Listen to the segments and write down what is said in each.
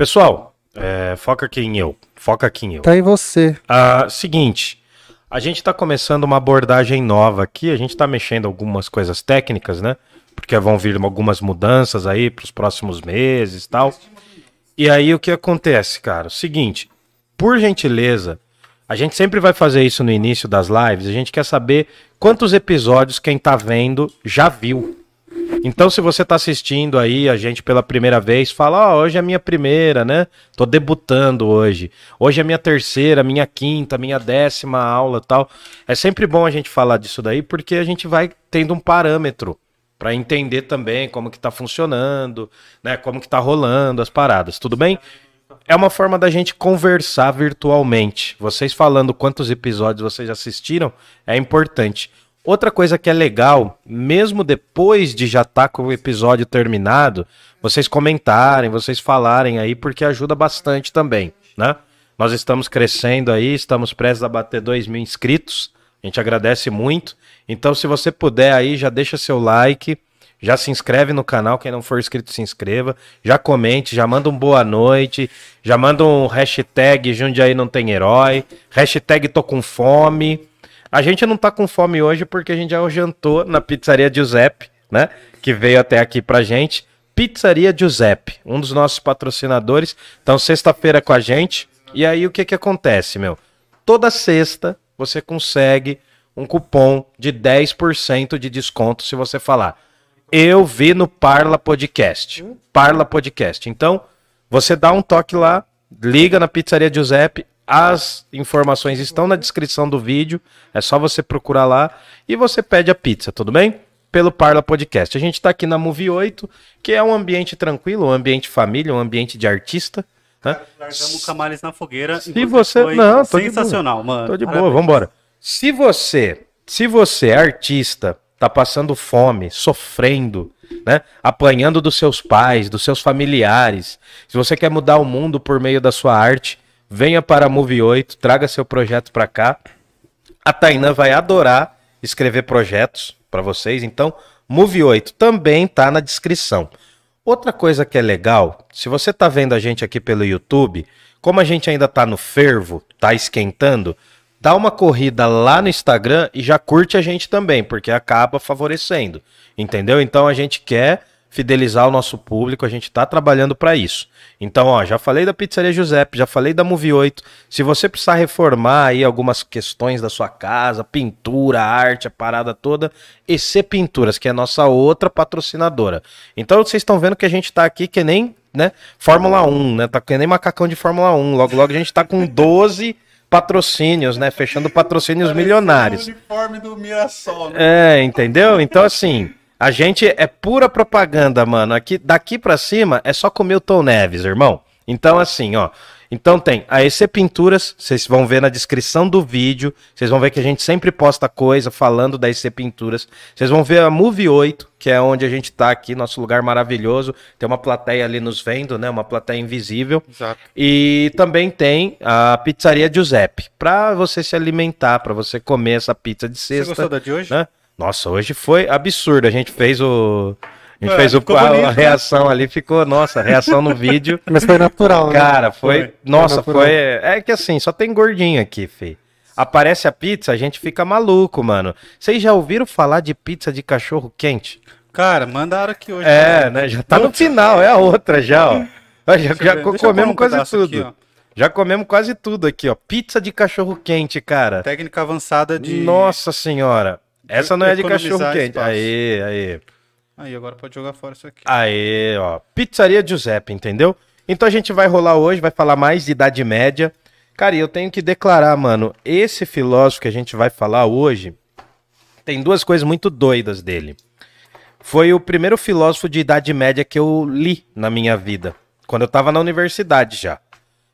Pessoal, é, foca aqui em eu. Foca aqui em eu. Tá em você. Ah, seguinte, a gente está começando uma abordagem nova aqui. A gente está mexendo algumas coisas técnicas, né? Porque vão vir algumas mudanças aí para os próximos meses e tal. E aí o que acontece, cara? Seguinte, por gentileza, a gente sempre vai fazer isso no início das lives. A gente quer saber quantos episódios quem tá vendo já viu. Então, se você tá assistindo aí a gente pela primeira vez, fala: Ó, hoje é minha primeira, né? Tô debutando hoje. Hoje é minha terceira, minha quinta, minha décima aula tal. É sempre bom a gente falar disso daí, porque a gente vai tendo um parâmetro para entender também como que tá funcionando, né? Como que tá rolando as paradas, tudo bem? É uma forma da gente conversar virtualmente. Vocês falando quantos episódios vocês assistiram é importante. Outra coisa que é legal, mesmo depois de já estar tá com o episódio terminado, vocês comentarem, vocês falarem aí, porque ajuda bastante também, né? Nós estamos crescendo aí, estamos prestes a bater 2 mil inscritos. A gente agradece muito. Então, se você puder aí, já deixa seu like, já se inscreve no canal. Quem não for inscrito, se inscreva. Já comente, já manda um boa noite, já manda um hashtag Jundiaí não tem herói, hashtag tô com fome. A gente não tá com fome hoje porque a gente já jantou na pizzaria Giuseppe, né? Que veio até aqui pra gente. Pizzaria Giuseppe, um dos nossos patrocinadores. Então, sexta-feira com a gente. E aí, o que que acontece, meu? Toda sexta você consegue um cupom de 10% de desconto se você falar. Eu vi no Parla Podcast. Parla Podcast. Então, você dá um toque lá, liga na Pizzaria Giuseppe, as informações estão na descrição do vídeo, é só você procurar lá e você pede a pizza, tudo bem? Pelo Parla Podcast. A gente está aqui na Movie 8, que é um ambiente tranquilo, um ambiente família, um ambiente de artista. Né? Largamos Camales na fogueira. Se você. Não, tô sensacional, de mano. Tô de boa, vambora. Se você, se você é artista, tá passando fome, sofrendo, né? Apanhando dos seus pais, dos seus familiares. Se você quer mudar o mundo por meio da sua arte, venha para a Move 8, traga seu projeto para cá. A Tainã vai adorar escrever projetos para vocês, então Move 8 também tá na descrição. Outra coisa que é legal, se você tá vendo a gente aqui pelo YouTube, como a gente ainda tá no fervo, tá esquentando, dá uma corrida lá no Instagram e já curte a gente também, porque acaba favorecendo, entendeu? Então a gente quer fidelizar o nosso público, a gente está trabalhando para isso. Então, ó, já falei da Pizzaria Giuseppe, já falei da Movie 8. Se você precisar reformar aí algumas questões da sua casa, pintura, arte, a parada toda, EC Pinturas, que é a nossa outra patrocinadora. Então, vocês estão vendo que a gente está aqui que nem, né, Fórmula 1, né? Tá que nem macacão de Fórmula 1. Logo logo a gente está com 12 patrocínios, né? Fechando patrocínios milionários. O uniforme do Mirassol, né? É, entendeu? Então assim, a gente é pura propaganda, mano. Aqui, daqui para cima é só comer o Tom Neves, irmão. Então, assim, ó. Então tem a EC Pinturas, vocês vão ver na descrição do vídeo. Vocês vão ver que a gente sempre posta coisa falando da EC Pinturas. Vocês vão ver a Move 8, que é onde a gente tá aqui, nosso lugar maravilhoso. Tem uma plateia ali nos vendo, né? Uma plateia invisível. Exato. E também tem a Pizzaria Giuseppe, para você se alimentar, para você comer essa pizza de sexta. Você gostou da de hoje? Né? Nossa, hoje foi absurdo. A gente fez o. A gente é, fez o, a, bonito, a, reação né? ali, ficou, nossa, a reação no vídeo. Mas foi natural, né? Cara, foi. foi nossa, foi, foi, É que assim, só tem gordinho aqui, Fê. Aparece a pizza, a gente fica maluco, mano. Vocês já ouviram falar de pizza de cachorro quente? Cara, mandaram aqui hoje. É, né? Já tá no final, é a outra já, ó. Já, já comemos quase tudo. Aqui, já comemos quase tudo aqui, ó. Pizza de cachorro quente, cara. Técnica avançada de. Nossa senhora. Essa não é de cachorro quente. Aí, aí. Aí, agora pode jogar fora isso aqui. Aí, ó. Pizzaria Giuseppe, entendeu? Então a gente vai rolar hoje, vai falar mais de Idade Média. Cara, e eu tenho que declarar, mano, esse filósofo que a gente vai falar hoje tem duas coisas muito doidas dele. Foi o primeiro filósofo de Idade Média que eu li na minha vida, quando eu tava na universidade já.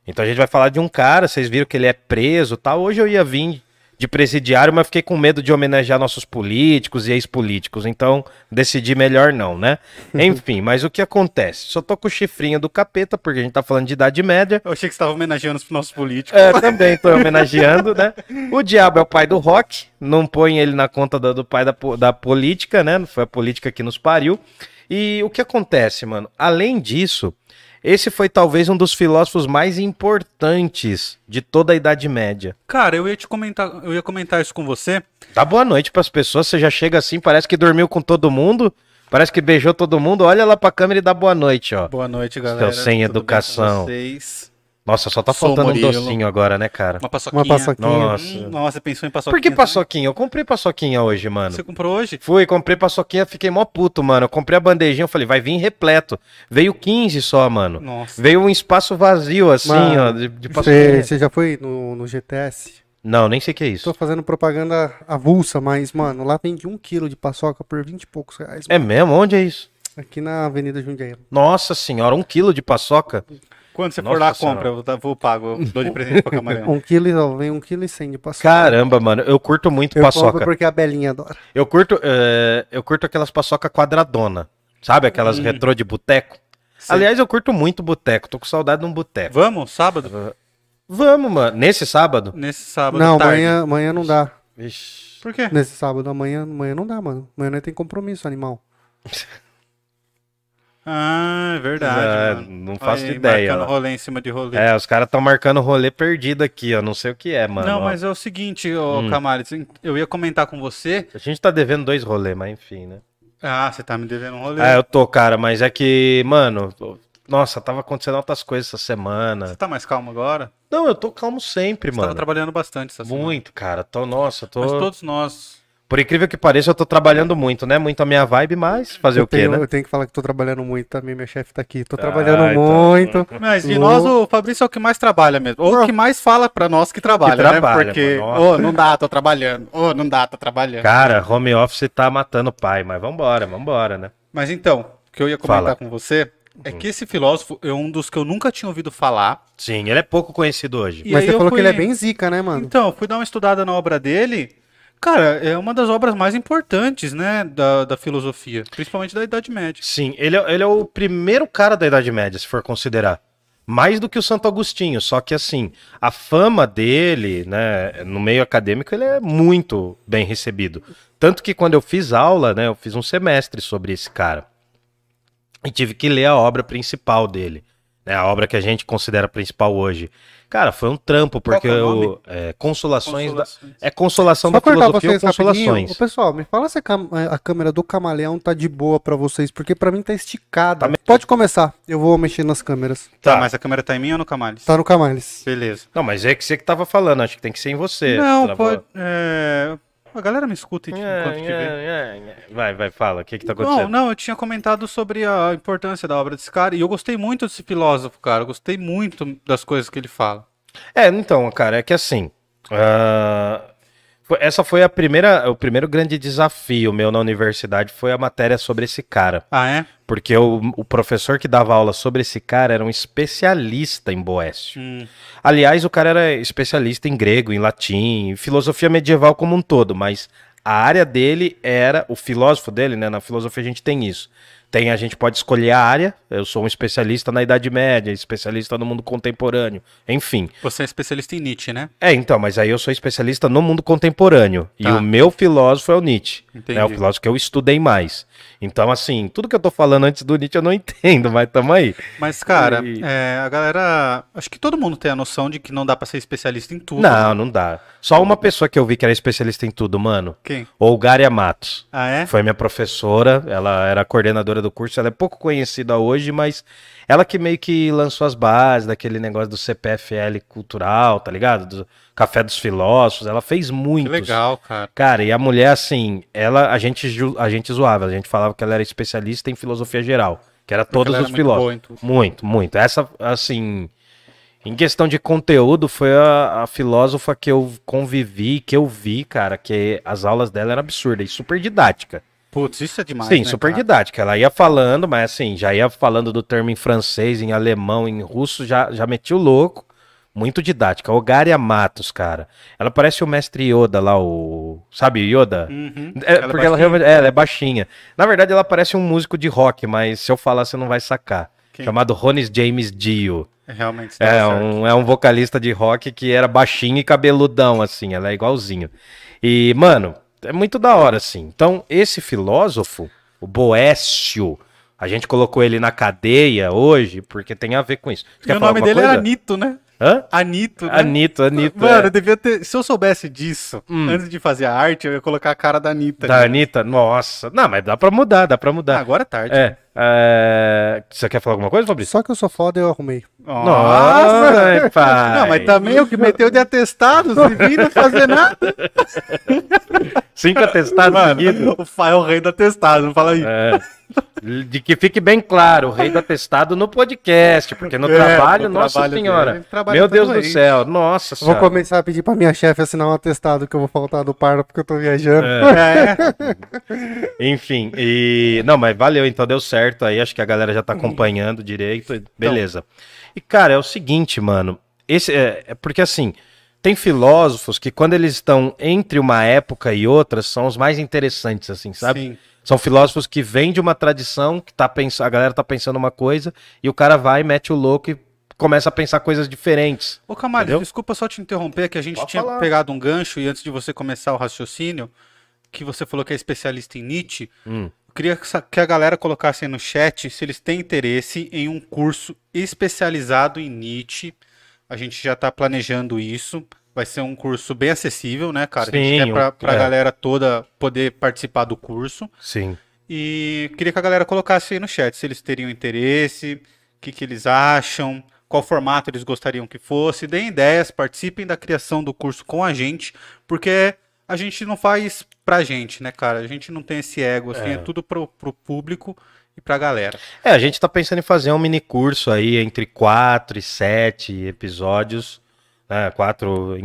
Então a gente vai falar de um cara, vocês viram que ele é preso, tal. Hoje eu ia vir de presidiário, mas fiquei com medo de homenagear nossos políticos e ex-políticos, então decidi melhor não, né? Enfim, mas o que acontece? Só tô com o chifrinho do capeta, porque a gente tá falando de Idade Média. Eu achei que você tava homenageando os nossos políticos. É, também tô homenageando, né? O diabo é o pai do rock, não põe ele na conta do, do pai da, da política, né? Foi a política que nos pariu. E o que acontece, mano? Além disso, esse foi talvez um dos filósofos mais importantes de toda a Idade Média. Cara, eu ia te comentar, eu ia comentar isso com você. Dá boa noite pras pessoas, você já chega assim, parece que dormiu com todo mundo, parece que beijou todo mundo, olha lá pra câmera e dá boa noite, ó. Boa noite, galera. Seu sem Tudo bem com educação. vocês? Nossa, só tá Sou faltando um Murilo. docinho agora, né, cara? Uma paçoquinha. Uma paçoquinha. Nossa. Hum, nossa, você pensou em paçoquinha? Por que também? paçoquinha? Eu comprei paçoquinha hoje, mano. Você comprou hoje? Fui, comprei paçoquinha, fiquei mó puto, mano. Eu comprei a bandejinha, eu falei, vai vir repleto. Veio 15 só, mano. Nossa. Veio um espaço vazio, assim, Mano, ó, de, de Você paçoquinha. você já foi no, no GTS? Não, nem sei o que é isso. Tô fazendo propaganda avulsa, mas, mano, lá vende um quilo de paçoca por 20 e poucos reais. É mesmo? Onde é isso? Aqui na Avenida Jundiaí. Nossa senhora, um quilo de paçoca? Quando você for Nossa lá, Senhora. compra. Eu vou- vou pago. Eu dou de presente pra camarão. Um quilo, ó, vem um quilo e cem de paçoca. Caramba, mano, eu curto muito eu paçoca. compro porque a Belinha adora. Eu curto, é, eu curto aquelas paçoca quadradona. Sabe, aquelas retrô de boteco? Aliás, eu curto muito boteco. Tô com saudade de um boteco. Vamos, sábado? Vamos, mano. Nesse sábado? Nesse sábado. não, tarde. amanhã, amanhã não dá. Vixe. Por quê? Nesse sábado, amanhã, amanhã não dá, mano. Amanhã nós tem compromisso, animal. Ah, é verdade. É, mano. não Olha faço aí, ideia, Marcando ó. rolê em cima de rolê. É, os caras estão marcando rolê perdido aqui, ó. Não sei o que é, mano. não, ó. mas é o seguinte, ô Hum. Camales, eu ia comentar com você. A gente tá devendo dois rolês, mas enfim, né? Ah, você tá me devendo um rolê. É, eu tô, cara, mas é que, mano, nossa, tava acontecendo outras coisas essa semana. Você tá mais calmo agora? Não, eu tô calmo sempre, Você tava mano. trabalhando bastante essa semana. Muito, cara. Tô, nossa, tô. Mas todos nós. Por incrível que pareça, eu tô trabalhando muito, né? Muito a minha vibe, mas fazer eu, o quê, tenho, né? eu tenho que falar que tô trabalhando muito também, minha chefe tá aqui. Tô Ah, trabalhando então. muito. Mas de nós, o Fabrício é o que mais trabalha mesmo. Ou o que mais fala pra nós que trabalha, Que né? trabalha, Porque, ô, não dá, tô trabalhando. Ô, não dá, tô trabalhando. Cara, home office tá matando o pai, mas vambora, vambora, né? Mas então, o que eu ia comentar Fala. com você é que esse filósofo é um dos que eu nunca tinha ouvido falar. Sim, ele é pouco conhecido hoje. E Mas você eu falou fui- que ele é bem zica, né, mano? Então, eu fui dar uma estudada na obra dele. Cara, é uma das obras mais importantes, né, da, da filosofia, principalmente da Idade Média. Sim, ele é, ele é o primeiro cara da Idade Média, se for considerar. Mais do que o Santo Agostinho, só que assim, a fama dele, né, no meio acadêmico, ele é muito bem recebido. Tanto que quando eu fiz aula, né, eu fiz um semestre sobre esse cara. E tive que ler a obra principal dele, né, a obra que a gente considera principal hoje. Cara, foi um trampo, porque é o nome? eu, é, consolações, da- Consolações. é consolação Só da filosofia ou consolações. Ô, pessoal, me fala se a, cam- a câmera do camaleão tá de boa pra vocês, porque pra mim tá esticada. Tá Pode começar, eu vou mexer nas câmeras. Tá, Tá. mas a câmera tá em mim ou no Camales? Tá no Camales. Beleza. Não, mas é que você que tava falando, acho que tem que ser em você. Não, pode. é, A galera me escuta enquanto É, que vê. é, é. Vai, vai, fala. O que que tá Não, acontecendo? não, eu tinha comentado sobre a importância da obra desse cara e eu gostei muito desse filósofo, cara. Eu gostei muito das coisas que ele fala. É, então, cara, é que assim. foi- essa foi a primeira, o primeiro grande desafio meu na universidade foi a matéria sobre esse cara. Ah, é? Porque o, o professor que dava aula sobre esse cara era um especialista em Boécio. Hum. Aliás, o cara era especialista em grego, em latim, em filosofia medieval como um todo, mas a área dele era, o filósofo dele, né? Na filosofia a gente tem isso. Tem, a gente pode escolher a área. Eu sou um especialista na Idade Média, especialista no mundo contemporâneo, enfim. Você é especialista em Nietzsche, né? É, então, mas aí eu sou especialista no mundo contemporâneo. E Tá. o meu filósofo é o Nietzsche. Entendi. É o filósofo que eu estudei mais. Então, assim, tudo que eu tô falando antes do Nietzsche eu não entendo, mas tamo aí. Mas, cara, E- é, a galera. Acho que todo mundo tem a noção de que não dá pra ser especialista em tudo. né? Não, não dá. Só uma pessoa que eu vi que era especialista em tudo, mano. Quem? Olgária Matos. Ah, é? Foi minha professora, ela era coordenadora do curso, ela é pouco conhecida hoje, mas ela que meio que lançou as bases daquele negócio do CPFL cultural, tá ligado? Do Café dos Filósofos, ela fez Que muitos. legal, cara. Cara, e a mulher, assim, ela, a gente, a gente zoava, a gente falava que ela era especialista em filosofia geral, que era todos ela os era muito filósofos. tudo. Muito, muito. Essa, assim, em questão de conteúdo, foi a, a filósofa que eu convivi, que eu vi, cara, que as aulas dela eram absurdas e super didática. Putz, isso é demais. Sim, né, super cara? didática. Ela ia falando, mas assim, já ia falando do termo em francês, em alemão, em russo, já, já metia o louco. Muito didática. Ogária Matos, cara. Ela parece o mestre Yoda lá, o. Sabe, Yoda? Uhum. É, Ela é porque ela baixinha? realmente. É, ela é baixinha. Na verdade, ela parece um músico de rock, mas se eu falar, você não vai sacar. Quem? Chamado Ronis James Dio. É, Realmente, É certo. um, é um vocalista de rock que era baixinho e cabeludão, assim. Ela é igualzinho. E, mano, é muito da hora, assim. Então, esse filósofo, o Boécio, A gente colocou ele na cadeia hoje porque tem a ver com isso. Você E o nome dele coisa? era Anito, né? Hã? Anito, né? Anito, Anito. Mano, é. eu devia ter. Se eu soubesse disso, Hum. antes de fazer a arte, eu ia colocar a cara da Anitta. Da ali. Anitta, nossa. Não, mas dá pra mudar, dá pra Ah, mudar. agora é tarde. É, é, Você quer falar alguma coisa, Fabrício? Só que eu sou foda eu arrumei. Nossa, pai. Não, mas também o que meteu de atestado, sem vir não fazer nada. Cinco atestados seguidos. Mano, o Fá é o rei do atestado, não fala aí. É. De que fique bem claro, o rei do atestado no podcast, porque no É, trabalho, no nossa trabalho senhora. Meu Deus do céu, nossa vou senhora. começar a pedir pra minha chefe assinar um atestado que eu vou faltar do parto porque eu tô viajando. É. Enfim, e. Não, mas valeu, então deu certo aí. Acho que a galera já tá acompanhando direito. Então. Beleza. E, cara, é o seguinte, mano. Esse é, é porque assim. Tem filósofos que, quando eles estão entre uma época e outra, são os mais interessantes, assim, sabe? Sim. São filósofos que vêm de uma tradição, que tá pens... a galera tá pensando uma coisa, e o cara vai, mete o louco e começa a pensar coisas diferentes. Ô, Camargo, Entendeu? desculpa só te interromper, que a gente Pode tinha falar. pegado um gancho e antes de você começar o raciocínio, que você falou que é especialista em Nietzsche, Hum. Eu queria que a galera colocasse aí no chat se eles têm interesse em um curso especializado em Nietzsche. A gente já está planejando isso. Vai ser um curso bem acessível, né, cara? a gente Sim, um- pra é. galera toda poder participar do curso. Sim. E queria que a galera colocasse aí no chat se eles teriam interesse, o que, que eles acham, qual formato eles gostariam que fosse. Deem ideias, participem da criação do curso com a gente, porque a gente não faz pra gente, né, cara? A gente não tem esse ego, assim, é, É. tudo pro, pro público e pra galera. É, a gente tá pensando em fazer um mini curso aí entre quatro e sete episódios, né? Quatro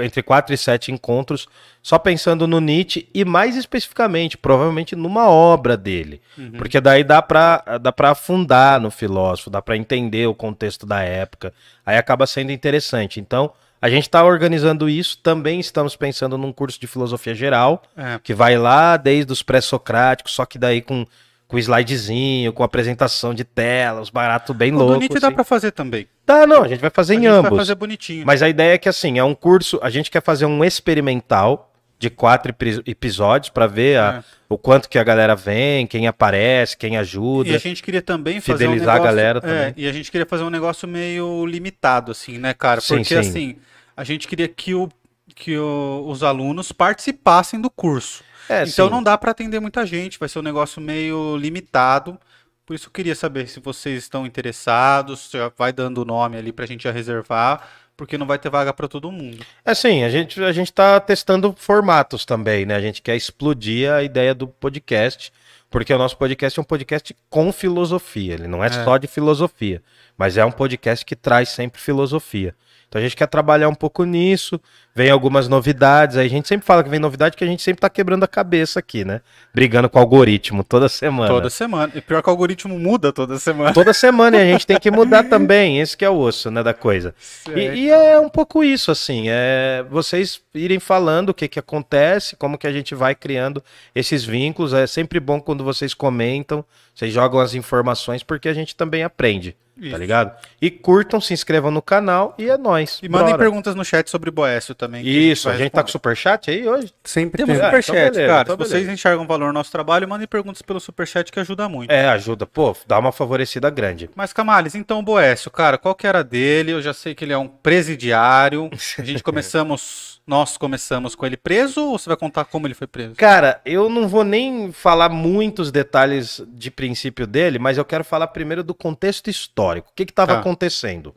entre quatro e sete encontros, só pensando no Nietzsche e mais especificamente, provavelmente numa obra dele, Uhum. porque daí dá pra dá para afundar no filósofo, dá pra entender o contexto da época, aí acaba sendo interessante. Então a gente está organizando isso, também estamos pensando num curso de filosofia geral, É, que vai lá desde os pré-socráticos, só que daí com, com slidezinho, com apresentação de tela, os baratos bem o loucos. Nietzsche dá assim. pra fazer também. Tá, não, a gente vai fazer a em gente ambos. vai fazer bonitinho. Mas a ideia é que assim, é um curso, a gente quer fazer um experimental de quatro epi- episódios para ver a- É. o quanto que a galera vem, quem aparece, quem ajuda. E a gente queria também fazer um Fidelizar a negócio, galera é, também. e a gente queria fazer um negócio meio limitado, assim, né, cara? Sim, Porque sim. assim, a gente queria que, o, que o- os alunos participassem do curso. É, então sim. não dá para atender muita gente, vai ser um negócio meio limitado. Por isso eu queria saber se vocês estão interessados, já vai dando o nome ali pra gente já reservar, porque não vai ter vaga para todo mundo. É sim, a gente, a gente tá testando formatos também, né? A gente quer explodir a ideia do podcast, porque o nosso podcast é um podcast com filosofia. Ele não é, É. só de filosofia, mas é um podcast que traz sempre filosofia. Então a gente quer trabalhar um pouco nisso, vem algumas novidades, aí a gente sempre fala que vem novidade, que a gente sempre tá quebrando a cabeça aqui, né? Brigando com o algoritmo toda semana. Toda semana. E pior que o algoritmo muda toda semana. Toda semana e a gente tem que mudar também, esse que é o osso, né, da coisa. E, e é um pouco isso, assim, é vocês irem falando o que que acontece, como que a gente vai criando esses vínculos. É sempre bom quando vocês comentam, vocês jogam as informações, porque a gente também aprende, tá Isso. ligado? E curtam, se inscrevam no canal e é nóis. E mandem Bora. perguntas no chat sobre Boécio também. que Isso, a vai gente tá com superchat aí hoje? Sempre Temos tem. Ah, superchat, então beleza, cara. então Se vocês beleza. enxergam valor no nosso trabalho, mandem perguntas pelo superchat que ajuda muito. É, ajuda. Pô, dá uma favorecida grande. Mas Camales, então Boécio, cara, qual que era dele? Eu já sei que ele é um presidiário. A gente começamos, nós começamos com ele preso ou você vai contar como ele foi preso? Cara, eu não vou nem falar muitos detalhes de princípio dele, mas eu quero falar primeiro do contexto histórico. O que estava Tá. acontecendo?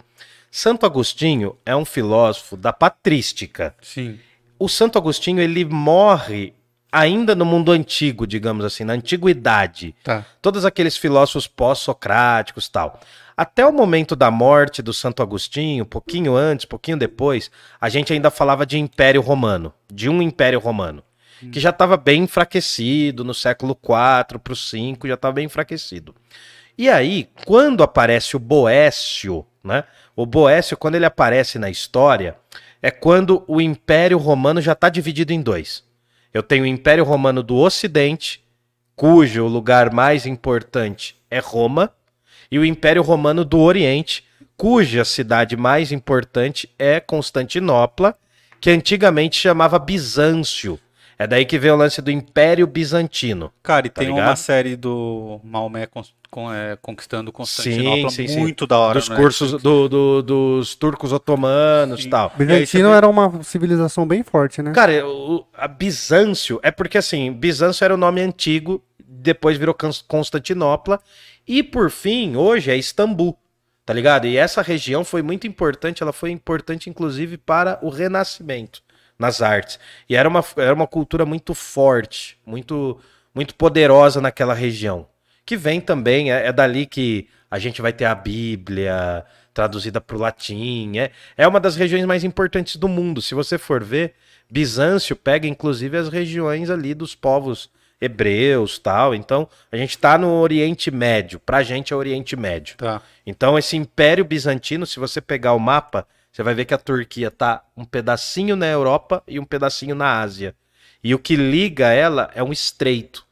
Santo Agostinho é um filósofo da patrística. Sim. O Santo Agostinho ele morre ainda no mundo antigo, digamos assim, na antiguidade. Tá. Todos aqueles filósofos pós-socráticos tal. Até o momento da morte do Santo Agostinho, pouquinho antes, pouquinho depois, a gente ainda falava de Império Romano, de um Império Romano, que já estava bem enfraquecido no século IV para o V, já estava bem enfraquecido. E aí, quando aparece o Boécio, né? O Boécio, quando ele aparece na história, é quando o Império Romano já está dividido em dois. Eu tenho o Império Romano do Ocidente, cujo lugar mais importante é Roma, e o Império Romano do Oriente, cuja cidade mais importante é Constantinopla, que antigamente chamava Bizâncio. É daí que vem o lance do Império Bizantino. Cara, e Tá tem uma ligado? série do Maomé é, conquistando Constantinopla Sim, sim, sim. muito da hora. dos né? cursos do- do- dos turcos otomanos e Sim. tal. E Bizantino era uma civilização bem forte, né? Cara, o, a Bizâncio é porque assim, Bizâncio era o nome antigo, depois virou Cons- Constantinopla e por fim, hoje é Istambul, tá ligado? E essa região foi muito importante, ela foi importante inclusive para o Renascimento nas artes. E era uma, era uma cultura muito forte, muito muito poderosa naquela região. Que vem também, é, é dali que a gente vai ter a Bíblia traduzida para o latim. É, é uma das regiões mais importantes do mundo. Se você for ver, Bizâncio pega inclusive as regiões ali dos povos hebreus tal. Então, a gente está no Oriente Médio. Pra gente é Oriente Médio. Tá. Então, esse Império Bizantino, se você pegar o mapa, você vai ver que a Turquia tá um pedacinho na Europa e um pedacinho na Ásia. E o que liga ela é um estreito.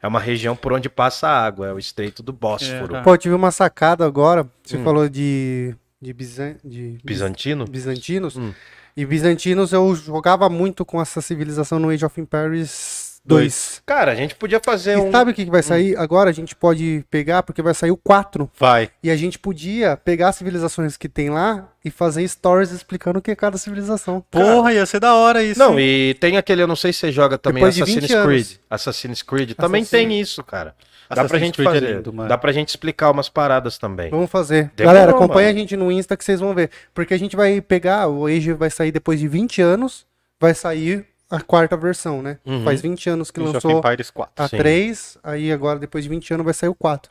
É uma região por onde passa a água, é o estreito do Bósforo. É. Pô, eu tive uma sacada agora. Você Hum. falou de, de, bizan, de Bizantino? bizantinos. Hum. E bizantinos eu jogava muito com essa civilização no Age of Empires 2. Cara, a gente podia fazer E um. sabe o que, que vai sair? Agora a gente pode pegar, porque vai sair o 4. Vai. E a gente podia pegar as civilizações que tem lá e fazer stories explicando o que é cada civilização. Porra, ia ser da hora isso. Não, hein? e tem aquele, eu não sei se você joga também Depois de Assassin's 20 anos. Creed. Assassin's Creed também Assassin- tem isso, cara. Dá pra Assassin's gente Creed é fazer. lindo, mano. dá pra gente explicar umas paradas também. Vamos fazer. Demorou, Galera, acompanha mano. a gente no Insta que vocês vão ver. Porque a gente vai pegar, o Age vai sair depois de 20 anos, vai sair a quarta versão, né? Uhum. Faz 20 anos que Age lançou Empires 4. a Sim. 3, aí agora depois de 20 anos vai sair o 4.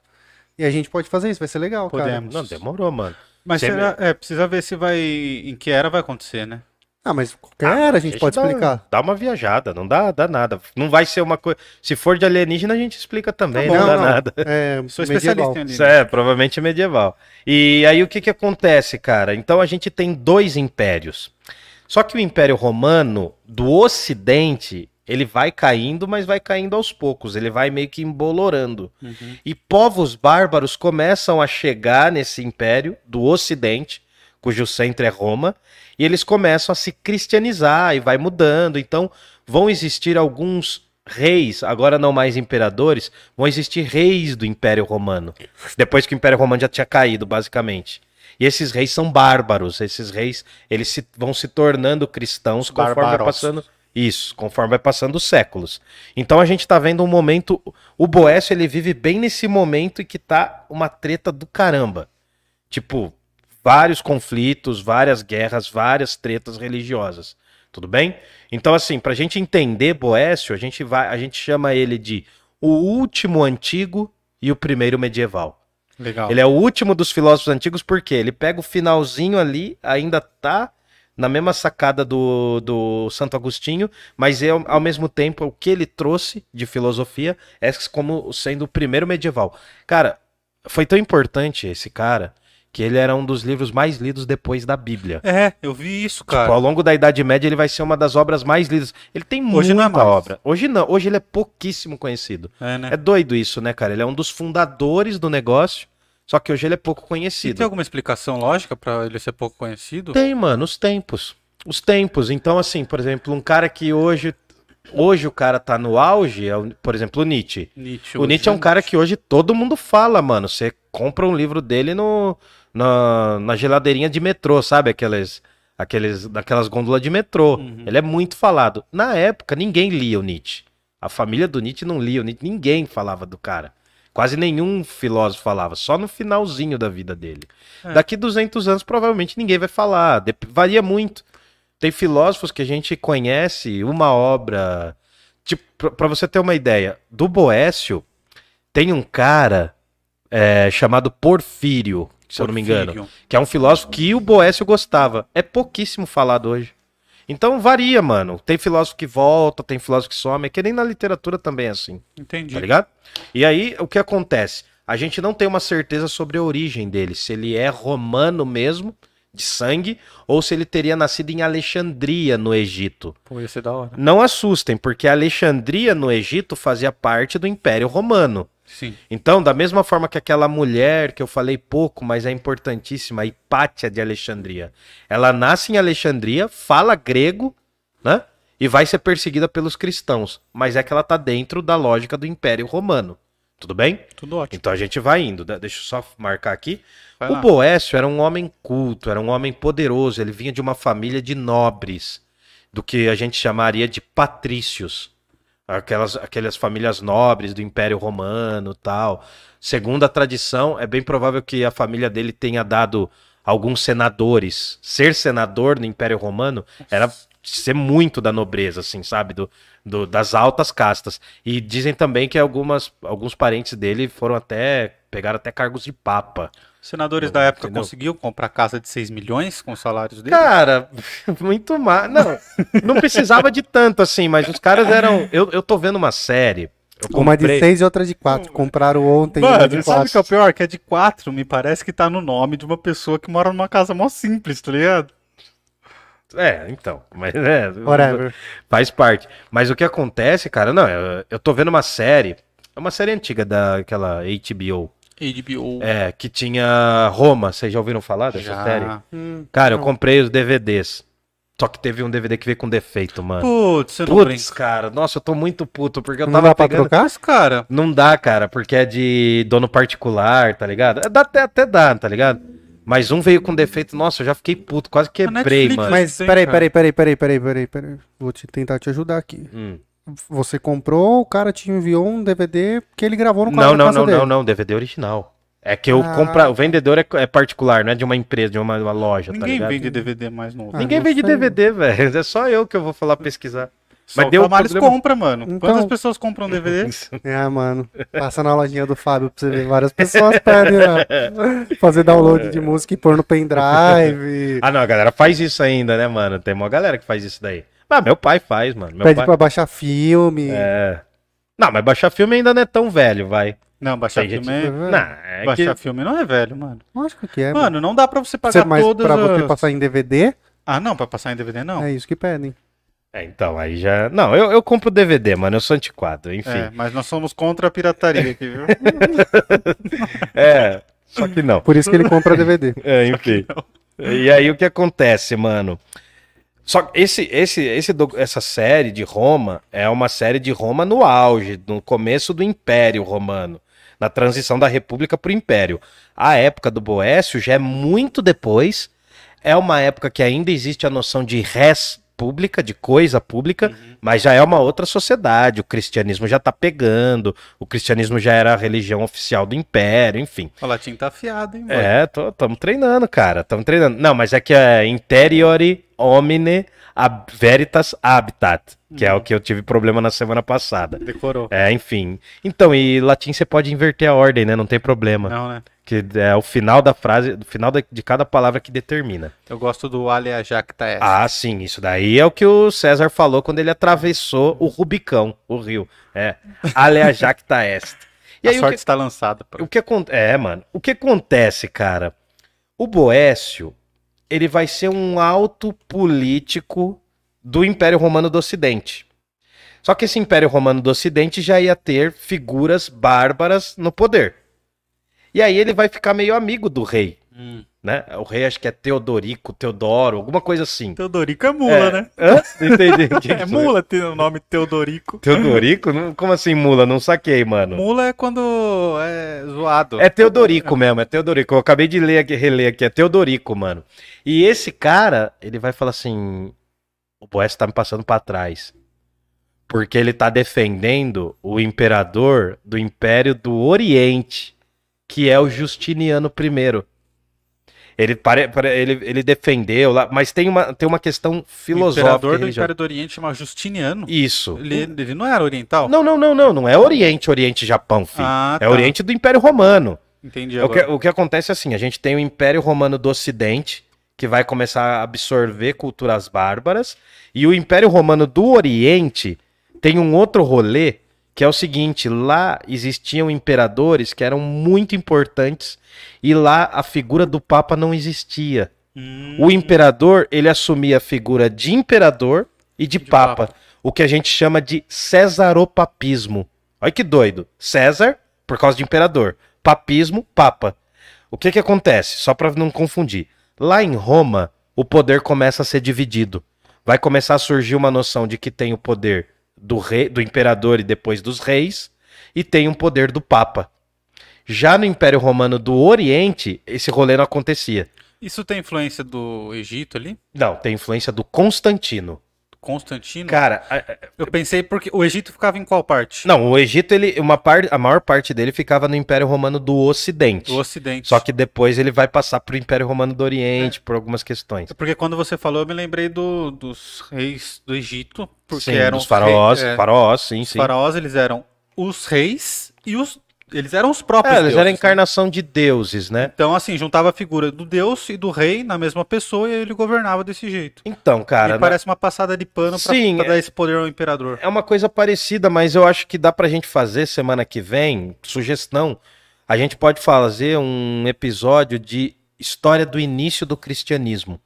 E a gente pode fazer isso, vai ser legal, cara. Podemos. Não, demorou, mano. Mas será, é, precisa ver se vai. Em que era vai acontecer, né? Ah, mas qualquer era a gente pode dá, explicar. Dá uma viajada, não dá, dá nada. Não vai ser uma coisa. Se for de alienígena, a gente explica também, Tá não, bom, dá não. nada. É, Sou medieval. especialista em Isso alienígena. é, provavelmente é medieval. E aí o que que acontece, cara? Então a gente tem dois impérios. Só que o Império Romano do Ocidente, ele vai caindo, mas vai caindo aos poucos, ele vai meio que embolorando. Uhum. E povos bárbaros começam a chegar nesse império do Ocidente, cujo centro é Roma, e eles começam a se cristianizar e vai mudando. Então vão existir alguns reis, agora não mais imperadores, vão existir reis do Império Romano. Depois que o Império Romano já tinha caído, basicamente. E esses reis são bárbaros, esses reis, eles se- vão se tornando cristãos conforme vai passando isso, conforme vai passando os séculos. Então a gente tá vendo um momento. O Boécio ele vive bem nesse momento e que tá uma treta do caramba. Tipo, vários conflitos, várias guerras, várias tretas religiosas. Tudo bem? Então, assim, pra gente entender Boécio, a gente vai, a gente chama ele de o último antigo e o primeiro medieval. Legal. Ele é o último dos filósofos antigos porque ele pega o finalzinho ali, ainda tá na mesma sacada do, do Santo Agostinho, mas é, ao mesmo tempo o que ele trouxe de filosofia é como sendo o primeiro medieval. Cara, foi tão importante esse cara que ele era um dos livros mais lidos depois da Bíblia. É, eu vi isso, Tipo, cara. ao longo da Idade Média ele vai ser uma das obras mais lidas. Ele tem Hoje é muita mais. obra. Hoje não, hoje ele é pouquíssimo conhecido. É, né? É doido isso, né, cara? Ele é um dos fundadores do negócio, só que hoje ele é pouco E conhecido. tem alguma explicação lógica pra ele ser pouco conhecido? Tem, mano, os tempos. Os tempos. Então, assim, por exemplo, um cara que hoje. Hoje o cara tá no auge, é por exemplo, o Nietzsche. Nietzsche. O Nietzsche é um cara que hoje todo mundo fala, mano. Você compra um livro dele no, na, na geladeirinha de metrô, sabe? Aqueles, aqueles, daquelas gôndolas de metrô. Uhum. Ele é muito falado. Na época, ninguém lia o Nietzsche. A família do Nietzsche não lia o Nietzsche. Ninguém falava do cara. Quase nenhum filósofo falava. Só no finalzinho da vida dele. É. Daqui 200 anos, provavelmente ninguém vai falar. Varia muito. Tem filósofos que a gente conhece uma obra. Tipo, pra- pra você ter uma ideia, do Boécio, tem um cara é, chamado Porfírio, se eu não me engano, Porfírio. que é um filósofo que o Boécio gostava. É pouquíssimo falado hoje. Então varia, mano. Tem filósofo que volta, tem filósofo que some, é que nem na literatura também é assim, Entendi. tá ligado? E aí, o que acontece? A gente não tem uma certeza sobre a origem dele, se ele é romano mesmo, de sangue, ou se ele teria nascido em Alexandria, no Egito. Pô, ia ser da hora. Não assustem, porque Alexandria, no Egito, fazia parte do Império Romano. Sim. Então, da mesma forma que aquela mulher que eu falei pouco, mas é importantíssima, a Hipátia de Alexandria, ela nasce em Alexandria, fala grego, né? e vai ser perseguida pelos cristãos, mas é que ela tá dentro da lógica do Império Romano. Tudo bem? Tudo ótimo. Então a gente vai indo. De- Deixa eu só marcar aqui. Vai o lá. Boécio era um homem culto, era um homem poderoso, ele vinha de uma família de nobres, do que a gente chamaria de patrícios. Aquelas, aquelas famílias nobres do Império Romano tal. Segundo a tradição, é bem provável que a família dele tenha dado alguns senadores. Ser senador no Império Romano era ser muito da nobreza, assim, sabe? Do, do- das altas castas. E dizem também que algumas, alguns parentes dele foram até. pegaram até cargos de papa. Senadores da época Entendeu? conseguiam comprar casa de 6 milhões com os salários deles? Cara, muito mais. Não, não precisava de tanto assim, mas os caras eram. Eu, eu tô vendo uma série. Eu Uma de comprei- seis e outra de quatro. Compraram ontem uma de Mano, sabe o que é o pior? Que é de 4, me parece que tá no nome de uma pessoa que mora numa casa mó simples, tá ligado? É, então. Mas é. Whatever. Faz parte. Mas o que acontece, cara, não, eu, eu tô vendo uma série. É uma série antiga daquela HBO. HBO. É, que tinha Roma. Vocês já ouviram falar dessa Já. série? Hum, Cara, eu Não. comprei os DVDs. Só que teve um DVD que veio com defeito, mano. Putz, você não Putz, brinca. cara, nossa, eu tô muito puto, porque eu Não tava dá pra pegando... trocar? Mas, cara, Não dá, cara, porque é de dono particular, tá ligado? É, Dá até, até dá, tá ligado? Mas um veio com defeito, nossa, eu já fiquei puto, quase quebrei, Netflix, mano. Mas peraí, peraí, peraí, peraí, peraí, peraí, peraí. Vou te tentar te ajudar aqui. Hum. Você comprou, o cara te enviou um DVD que ele gravou no Não, quarto não, casa não, dele. não, não, DVD original. É que eu Ah. compra, o vendedor é, é particular, não é de uma empresa, de uma, uma loja, tá ninguém ligado? vende DVD mais novo. Ah, Ninguém não vende sei. DVD, velho. É só eu que eu vou falar pesquisar. Só mas o deu Tamales problema- compra, mano. Então- Quantas pessoas compram DVD? É, mano. Passa na lojinha do Fábio pra você ver. Várias pessoas pedem ó, fazer download de música e pôr no pendrive. Ah, não, a galera faz isso ainda, né, mano? Tem uma galera que faz isso daí. Ah, meu pai faz, mano. Meu Pede pai... pra baixar filme. É. Não, mas baixar filme ainda não é tão velho, vai. Não, baixar Tem gente- filme é... Não, é Baixar que... filme não é velho, mano. Lógico que é. mano. Mano, não dá pra você Você, pagar mas todas pra você as- passar em DVD, Ah, não, pra passar em DVD não. é isso que pedem. É, então, aí já... Não, eu, eu compro DVD, mano. Eu sou antiquado, enfim. É, mas nós somos contra a pirataria aqui, viu? É, só que não. Por isso que ele compra DVD. É, enfim. E aí o que acontece, mano? Só que esse, esse, esse, essa série de Roma é uma série de Roma no auge, no começo do Império Romano, na transição da República para o Império. A época do Boécio já é muito depois, é uma época que ainda existe a noção de res pública, de coisa pública, mas já é uma outra sociedade. O cristianismo já tá pegando, o cristianismo já era a religião oficial do Império, enfim. O latim tá afiado, hein, mano? É, tô, tamo treinando, cara. Tamo treinando. Não, mas é que é interiori homine ab veritas habitat, que é o que eu tive problema na semana passada. Decorou. É, enfim. Então, e latim você pode inverter a ordem, né? Não tem problema. Não, né? Que é o final da frase, o final de cada palavra que determina. Eu gosto do alea jacta est. Ah, sim, isso daí é o que o César falou quando ele atravessou o Rubicão, o rio. É. Alea jacta est. E a aí, sorte que- está lançada. O que acontece? É, mano. O que acontece, cara? O Boécio, ele vai ser um alto político do Império Romano do Ocidente. Só que esse Império Romano do Ocidente já ia ter figuras bárbaras no poder. E aí ele vai ficar meio amigo do rei, Hum. né? O rei acho que é Teodorico, Teodoro, alguma coisa assim. Teodorico é mula, É. né? Hã? Entendi. Que que É foi? mula ter o nome Teodorico. Teodorico? Como assim mula? Não saquei, mano. Mula é quando é zoado. É Teodorico mesmo, é Teodorico. Eu acabei de ler aqui, reler aqui, é Teodorico, mano. E esse cara, ele vai falar assim: o Boécio tá me passando pra trás. Porque ele tá defendendo o imperador do Império do Oriente, que é o Justiniano I. Ele, pare, ele, ele defendeu lá, mas tem uma, tem uma questão O filosófica. imperador do. Império do Oriente chama Justiniano. Isso. Ele, ele não era oriental? Não, não, não, não. Não é Oriente, Oriente, Japão, filho. Ah, É tá. Oriente do Império Romano. Entendi O que, o que acontece é assim, a gente tem o Império Romano do Ocidente, que vai começar a absorver culturas bárbaras, e o Império Romano do Oriente tem um outro rolê, que é o seguinte, lá existiam imperadores que eram muito importantes, e lá a figura do Papa não existia. Hum, O imperador, ele assumia a figura de imperador e de, De papa, papa. o que a gente chama de cesaropapismo. Olha que doido. César, por causa de imperador. Papismo, papa. O que que acontece? Só para não confundir. Lá em Roma, o poder começa a ser dividido. vai começar a surgir uma noção de que tem o poder do rei, do imperador e depois dos reis, e tem um poder do papa. Já no Império Romano do Oriente, esse rolê não acontecia. Isso tem influência do Egito ali? Não, tem influência do Constantino. Constantino? Cara, Eu pensei porque o Egito ficava em qual parte? não, o Egito, ele, uma par, a maior parte dele ficava no Império Romano do Ocidente. Do Ocidente. Só que depois ele vai passar pro Império Romano do Oriente por algumas questões. Porque quando você falou, eu me lembrei do- dos reis do Egito, porque sim, eram dos faraós, é, faraós, sim, os sim. faraós, eles eram os reis e os eles eram os próprios É, eles eram a deuses, né? encarnação de deuses, né? Então, assim, juntava a figura do deus e do rei na mesma pessoa e ele governava desse jeito. Então, cara, e parece uma passada de pano pra, Sim, pra é- dar esse poder ao imperador. É uma coisa parecida, mas eu acho que dá pra gente fazer semana que vem, sugestão, a gente pode fazer um episódio de história do início do cristianismo.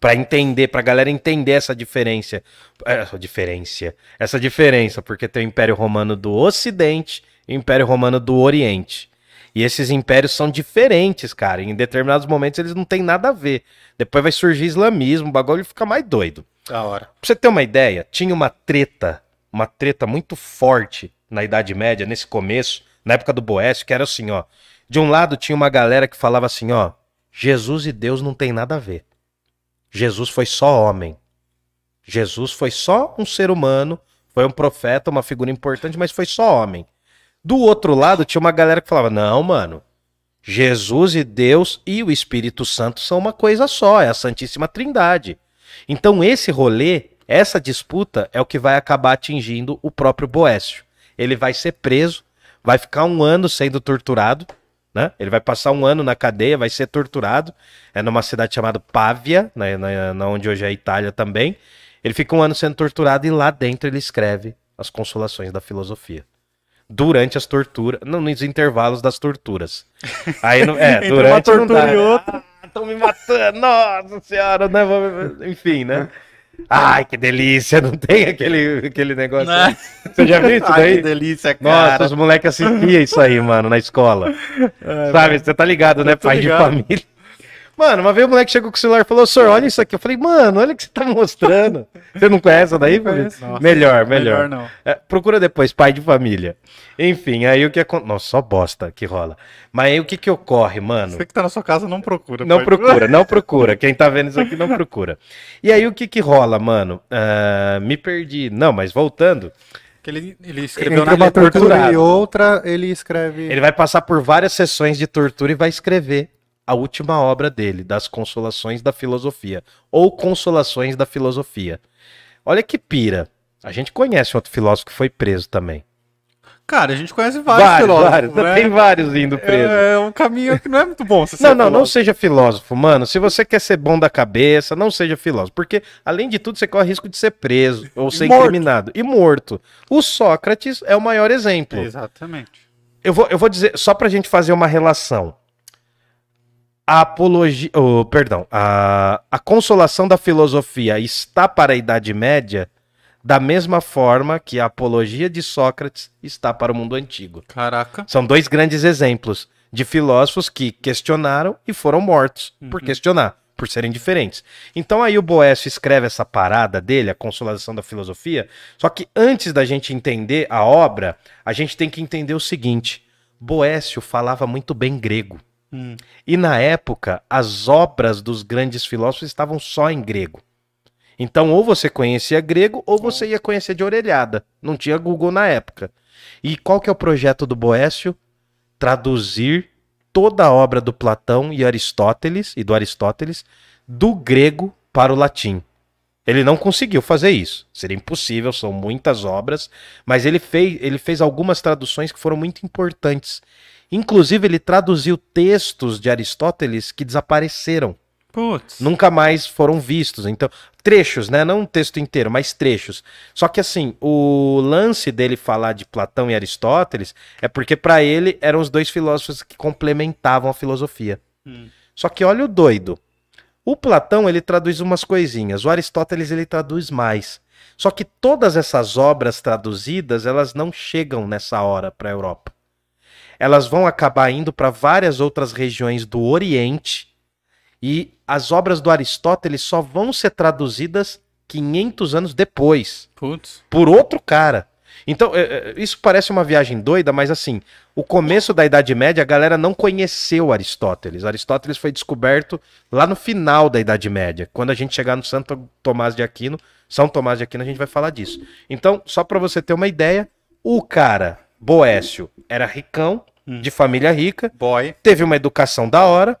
Pra entender, pra galera entender essa diferença. Essa diferença. Essa diferença, porque tem o Império Romano do Ocidente Império Romano do Oriente. E esses impérios são diferentes, cara. Em determinados momentos eles não têm nada a ver. Depois vai surgir islamismo, o bagulho fica mais doido. Da hora. Pra você ter uma ideia, tinha uma treta, uma treta muito forte na Idade Média, nesse começo, na época do Boécio, que era assim, ó. De um lado tinha uma galera que falava assim, ó, Jesus e Deus não tem nada a ver. Jesus foi só homem. Jesus foi só um ser humano, foi um profeta, uma figura importante, mas foi só homem. Do outro lado tinha uma galera que falava: "Não, mano. Jesus e Deus e o Espírito Santo são uma coisa só, é a Santíssima Trindade. Então esse rolê, essa disputa é o que vai acabar atingindo o próprio Boécio. Ele vai ser preso, vai ficar um ano sendo torturado, né? Ele vai passar um ano na cadeia, vai ser torturado. É numa cidade chamada Pávia, né, na, na onde hoje é a Itália também. Ele fica um ano sendo torturado e lá dentro ele escreve as consolações da filosofia. Durante as torturas, não nos intervalos das torturas. Aí não, é, durante uma tortura dá. e outra. Estão me matando, nossa senhora, né? Enfim, né? Ai, que delícia, não tem aquele, aquele negócio. Né? Você já viu isso Ai, daí? que delícia, Nossa, cara. os moleques assistiam isso aí, mano, na escola. Sabe, você tá ligado, né? Pai ligado. de família. Mano, uma vez o moleque chegou com o celular e falou, senhor, olha isso aqui. Eu falei, mano, olha o que você tá mostrando. Você não conhece essa daí? Nossa, melhor, melhor. melhor não. É, procura depois, pai de família. Enfim, aí o que acontece. Nossa, só bosta que rola. Mas aí o que que ocorre, mano? Você que tá na sua casa não procura. Não pai. procura, não procura. Quem tá vendo isso aqui não procura. E aí o que que rola, mano? Ah, me perdi. Não, mas voltando. Que ele, ele escreveu Entre na uma tortura e outra, ele escreve. Ele vai passar por várias sessões de tortura e vai escrever a última obra dele, das Consolações da Filosofia, ou Consolações da Filosofia. Olha que pira. A gente conhece outro filósofo que foi preso também. Cara, a gente conhece vários, filósofos, né? Tem vários indo preso. É um caminho que não é muito bom. Você Não, é não, não filósofo. seja filósofo, mano. Se você quer ser bom da cabeça, não seja filósofo. Porque, além de tudo, você corre risco de ser preso ou ser morto. incriminado. E morto. O Sócrates é o maior exemplo. Exatamente. Eu vou, eu vou dizer, só pra gente fazer uma relação. A apologia. oh, perdão. A, a consolação da filosofia está para a Idade Média da mesma forma que a apologia de Sócrates está para o mundo antigo. Caraca. São dois grandes exemplos de filósofos que questionaram e foram mortos por questionar, por serem diferentes. Então aí o Boécio escreve essa parada dele, a Consolação da Filosofia, só que antes da gente entender a obra, a gente tem que entender o seguinte: Boécio falava muito bem grego. Hum. E na época, as obras dos grandes filósofos estavam só em grego. Então, ou você conhecia grego, ou você ia conhecer de orelhada. Não tinha Google na época. E qual que é o projeto do Boécio? Traduzir toda a obra do Platão e Aristóteles e do Aristóteles do grego para o latim. Ele não conseguiu fazer isso. Seria impossível, são muitas obras, mas ele fez, ele fez algumas traduções que foram muito importantes. Inclusive, ele traduziu textos de Aristóteles que desapareceram Putz. nunca mais foram vistos. Então, trechos, né? Não um texto inteiro, mas trechos. Só que assim, o lance dele falar de Platão e Aristóteles é porque para ele eram os dois filósofos que complementavam a filosofia. Hum. Só que olha o doido. O Platão, ele traduz umas coisinhas, o Aristóteles ele traduz mais. Só que todas essas obras traduzidas, elas não chegam nessa hora para a Europa. Elas vão acabar indo para várias outras regiões do Oriente e as obras do Aristóteles só vão ser traduzidas 500 anos depois, Putz. por outro cara. Então, é, é, isso parece uma viagem doida, mas assim, o começo da Idade Média, a galera não conheceu Aristóteles. Aristóteles foi descoberto lá no final da Idade Média. Quando a gente chegar no Santo Tomás de Aquino, São Tomás de Aquino, a gente vai falar disso. Então, só para você ter uma ideia, o cara, Boécio, era ricão, de família rica, Boy. teve uma educação da hora,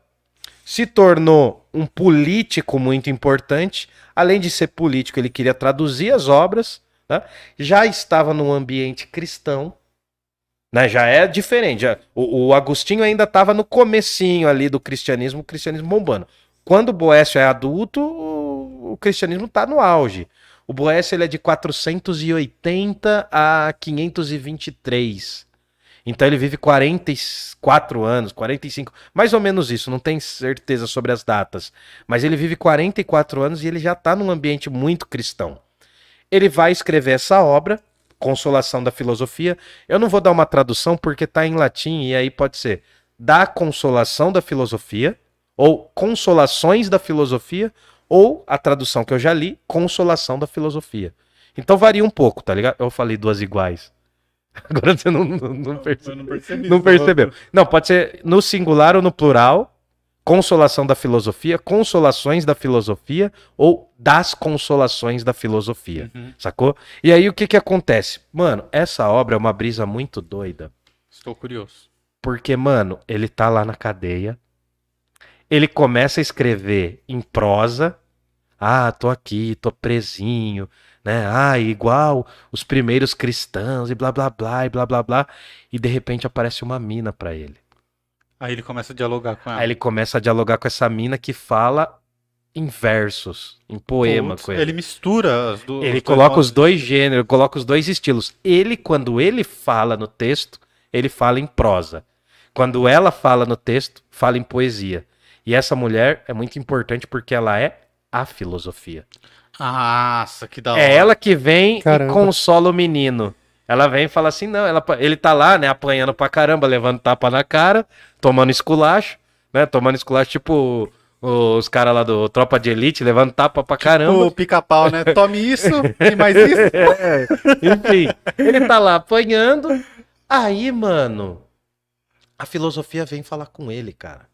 se tornou um político muito importante. Além de ser político, ele queria traduzir as obras, né? já estava num ambiente cristão, né? já é diferente. já- o, o Agostinho ainda estava no comecinho ali do cristianismo, o cristianismo bombando. Quando o Boécio é adulto, o, o cristianismo está no auge. O Boécio ele é de 480 a 523. Então ele vive 44 anos, 45, mais ou menos isso, não tenho certeza sobre as datas. Mas ele vive 44 anos e ele já está num ambiente muito cristão. Ele vai escrever essa obra, Consolação da Filosofia. Eu não vou dar uma tradução porque está em latim e aí pode ser Da Consolação da Filosofia, ou Consolações da Filosofia, ou a tradução que eu já li, Consolação da Filosofia. Então varia um pouco, tá ligado? Eu falei duas iguais. Agora você não, não, não percebeu. não percebi. Não percebeu. Não, pode ser no singular ou no plural. Consolação da filosofia, consolações da filosofia ou das consolações da filosofia. Uhum. Sacou? E aí o que que acontece? Mano, essa obra é uma brisa muito doida. Estou curioso. Porque, mano, ele tá lá na cadeia. Ele começa a escrever em prosa. Ah, tô aqui, tô presinho, né? Ah, igual os primeiros cristãos e blá blá blá e blá blá blá. E de repente aparece uma mina pra ele. Aí ele começa a dialogar com ela. Aí ele começa a dialogar com essa mina que fala em versos, em poema Putz, com ele. Ele mistura as duas. Ele coloca os dois gêneros, coloca os dois estilos. Ele, quando ele fala no texto, ele fala em prosa. Quando ela fala no texto, fala em poesia. E essa mulher é muito importante porque ela é a filosofia. Nossa, que da hora. É ela que vem Caramba. e consola o menino. Ela vem e fala assim: não, ela, ele tá lá, né, apanhando pra caramba, levando tapa na cara, tomando esculacho, né? Tomando esculacho, tipo os caras lá do Tropa de Elite, levando tapa pra caramba. O pica-pau, né? Tome isso e mais isso. É, enfim, ele tá lá apanhando. Aí, mano, a filosofia vem falar com ele, cara.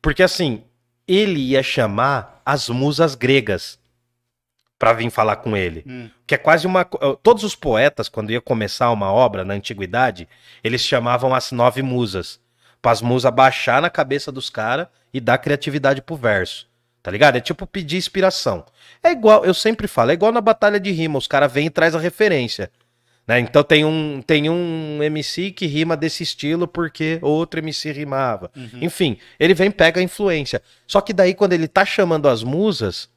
Porque assim, ele ia chamar as musas gregas pra vir falar com ele. Hum. Que é quase uma. Todos os poetas, quando ia começar uma obra na antiguidade, eles chamavam as nove musas. Para as musas baixar na cabeça dos caras e dar criatividade pro verso. Tá ligado? É tipo pedir inspiração. É igual, eu sempre falo, é igual na batalha de rima, os caras vêm e traz a referência. Né? Então tem um, tem um MC que rima desse estilo porque outro MC rimava. Uhum. Enfim, ele vem e pega a influência. Só que daí, quando ele tá chamando as musas,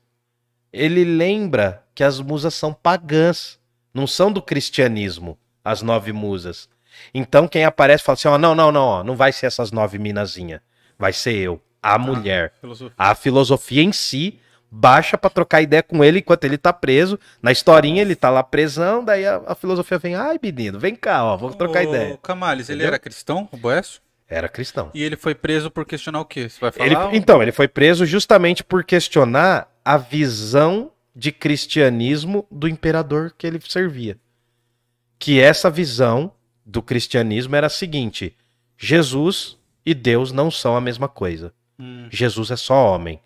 ele lembra que as musas são pagãs, não são do cristianismo, as nove musas. Então quem aparece fala assim: ó, não, não, não, ó, não vai ser essas nove minazinhas, vai ser eu, a mulher. Filosofia. A filosofia em si baixa pra trocar ideia com ele enquanto ele tá preso. Na historinha ele tá lá presão, daí a, a filosofia vem: ai, menino, vem cá, ó, vamos trocar O ideia. Camales, ele Entendeu? era cristão, o Boécio? Era cristão. E ele foi preso por questionar o quê? Você vai falar? Ele- então, ele foi preso justamente por questionar a visão de cristianismo do imperador que ele servia. Que essa visão do cristianismo era a seguinte: Jesus e Deus não são a mesma coisa. Hum, Jesus é só homem.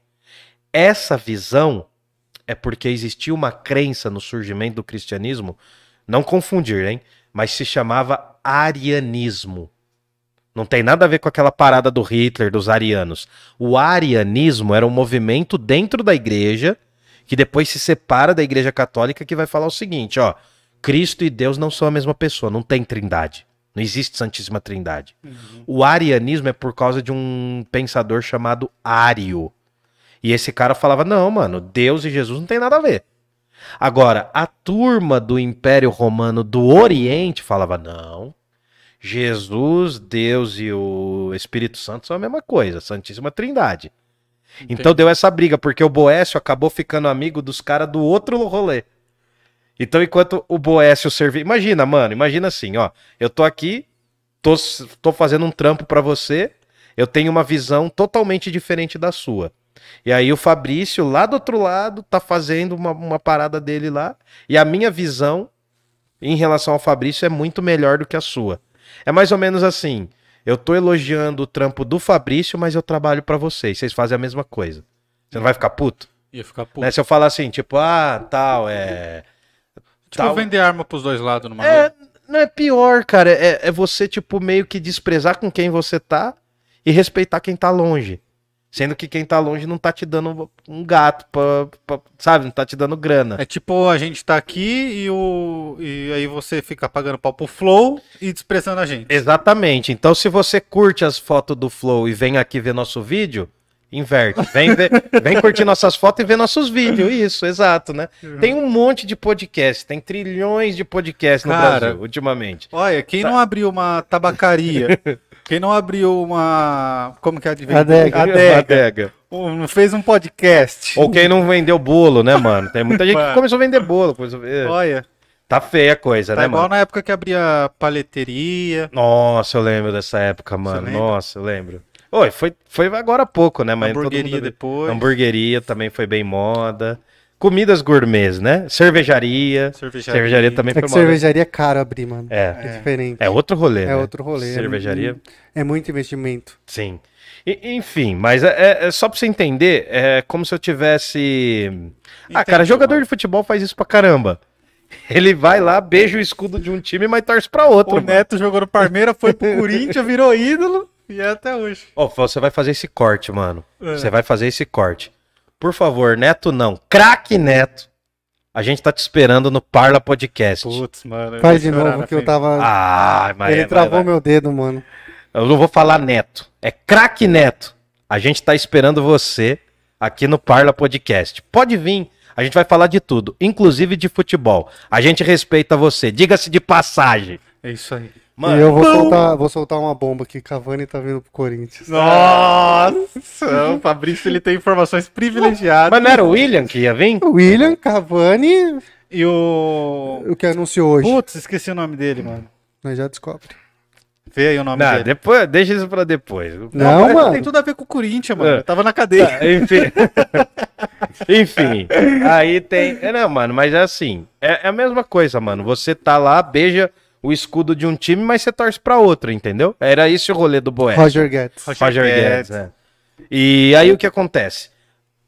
Essa visão é porque existia uma crença no surgimento do cristianismo, não confundir, hein? Mas se chamava arianismo. Não tem nada a ver com aquela parada do Hitler, dos arianos. O arianismo era um movimento dentro da igreja que depois se separa da igreja católica que vai falar o seguinte, ó, Cristo e Deus não são a mesma pessoa, não tem trindade. Não existe Santíssima Trindade. uhum. O arianismo é por causa de um pensador chamado Ário. E esse cara falava: não, mano, Deus e Jesus não tem nada a ver. Agora, a turma do Império Romano do Oriente falava: não, Jesus, Deus e o Espírito Santo são a mesma coisa, Santíssima Trindade. Então deu essa briga, porque o Boécio acabou ficando amigo dos caras do outro rolê. Então, enquanto o Boécio servia. Imagina, mano, imagina assim, ó. Eu tô aqui, tô, tô fazendo um trampo pra você, eu tenho uma visão totalmente diferente da sua. E aí o Fabrício, lá do outro lado, tá fazendo uma, uma parada dele lá. E a minha visão em relação ao Fabrício é muito melhor do que a sua. É mais ou menos assim. Eu tô elogiando o trampo do Fabrício, mas eu trabalho pra vocês. Vocês fazem a mesma coisa. Você não vai ficar puto? Ia ficar puto. Né? Se eu falar assim, tipo, ah, tal, é. Tipo, tal- vender arma pros dois lados numa É, não é pior, cara. É, é você, tipo, meio que desprezar com quem você tá e respeitar quem tá longe. Sendo que quem tá longe não tá te dando um gato, pra, pra- sabe? Não tá te dando grana. É tipo, a gente tá aqui e, o... e aí você fica pagando pau pro Flow e desprezando a gente. Exatamente. Então, se você curte as fotos do Flow e vem aqui ver nosso vídeo, inverte. Vem, ver- vem curtir nossas fotos e ver nossos vídeos. Isso, exato, né? Tem um monte de podcast, tem trilhões de podcasts no Cara, Brasil, ultimamente. Olha, quem não abriu uma tabacaria, quem não abriu uma. Como que é de vender? Adega. Adega. Adega. Não fez um podcast. Ou quem não vendeu bolo, né, mano? Tem muita gente que começou a vender bolo. começou a Olha, Tá feia a coisa, tá né, igual mano? na época que abria paleteria. Nossa, eu lembro dessa época, mano. Nossa, eu lembro. Oi, foi, foi agora há pouco, né? Mas hamburgueria mundo- depois. Hamburgueria também foi bem moda. Comidas gourmets, né? Cervejaria. Cervejaria. Cervejaria também É foi que moda. cervejaria é caro abrir, mano. É. É diferente. É outro rolê, É né? outro rolê. é Cervejaria, É muito investimento. sim. E- enfim, mas é, é- é só pra você entender, é como se eu tivesse... Ah, cara, jogador mano. de futebol faz isso pra caramba. Ele vai lá, beija o escudo de um time, mas torce pra outro. O mano. Neto jogou no Parmeira, foi pro Corinthians, virou ídolo e é até hoje. Ó, você vai fazer esse corte, mano. É. Você vai fazer esse corte. Por favor, Neto não. Craque Neto. A gente tá te esperando no Parla Podcast. Putz, mano. Faz de novo que eu tava. Ah, mas Ele vai, travou vai. meu dedo, mano. Eu não vou falar Neto. É Craque Neto. A gente tá esperando você aqui no Parla Podcast. Pode vir. A gente vai falar de tudo, inclusive de futebol. A gente respeita você. Diga-se de passagem. É isso aí. Mano, e eu vou soltar, vou soltar uma bomba aqui. Cavani tá vindo pro Corinthians. Nossa, o Fabrício ele tem informações privilegiadas. mas não era o William que ia vir? William Cavani, E o. o que anunciou hoje. Putz, esqueci o nome dele, mano. Nós já descobre. Vê aí o nome Não, dele. depois, deixa isso pra depois. Não, mas mano. Tem tudo a ver com o Corinthians, mano. Eu tava na cadeia. Tá, enfim. enfim. Aí tem. É, não, mano, mas é assim. É, é a mesma coisa, mano. Você tá lá, beija o escudo de um time, mas você torce pra outro, entendeu? Era esse o rolê do Boé. Roger Guedes. Roger Roger Guedes. Guedes, é. E aí o que acontece?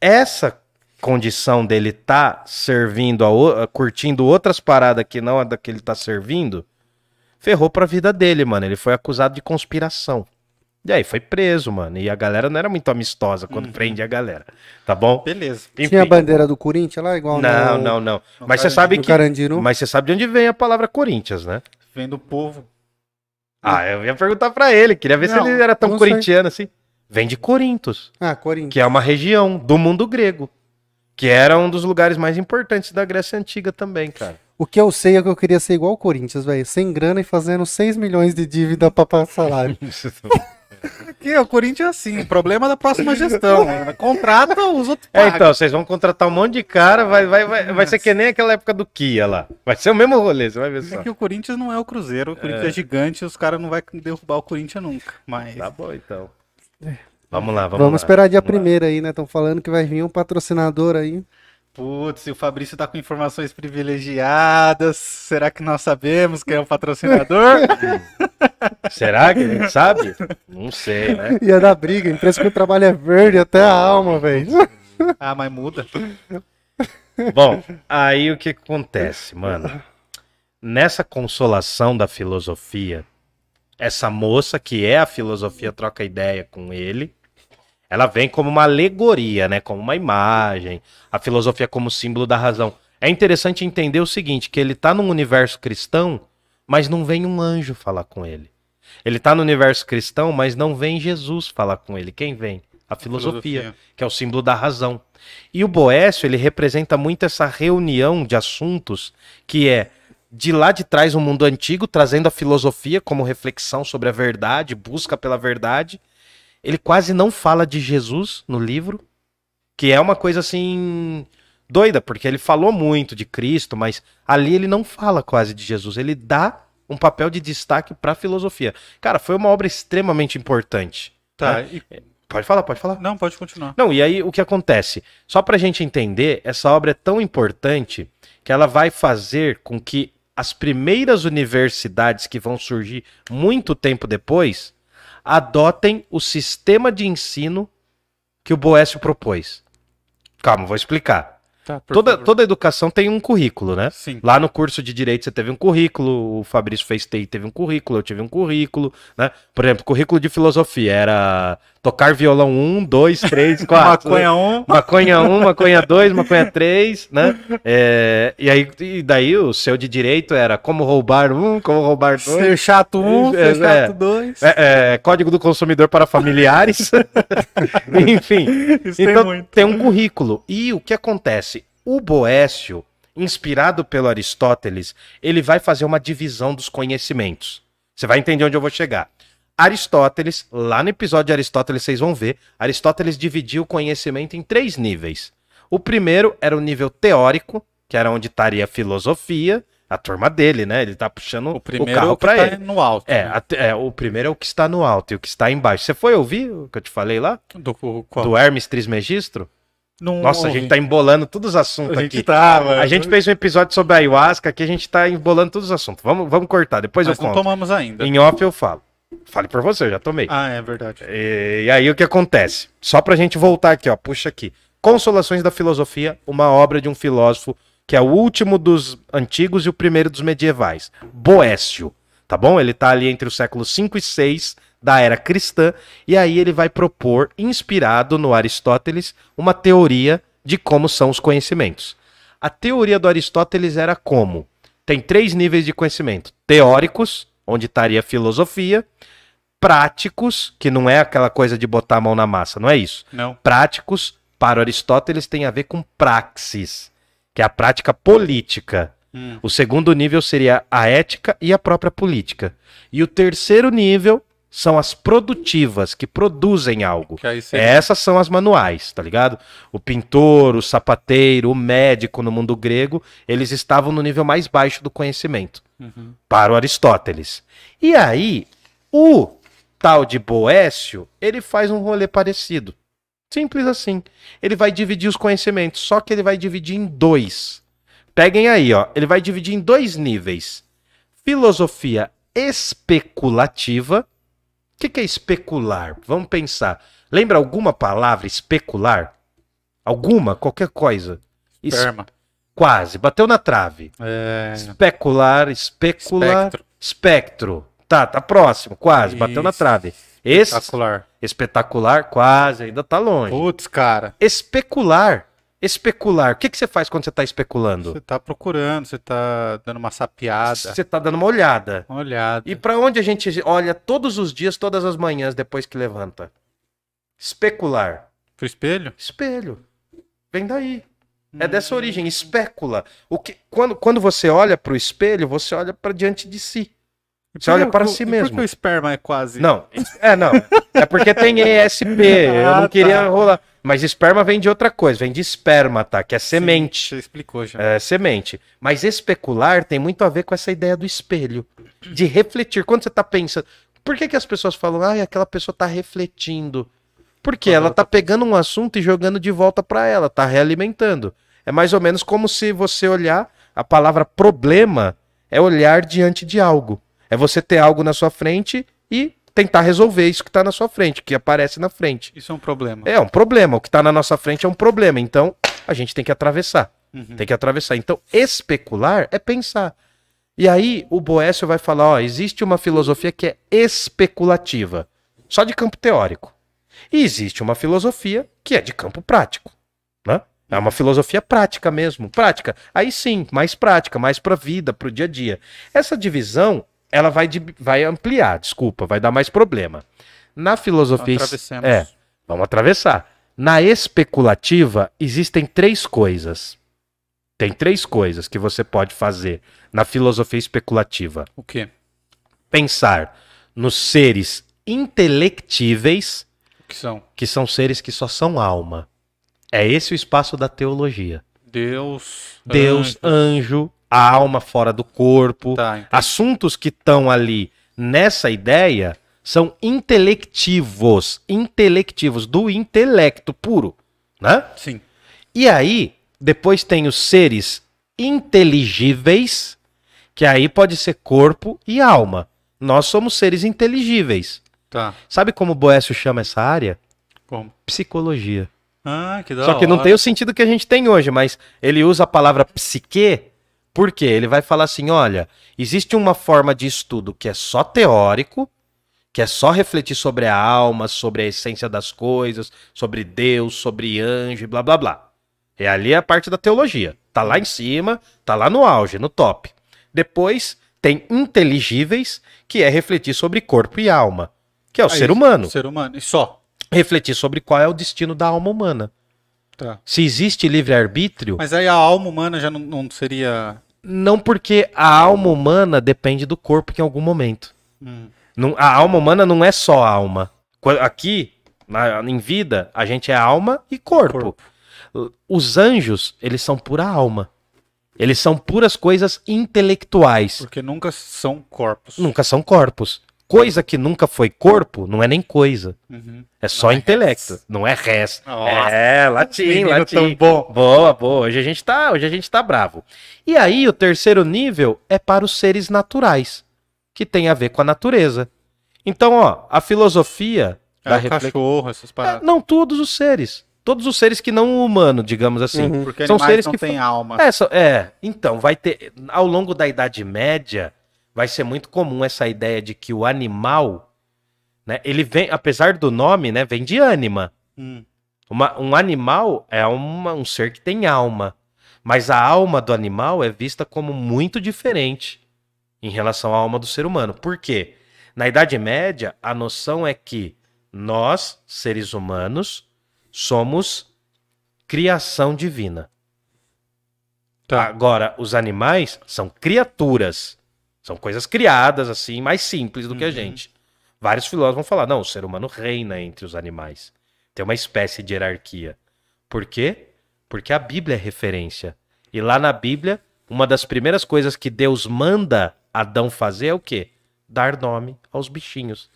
Essa condição dele tá servindo, a curtindo outras paradas que não a da que ele tá servindo, ferrou pra vida dele, mano. Ele foi acusado de conspiração. E aí foi preso, mano. E a galera não era muito amistosa quando prende a galera. Tá bom? Beleza. Tinha a bandeira do Corinthians lá, igual Não, no, não, não. no Mas você sabe que. Carandiru. Mas você sabe de onde vem a palavra Corinthians, né? Vem do povo. Ah, eu ia perguntar pra ele. Queria ver Não, se ele era tão corintiano assim. Vem de Corintos. Ah, Corinthians. que é uma região do mundo grego, que era um dos lugares mais importantes da Grécia Antiga também, cara. O que eu sei é que eu queria ser igual o Corinthians, velho. Sem grana e fazendo 6 milhões de dívida pra pagar salário. Aqui, o Corinthians é assim. O problema da próxima gestão. Contrata, os outros É, então, vocês vão contratar um monte de cara, vai, vai, vai, vai ser que nem aquela época do Kia lá. Vai ser o mesmo rolê, você vai ver só. É que o Corinthians não é o Cruzeiro. O Corinthians é, gigante e os caras não vão derrubar o Corinthians nunca. Mas. Tá bom, então. Vamos lá, vamos, Vamos, lá. esperar dia primeiro aí, né? Estão falando que vai vir um patrocinador aí. Putz, e o Fabrício tá com informações privilegiadas. Será que nós sabemos quem é o patrocinador? Será que a gente sabe? Não sei, né? Ia dar briga. A empresa que o trabalho é verde até a alma, velho. ah, mas muda. Bom, aí o que acontece, mano? Nessa consolação da filosofia, essa moça que é a filosofia troca ideia com ele, ela vem como uma alegoria, né? Como uma imagem, a filosofia como símbolo da razão. É interessante entender o seguinte, que ele tá num universo cristão, mas não vem um anjo falar com ele. Ele tá no universo cristão, mas não vem Jesus falar com ele. Quem vem? A filosofia, Filosofia. que é o símbolo da razão. E o Boécio, ele representa muito essa reunião de assuntos que é de lá de trás um mundo antigo, trazendo a filosofia como reflexão sobre a verdade, busca pela verdade. Ele quase não fala de Jesus no livro, que é uma coisa assim doida, porque ele falou muito de Cristo, mas ali ele não fala quase de Jesus, ele dá um papel de destaque para a filosofia. Cara, foi uma obra extremamente importante. Tá, e Pode falar, pode falar. Não, pode continuar. Não, e aí o que acontece? Só pra gente entender, essa obra é tão importante que ela vai fazer com que as primeiras universidades que vão surgir muito tempo depois adotem o sistema de ensino que o Boécio propôs. Calma, vou explicar. Tá, Toda, favor. toda educação tem um currículo, né? Sim. Lá no curso de Direito você teve um currículo, o Fabrício fez TI teve um currículo, eu tive um currículo, né? Por exemplo, currículo de filosofia era tocar violão 1, 2, 3, 4. Maconha 1. Maconha 1, maconha 2, maconha 3, né? É, e aí, e daí o seu de direito era como roubar um, como roubar dois. Ser chato 1, É, ser é. chato 2. É, é, código do consumidor para familiares. Enfim. Isso tem então muito. tem um currículo. E o que acontece? O Boécio, inspirado pelo Aristóteles, ele vai fazer uma divisão dos conhecimentos. Você vai entender onde eu vou chegar. Aristóteles, lá no episódio de Aristóteles, vocês vão ver, Aristóteles dividiu o conhecimento em três níveis. O primeiro era o nível teórico, que era onde estaria a filosofia, a turma dele, né? Ele tá puxando O o, primeiro carro é o que para tá ele. no alto. É, né? até- é, o primeiro é o que está no alto e o que está embaixo. Você foi ouvir o que eu te falei lá? Do, qual? Do Hermes Trismegistro? Não Nossa, a ouvi. gente tá embolando todos os assuntos A gente aqui. tava. A gente fez um episódio sobre a ayahuasca, aqui a gente tá embolando todos os assuntos. Vamos, vamos cortar, depois Nós eu não conto. tomamos ainda. Em off eu falo. Fale por você, eu já tomei. Ah, é verdade. E, e aí o que acontece? Só pra gente voltar aqui, ó, puxa aqui. Consolações da Filosofia, uma obra de um filósofo que é o último dos antigos e o primeiro dos medievais, Boécio, tá bom? Ele tá ali entre os séculos 5 e 6 da era cristã, e aí ele vai propor, inspirado no Aristóteles, uma teoria de como são os conhecimentos. A teoria do Aristóteles era como? Tem três níveis de conhecimento: teóricos, onde estaria a filosofia, práticos, que não é aquela coisa de botar a mão na massa, não é isso. Não. Práticos, para Aristóteles, tem a ver com praxis, que é a prática política. Hum. O segundo nível seria a ética e a própria política. E o terceiro nível são as produtivas, que produzem algo. Que. Essas são as manuais, tá ligado? O pintor, o sapateiro, o médico no mundo grego, eles estavam no nível mais baixo do conhecimento Uhum. para o Aristóteles. E aí, o tal de Boécio, ele faz um rolê parecido. Simples assim. Ele vai dividir os conhecimentos, só que ele vai dividir em dois. Peguem aí, ó. Ele vai dividir em dois níveis: filosofia especulativa. O que, que é especular? Vamos pensar. Lembra alguma palavra especular? Alguma? Qualquer coisa? Es- Esperma. Quase. Bateu na trave. É... Especular, especular. Espectro. Espectro. Tá, tá próximo, quase. Bateu na Isso. trave. Esse, Espetacular. espetacular, quase, ainda tá longe. Putz, cara. Especular. Especular. O que, que você faz quando você tá especulando? Você tá procurando, você tá dando uma sapiada. Você tá dando uma olhada. Uma olhada. E pra onde a gente olha todos os dias, todas as manhãs, depois que levanta? Especular. Pro espelho? Espelho. Vem daí. É dessa origem, especula. O que, quando, quando você olha pro espelho, você olha para diante de si. Você olha para si mesmo. Por que o esperma é quase. Não, é não. É porque tem ESP. Eu Ah, não queria tá. rolar. Mas esperma vem de outra coisa, vem de espermata, que é Sim, semente. Você explicou já. É semente. Mas especular tem muito a ver com essa ideia do espelho. De refletir. Quando você tá pensando. Por que, que as pessoas falam, ai, aquela pessoa tá refletindo? Porque ela ela tá pegando um assunto e jogando de volta para ela, tá realimentando. É mais ou menos como se você olhar, a palavra problema é olhar diante de algo. É você ter algo na sua frente e tentar resolver isso que tá na sua frente, que aparece na frente. Isso é um problema. É um problema. O que tá na nossa frente é um problema. Então, a gente tem que atravessar. Uhum. Tem que atravessar. Então, especular é pensar. E aí, o Boécio vai falar: ó, existe uma filosofia que é especulativa, só de campo teórico. E existe uma filosofia que é de campo prático. Né? É uma filosofia prática mesmo. Prática. Aí sim, mais prática, mais para vida, para o dia a dia. Essa divisão, ela vai, di- vai ampliar, desculpa, vai dar mais problema. Na filosofia. É, vamos atravessar. Na especulativa, existem três coisas. Tem três coisas que você pode fazer na filosofia especulativa: O quê? pensar nos seres intelectíveis, que são? que são seres que só são alma. É esse o espaço da teologia. Deus. Deus, anjos. anjo, a alma fora do corpo. Tá. Assuntos que estão ali nessa ideia são intelectivos, intelectivos, do intelecto puro, né? Sim. E aí, depois tem os seres inteligíveis, que aí pode ser corpo e alma. Nós somos seres inteligíveis. Tá. Sabe como o Boécio chama essa área? Como? Psicologia. Ah, que da Só que não tem o sentido que a gente tem hoje, mas ele usa a palavra psique, por quê? Ele vai falar assim: olha, existe uma forma de estudo que é só teórico, que é só refletir sobre a alma, sobre a essência das coisas, sobre Deus, sobre anjo, e blá blá blá. E ali é a parte da teologia. Tá lá em cima, tá lá no auge, no top. Depois tem inteligíveis, que é refletir sobre corpo e alma, que é o Ah, ser isso, humano. Ser humano. E só. Refletir sobre qual é o destino da alma humana. Tá. Se existe livre-arbítrio, Mas aí a alma humana já não, não seria. Não porque a alma humana depende do corpo em algum momento. Hum. Não- a alma humana não é só alma. Aqui, na- em vida, a gente é alma e corpo. Os anjos, eles são pura alma. Eles são puras coisas intelectuais. Porque nunca são corpos. Nunca são corpos. Coisa que nunca foi corpo não é nem coisa. Uhum. É só Não é intelecto. res. Não é res. Nossa, é, latim, latim. tão bom. Boa, boa. Hoje a gente tá, hoje a gente tá bravo. E aí o terceiro nível é para os seres naturais, que tem a ver com a natureza. Então, ó, a filosofia É da reflex- cachorro, essas É, paradas. não todos os seres, todos os seres que não o humano, digamos assim. Uhum. Porque são seres não que têm alma. É, é, então, vai ter. Ao longo da Idade Média, vai ser muito comum essa ideia de que o animal, né? Ele vem, apesar do nome, né? Vem de ânima. Hum. Uma- um animal é uma- um ser que tem alma. Mas a alma do animal é vista como muito diferente em relação à alma do ser humano. Por quê? Na Idade Média, a noção é que nós, seres humanos, somos criação divina. Tá. Agora, os animais são criaturas. São coisas criadas, assim, mais simples do que a Uhum. gente. Vários filósofos vão falar: não, o ser humano reina entre os animais. Tem uma espécie de hierarquia. Por quê? Porque a Bíblia é referência. E lá na Bíblia, uma das primeiras coisas que Deus manda Adão fazer é o quê? Dar nome aos bichinhos.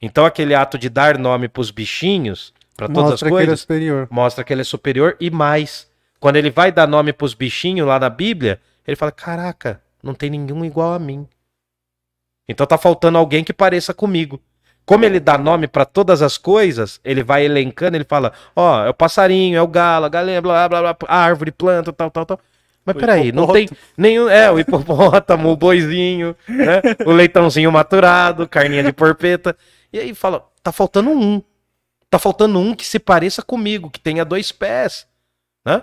Então, aquele ato de dar nome para os bichinhos, para todas Mostra as que ele é coisas, superior. mostra que ele é superior e mais. Quando ele vai dar nome pros bichinhos lá na Bíblia, ele fala: Caraca, não tem nenhum igual a mim. Então tá faltando alguém que pareça comigo. Como ele dá nome pra todas as coisas, ele vai elencando, ele fala: Ó, é o passarinho, é o galo, a galinha, blá blá blá, a árvore, planta, tal, tal, tal. Mas O peraí, não tem nenhum. É, o hipopótamo, o boizinho, né? O leitãozinho maturado, carninha de porpeta. E aí fala: tá faltando um. Tá faltando um que se pareça comigo, que tenha dois pés, né?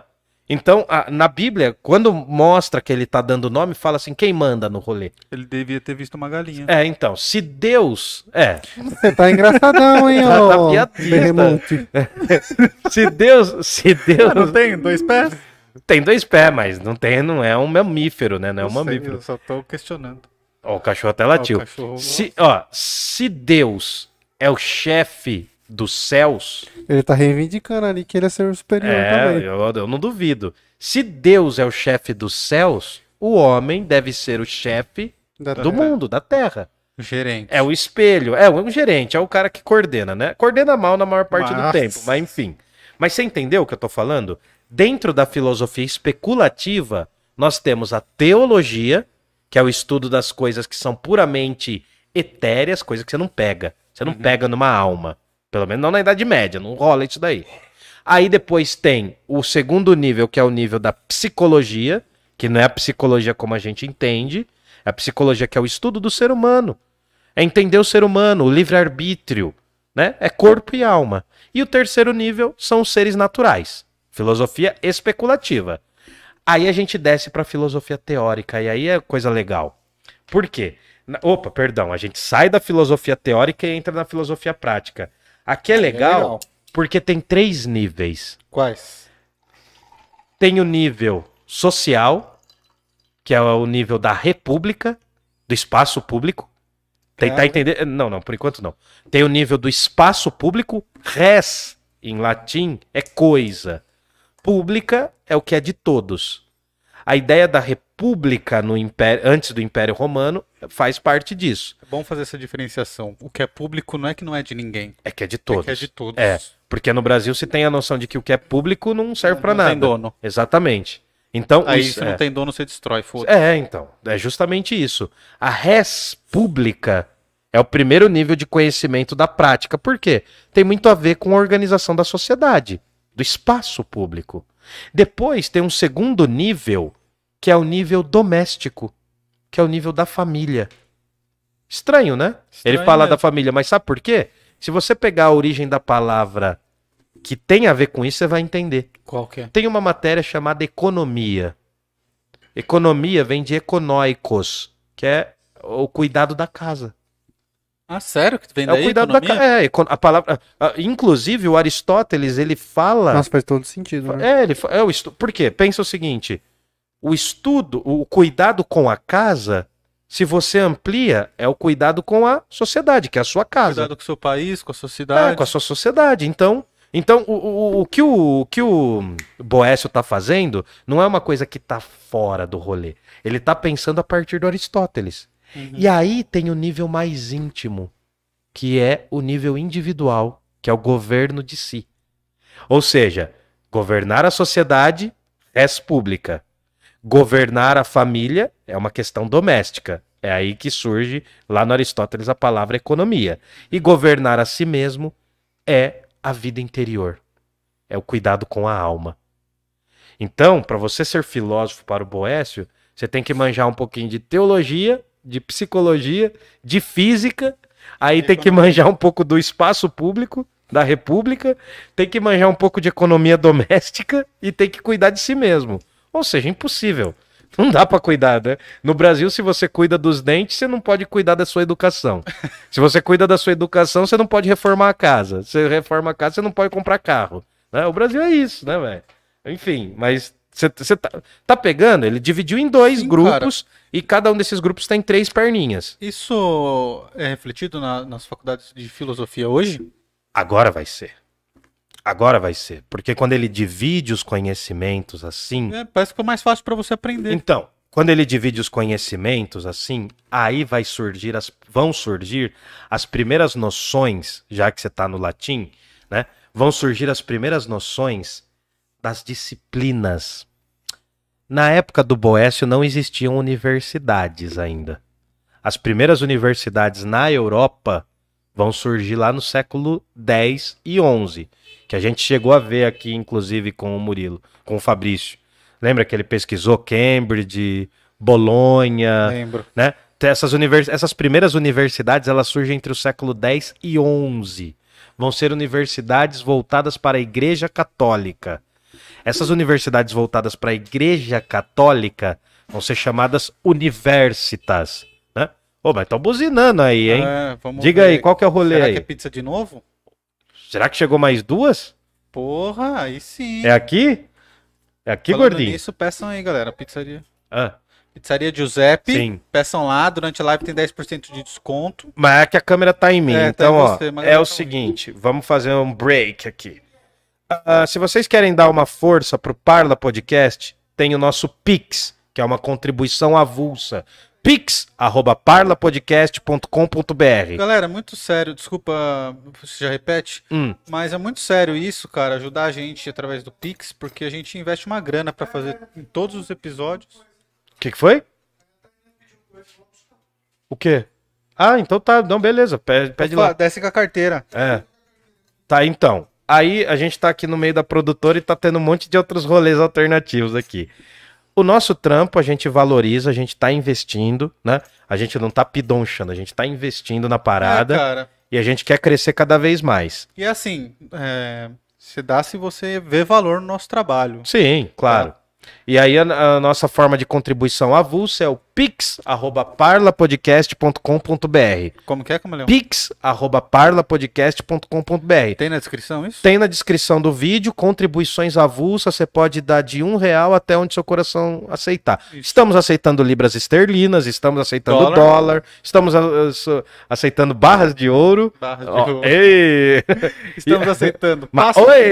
Então, a- na Bíblia, quando mostra que ele tá dando nome, fala assim: quem manda no rolê? Ele devia ter visto uma galinha. É, então, se Deus. É, Você tá engraçadão, hein, Tá- tá ô piadista. Berremonte. se Deus. Se Deus. Ah, não tem dois pés? Tem dois pés, mas não tem, não é um mamífero, né? Não é um Eu sei, mamífero. Eu só tô questionando. Ó, o cachorro até Ó, latiu. o cachorro- Se, ó, se Deus é o chefe dos céus, Ele tá reivindicando ali que ele é ser superior é, também. eu, eu não duvido. Se Deus é o chefe dos céus, o homem deve ser o chefe Da do terra. mundo, da terra. Gerente. É o espelho, é um gerente, é o cara que coordena, né? Coordena mal na maior parte do tempo, mas enfim. Mas você entendeu o que eu tô falando? Dentro da filosofia especulativa, nós temos a teologia, que é o estudo das coisas que são puramente etéreas, coisas que você não pega. Você não pega numa alma. Pelo menos não na Idade Média, não rola isso daí. Aí depois tem o segundo nível, que é o nível da psicologia, que não é a psicologia como a gente entende, é a psicologia que é o estudo do ser humano. É entender o ser humano, o livre-arbítrio, né? É corpo e alma. E o terceiro nível são os seres naturais. Filosofia especulativa. Aí a gente desce para filosofia teórica, e aí é coisa legal. Por quê? Opa, perdão, a gente sai da filosofia teórica e entra na filosofia prática. Aqui é legal, legal. porque tem três níveis. Quais? Tem o nível social, que é o nível da república, do espaço público. Tentar Cara. entender. Não, não, por enquanto não. Tem o nível do espaço público, res, em latim, é coisa. Pública é o que é de todos. A ideia da república no império, antes do Império Romano faz parte disso. É bom fazer essa diferenciação. O que é público não é que não é de ninguém. É que é de É todos. que é de todos. É, porque no Brasil se tem a noção de que o que é público não serve pra Não nada. tem dono. Exatamente. Então, Aí isso se é. não tem dono, você destrói. Foda. É, então. É justamente isso. A res pública é o primeiro nível de conhecimento da prática. Por quê? Tem muito a ver com a organização da sociedade, do espaço público. Depois tem um segundo nível, que é o nível doméstico, que é o nível da família. Estranho, né? Ele Estranho fala mesmo. da família, mas sabe por quê? Se você pegar a origem da palavra que tem a ver com isso, você vai entender. Qual que é? Tem uma matéria chamada economia. Economia vem de econóicos, que é o cuidado da casa. Ah, sério? Que vem É o daí? cuidado da economia? casa. É, a palavra. inclusive, o Aristóteles, ele fala. Nossa, faz todo sentido, né? É, ele fa- é o estu... Por quê? Pensa o seguinte: o estudo, o cuidado com a casa, se você amplia, é o cuidado com a sociedade, que é a sua casa. Cuidado com o seu país, com a É, sociedade. com a sua sociedade. Então, então o, o, o que o, o que o Boécio tá fazendo não é uma coisa que tá fora do rolê. Ele tá pensando a partir do Aristóteles. Uhum. E aí tem o nível mais íntimo, que é o nível individual, que é o governo de si. Ou seja, governar a sociedade, res pública. Governar a família é uma questão doméstica. É aí que surge, lá no Aristóteles, a palavra economia. E governar a si mesmo é a vida interior. É o cuidado com a alma. Então, para você ser filósofo para o Boécio, você tem que manjar um pouquinho de teologia, de psicologia, de física, aí tem que manjar um pouco do espaço público, da república, tem que manjar um pouco de economia doméstica e tem que cuidar de si mesmo. Ou seja, impossível. Não dá pra cuidar, né? No Brasil, se você cuida dos dentes, você não pode cuidar da sua educação. Se você cuida da sua educação, você não pode reformar a casa. Se você reforma a casa, você não pode comprar carro. né? O Brasil é isso, né, velho? Enfim, mas você tá, tá pegando? Ele dividiu em dois Sim, grupos e cada um desses grupos tem três perninhas. Isso é refletido na- nas faculdades de filosofia hoje? Agora vai ser. Agora vai ser. Porque quando ele divide os conhecimentos assim. É, parece que foi mais fácil pra você aprender. Então, quando ele divide os conhecimentos assim, aí vai surgir as, vão surgir as primeiras noções, já que você está no latim, né? Vão surgir as primeiras noções das disciplinas. Na época do Boécio não existiam universidades ainda. As primeiras universidades na Europa vão surgir lá no século X e XI, que a gente chegou a ver aqui, inclusive, com o Murilo, com o Fabrício. Lembra que ele pesquisou Cambridge, Bolonha, Lembro. né? Essas, univers... Essas primeiras universidades elas surgem entre o século X e XI. Vão ser universidades voltadas para a Igreja Católica. Essas universidades voltadas para a Igreja Católica vão ser chamadas universitas. Né? Ô, mas estão buzinando aí, hein? É, Diga ver. aí, qual que é o rolê Será aí? que é pizza de novo? Será que chegou mais duas? Porra, aí sim. É aqui? É aqui, Falando gordinho? nisso, peçam aí, galera. Pizzaria. Ah, Pizzaria Giuseppe. sim. Peçam lá, durante a live tem 10% de desconto. Mas é que a câmera tá em mim. É, tá então, em ó, você, mas é o seguinte, vamos fazer um break aqui. Ah, se vocês querem dar uma força pro Parla Podcast, tem o nosso Pix, que é uma contribuição avulsa. pix@parlapodcast.com.br. Galera, muito sério, desculpa se já repete, Hum, mas é muito sério isso, cara, ajudar a gente através do Pix, porque a gente investe uma grana pra fazer em todos os episódios. o que, que foi? O quê? Ah, então tá, não, beleza, pede, pede Opa, lá. Desce com a carteira. É. Tá, então. Aí a gente tá aqui no meio da produtora e tá tendo um monte de outros rolês alternativos aqui. O nosso trampo a gente valoriza, a gente tá investindo, né? A gente não tá pidonchando, a gente tá investindo na É, parada cara. e a gente quer crescer cada vez mais. E assim, é, se dá se você vê valor no nosso trabalho. Sim, claro. E aí a, a nossa forma de contribuição avulsa é o pix arroba parlapodcast.com.br. Como que é, Camaleão? Pix arroba parlapodcast.com.br. Tem na descrição isso? Tem na descrição do vídeo contribuições avulsas. Você pode dar de um real até onde seu coração aceitar. Isso. Estamos aceitando libras esterlinas, estamos aceitando Dólar. dólar, estamos a- a- aceitando barras de ouro. Barra de Ó, ouro. ei! Estamos aceitando.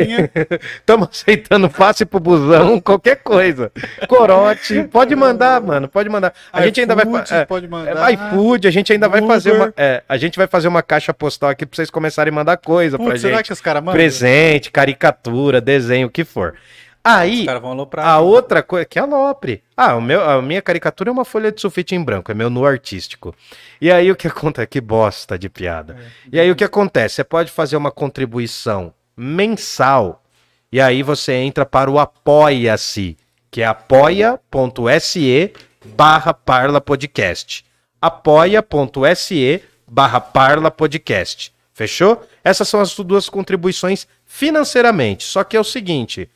Minha. Estamos aceitando passe pro busão, qualquer coisa. Corote, pode mandar, mano, pode mandar. A gente ainda vai é, pode é, mandar. iFood, a gente ainda vai fazer Uber. uma, é, a gente vai fazer uma caixa postal aqui pra vocês começarem a mandar coisa pra Putz, será gente. que os caras mandam? Presente, caricatura, desenho, o que for. Aí, Os caras vão aloprar. a outra coisa, que alopre. Ah, o meu, a minha caricatura é uma folha de sulfite em branco, é meu nu artístico. E aí o que acontece? Que bosta de piada. E aí o que acontece? Você pode fazer uma contribuição mensal e aí você entra para o Apoia-se, que é apoia.se barra Parla Podcast. apoia.se barra Parla Podcast. Fechou? Essas são as duas contribuições financeiramente. Só que é o seguinte,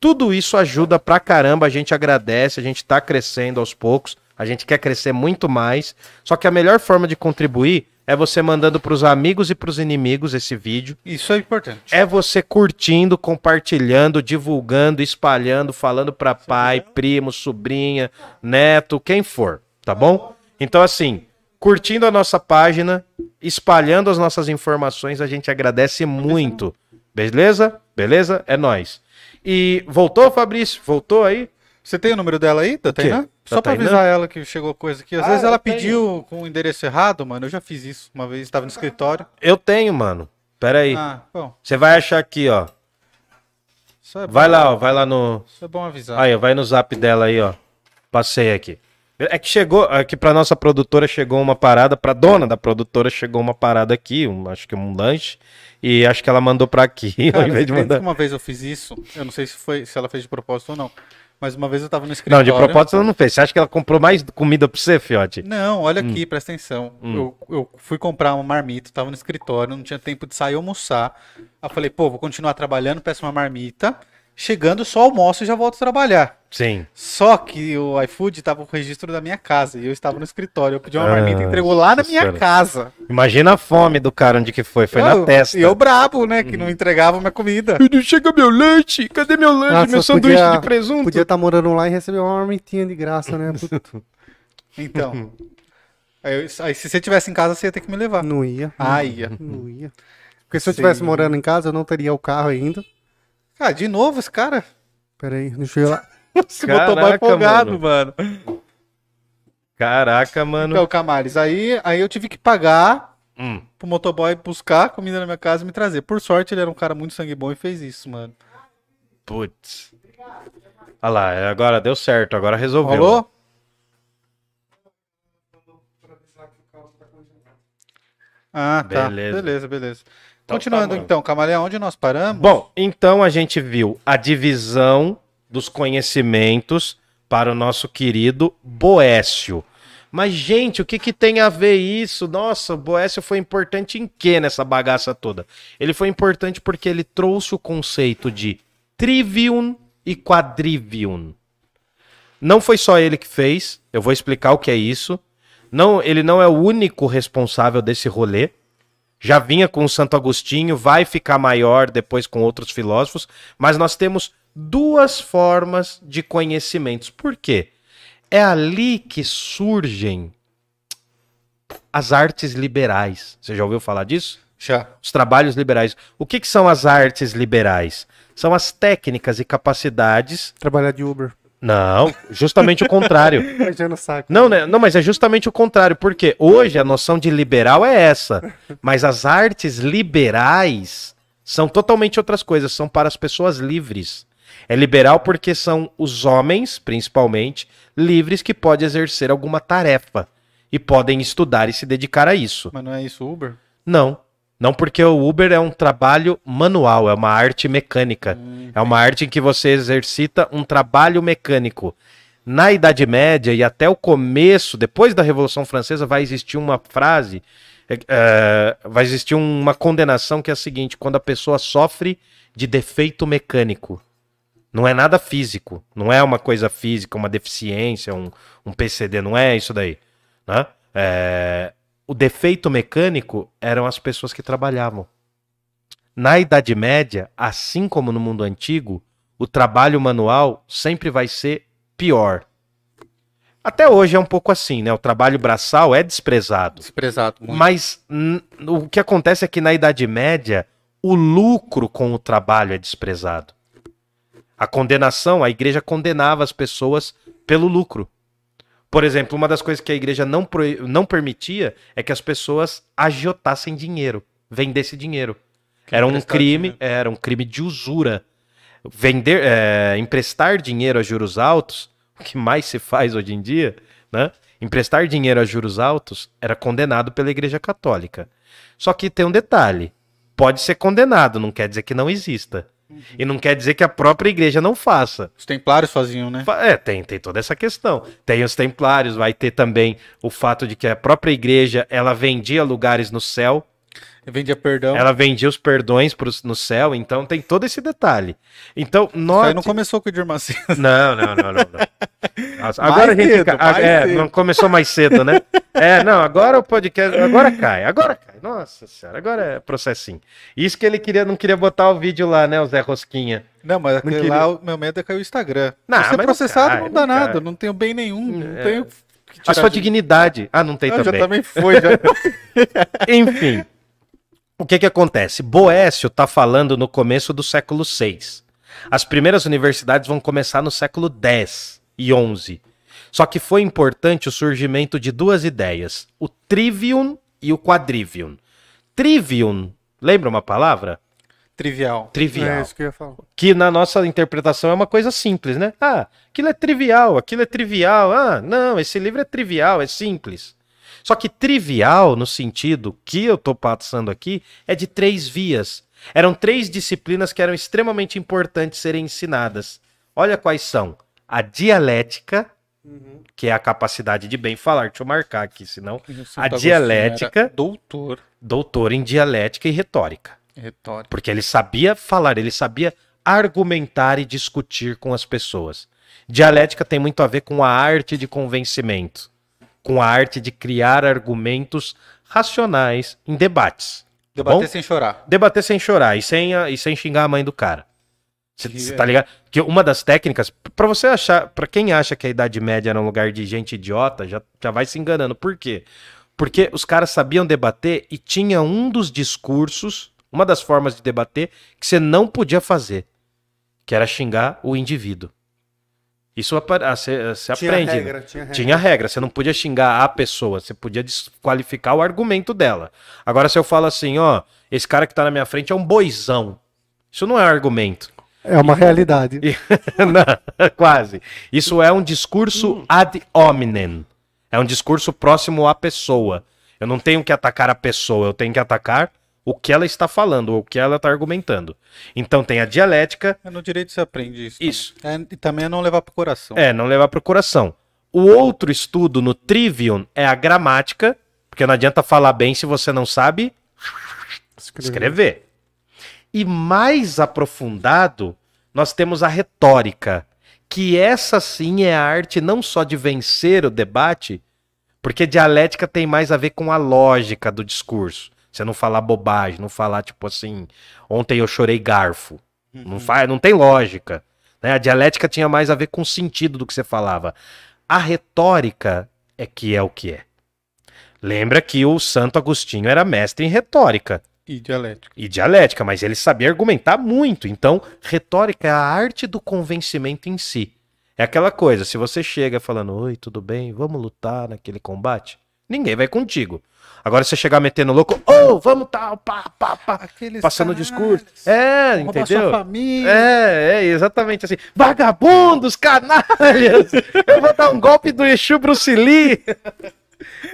tudo isso ajuda pra caramba, a gente agradece, a gente tá crescendo aos poucos, a gente quer crescer muito mais. Só que a melhor forma de contribuir é você mandando pros amigos e pros inimigos esse vídeo. Isso é importante. É você curtindo, compartilhando, divulgando, espalhando, falando pra pai, primo, sobrinha, neto, quem for, tá bom? Então assim, curtindo a nossa página, espalhando as nossas informações, a gente agradece muito. Beleza? Beleza? É nóis. E voltou, Fabrício? Voltou aí? Você tem o número dela aí, da? Tainá? Só pra Tainá? avisar ela que chegou coisa aqui. Às Ah, vezes ela eu tenho. pediu com o endereço errado, mano. Eu já fiz isso. Uma vez estava no escritório. Eu tenho, mano. Pera aí. Ah. Você vai achar aqui, ó. Isso é bom, Vai lá, ó. Vai lá no. Isso é bom avisar. Aí, ó, vai no zap dela aí, ó. Passei aqui. É que chegou, aqui pra nossa produtora chegou uma parada, pra dona da produtora chegou uma parada aqui, um- acho que um lanche, e acho que ela mandou pra aqui, Cara, ao invés de mandar. uma vez eu fiz isso. Eu não sei se foi, se ela fez de propósito ou não. Mas uma vez eu tava no Não, escritório. de propósito ela não fez. Você acha que ela comprou mais comida pra você, fiote? Não, olha Hum. aqui, presta atenção. Eu, eu fui comprar uma marmita, tava no escritório, não tinha tempo de sair almoçar. Aí eu falei, pô, vou continuar trabalhando, peço uma marmita. Chegando, só almoço e já volto a trabalhar. Sim. Só que o iFood tava com o registro da minha casa e eu estava no escritório. Eu pedi uma Ah, marmita e entregou lá na minha casa. Imagina a fome do cara onde que foi. Foi na Eu- testa. Uhum. E eu brabo, né, que não entregava minha comida. Não chega meu lanche? Cadê meu lanche? Nossa, meu sanduíche podia- de presunto? Podia estar morando lá e receber uma marmitinha de graça, né? Então. aí, aí se você tivesse em casa, você ia ter que me levar. Não ia. Ah, ia. Não ia. Porque se eu estivesse morando em casa, eu não teria o carro ainda. Ah, de novo esse cara? Pera aí, deixa eu ir lá. Esse motoboy Caraca, folgado, mano. Caraca, mano. Então, Camales, aí, aí eu tive que pagar Hum. pro motoboy buscar comida na minha casa e me trazer. Por sorte, ele era um cara muito sangue bom e fez isso, mano. Putz. Olha lá, agora deu certo, agora resolveu. Rolou? Ah, tá. Beleza. Beleza, beleza. Então Continuando então, Camaleão, onde nós paramos? Bom, então a gente viu a divisão dos conhecimentos para o nosso querido Boécio. Mas, gente, o que, que tem a ver isso? Nossa, o Boécio foi importante em quê nessa bagaça toda? Ele foi importante porque ele trouxe o conceito de trivium e quadrivium. Não foi só ele que fez, eu vou explicar o que é isso. Não, ele não é o único responsável desse rolê. Já vinha com o Santo Agostinho, vai ficar maior depois com outros filósofos, mas nós temos duas formas de conhecimentos. Por quê? É ali que surgem as artes liberais. Você já ouviu falar disso? Já. Os trabalhos liberais. O que, que são as artes liberais? São as técnicas e capacidades. Trabalhar de Uber. Não, justamente o contrário. Imagina o saco. Não, né? não, mas é justamente o contrário, porque hoje a noção de liberal é essa, mas as artes liberais são totalmente outras coisas, são para as pessoas livres. É liberal porque são os homens, principalmente, livres que podem exercer alguma tarefa e podem estudar e se dedicar a isso. Mas não é isso, Uber? Não, não porque o Uber é um trabalho manual, é uma arte mecânica. É uma arte em que você exercita um trabalho mecânico. Na Idade Média e até o começo, depois da Revolução Francesa, vai existir uma frase, é, é, vai existir uma condenação que é a seguinte: quando a pessoa sofre de defeito mecânico. Não é nada físico. Não é uma coisa física, uma deficiência, um, um PCD. Não é isso daí. Né? É, o defeito mecânico eram as pessoas que trabalhavam. Na Idade Média, assim como no mundo antigo, o trabalho manual sempre vai ser pior. Até hoje é um pouco assim, né? O trabalho braçal é desprezado. Desprezado. Muito. Mas o que acontece é que na Idade Média, o lucro com o trabalho é desprezado. A condenação, a igreja condenava as pessoas pelo lucro. Por exemplo, uma das coisas que a igreja não, proí- não permitia é que as pessoas agiotassem dinheiro, vendessem dinheiro. Era um crime, dinheiro. era um crime de usura. Vender, é, emprestar dinheiro a juros altos, o que mais se faz hoje em dia, né? Emprestar dinheiro a juros altos era condenado pela Igreja Católica. Só que tem um detalhe: pode ser condenado, não quer dizer que não exista. E não quer dizer que a própria igreja não faça. Os templários faziam, né? É, tem, tem toda essa questão. Tem os templários, vai ter também o fato de que a própria igreja ela vendia lugares no céu, Vendia perdão. ela vendia os perdões pros, no céu, então tem todo esse detalhe. Então, nós. não começou com o Edir Macedo. Não, não, não, não. não. Nossa, agora a gente. é, cedo. não começou mais cedo, né? É, não, agora o podcast. Agora cai, agora cai. Nossa senhora, agora é processinho. Isso que ele queria, não queria botar o vídeo lá, né, o Zé Rosquinha. Não, mas aquele queria. lá, o meu medo é cair o Instagram. Não, Se ser mas não processado cai, não, dá não nada, cai. não tenho bem nenhum. Não É. tenho A sua de- dignidade. Ah, não tem Não, já também. também foi. Já... Enfim, o que que acontece? Boécio está falando no começo do século VI. As primeiras universidades vão começar no século X e XI. Só que foi importante o surgimento de duas ideias, o trivium e o quadrivium. Trivium, lembra uma palavra? Trivial. Trivial. É isso que eu ia falar. que na nossa interpretação é uma coisa simples, né? Ah, aquilo é trivial, aquilo é trivial. Ah, não, esse livro é trivial, é simples. Só que trivial, no sentido que eu tô passando aqui, é de três vias. Eram três disciplinas que eram extremamente importantes serem ensinadas. Olha quais são: a dialética, que é a capacidade de bem falar. Deixa eu marcar aqui, senão. A dialética- Doutor Doutor em dialética e retórica. retórica. Porque ele sabia falar, ele sabia argumentar e discutir com as pessoas. Dialética tem muito a ver com a arte de convencimento, com a arte de criar argumentos racionais em debates. Tá Debater bom? sem chorar. Debater sem chorar e sem, e sem xingar a mãe do cara. Você tá ligado? Que uma das técnicas, pra você achar, pra quem acha que a Idade Média era um lugar de gente idiota, já, já vai se enganando. Por quê? Porque os caras sabiam debater e tinha um dos discursos, uma das formas de debater, que você não podia fazer, que era xingar o indivíduo. Isso você você Tinha aprende. né? regra, tinha regra. Tinha regra, você não podia xingar a pessoa, você podia desqualificar o argumento dela. Agora, se eu falo assim, ó, esse cara que tá na minha frente é um boizão. Isso não é argumento. É uma realidade. Não, quase. Isso é um discurso ad hominem. É um discurso próximo à pessoa. Eu não tenho que atacar a pessoa, eu tenho que atacar o que ela está falando, ou o que ela está argumentando. Então tem a dialética, É, no direito você aprende isso. Isso. É, e também é não levar pro coração. é, não levar para o coração. O outro estudo no trivium é a gramática, porque não adianta falar bem se você não sabe escrever. E mais aprofundado, nós temos a retórica, que essa sim é a arte não só de vencer o debate, porque dialética tem mais a ver com a lógica do discurso. Você não falar bobagem, não falar tipo assim, ontem eu chorei garfo. Não faz, não tem lógica. né? A dialética tinha mais a ver com o sentido do que você falava. A retórica é que é o que é. Lembra que o Santo Agostinho era mestre em retórica E dialético. e dialética, mas ele sabia argumentar muito. Então, retórica é a arte do convencimento em si. É aquela coisa, se você chega falando, oi, tudo bem, vamos lutar naquele combate, ninguém vai contigo. Agora, se você chegar metendo louco, ô, vamos tal, pá, pá, pá, Aqueles passando caras, discurso. É, entendeu? família. É, é, exatamente assim. Vagabundos, canalhas! Eu vou dar um golpe do Exu Bruce Lee!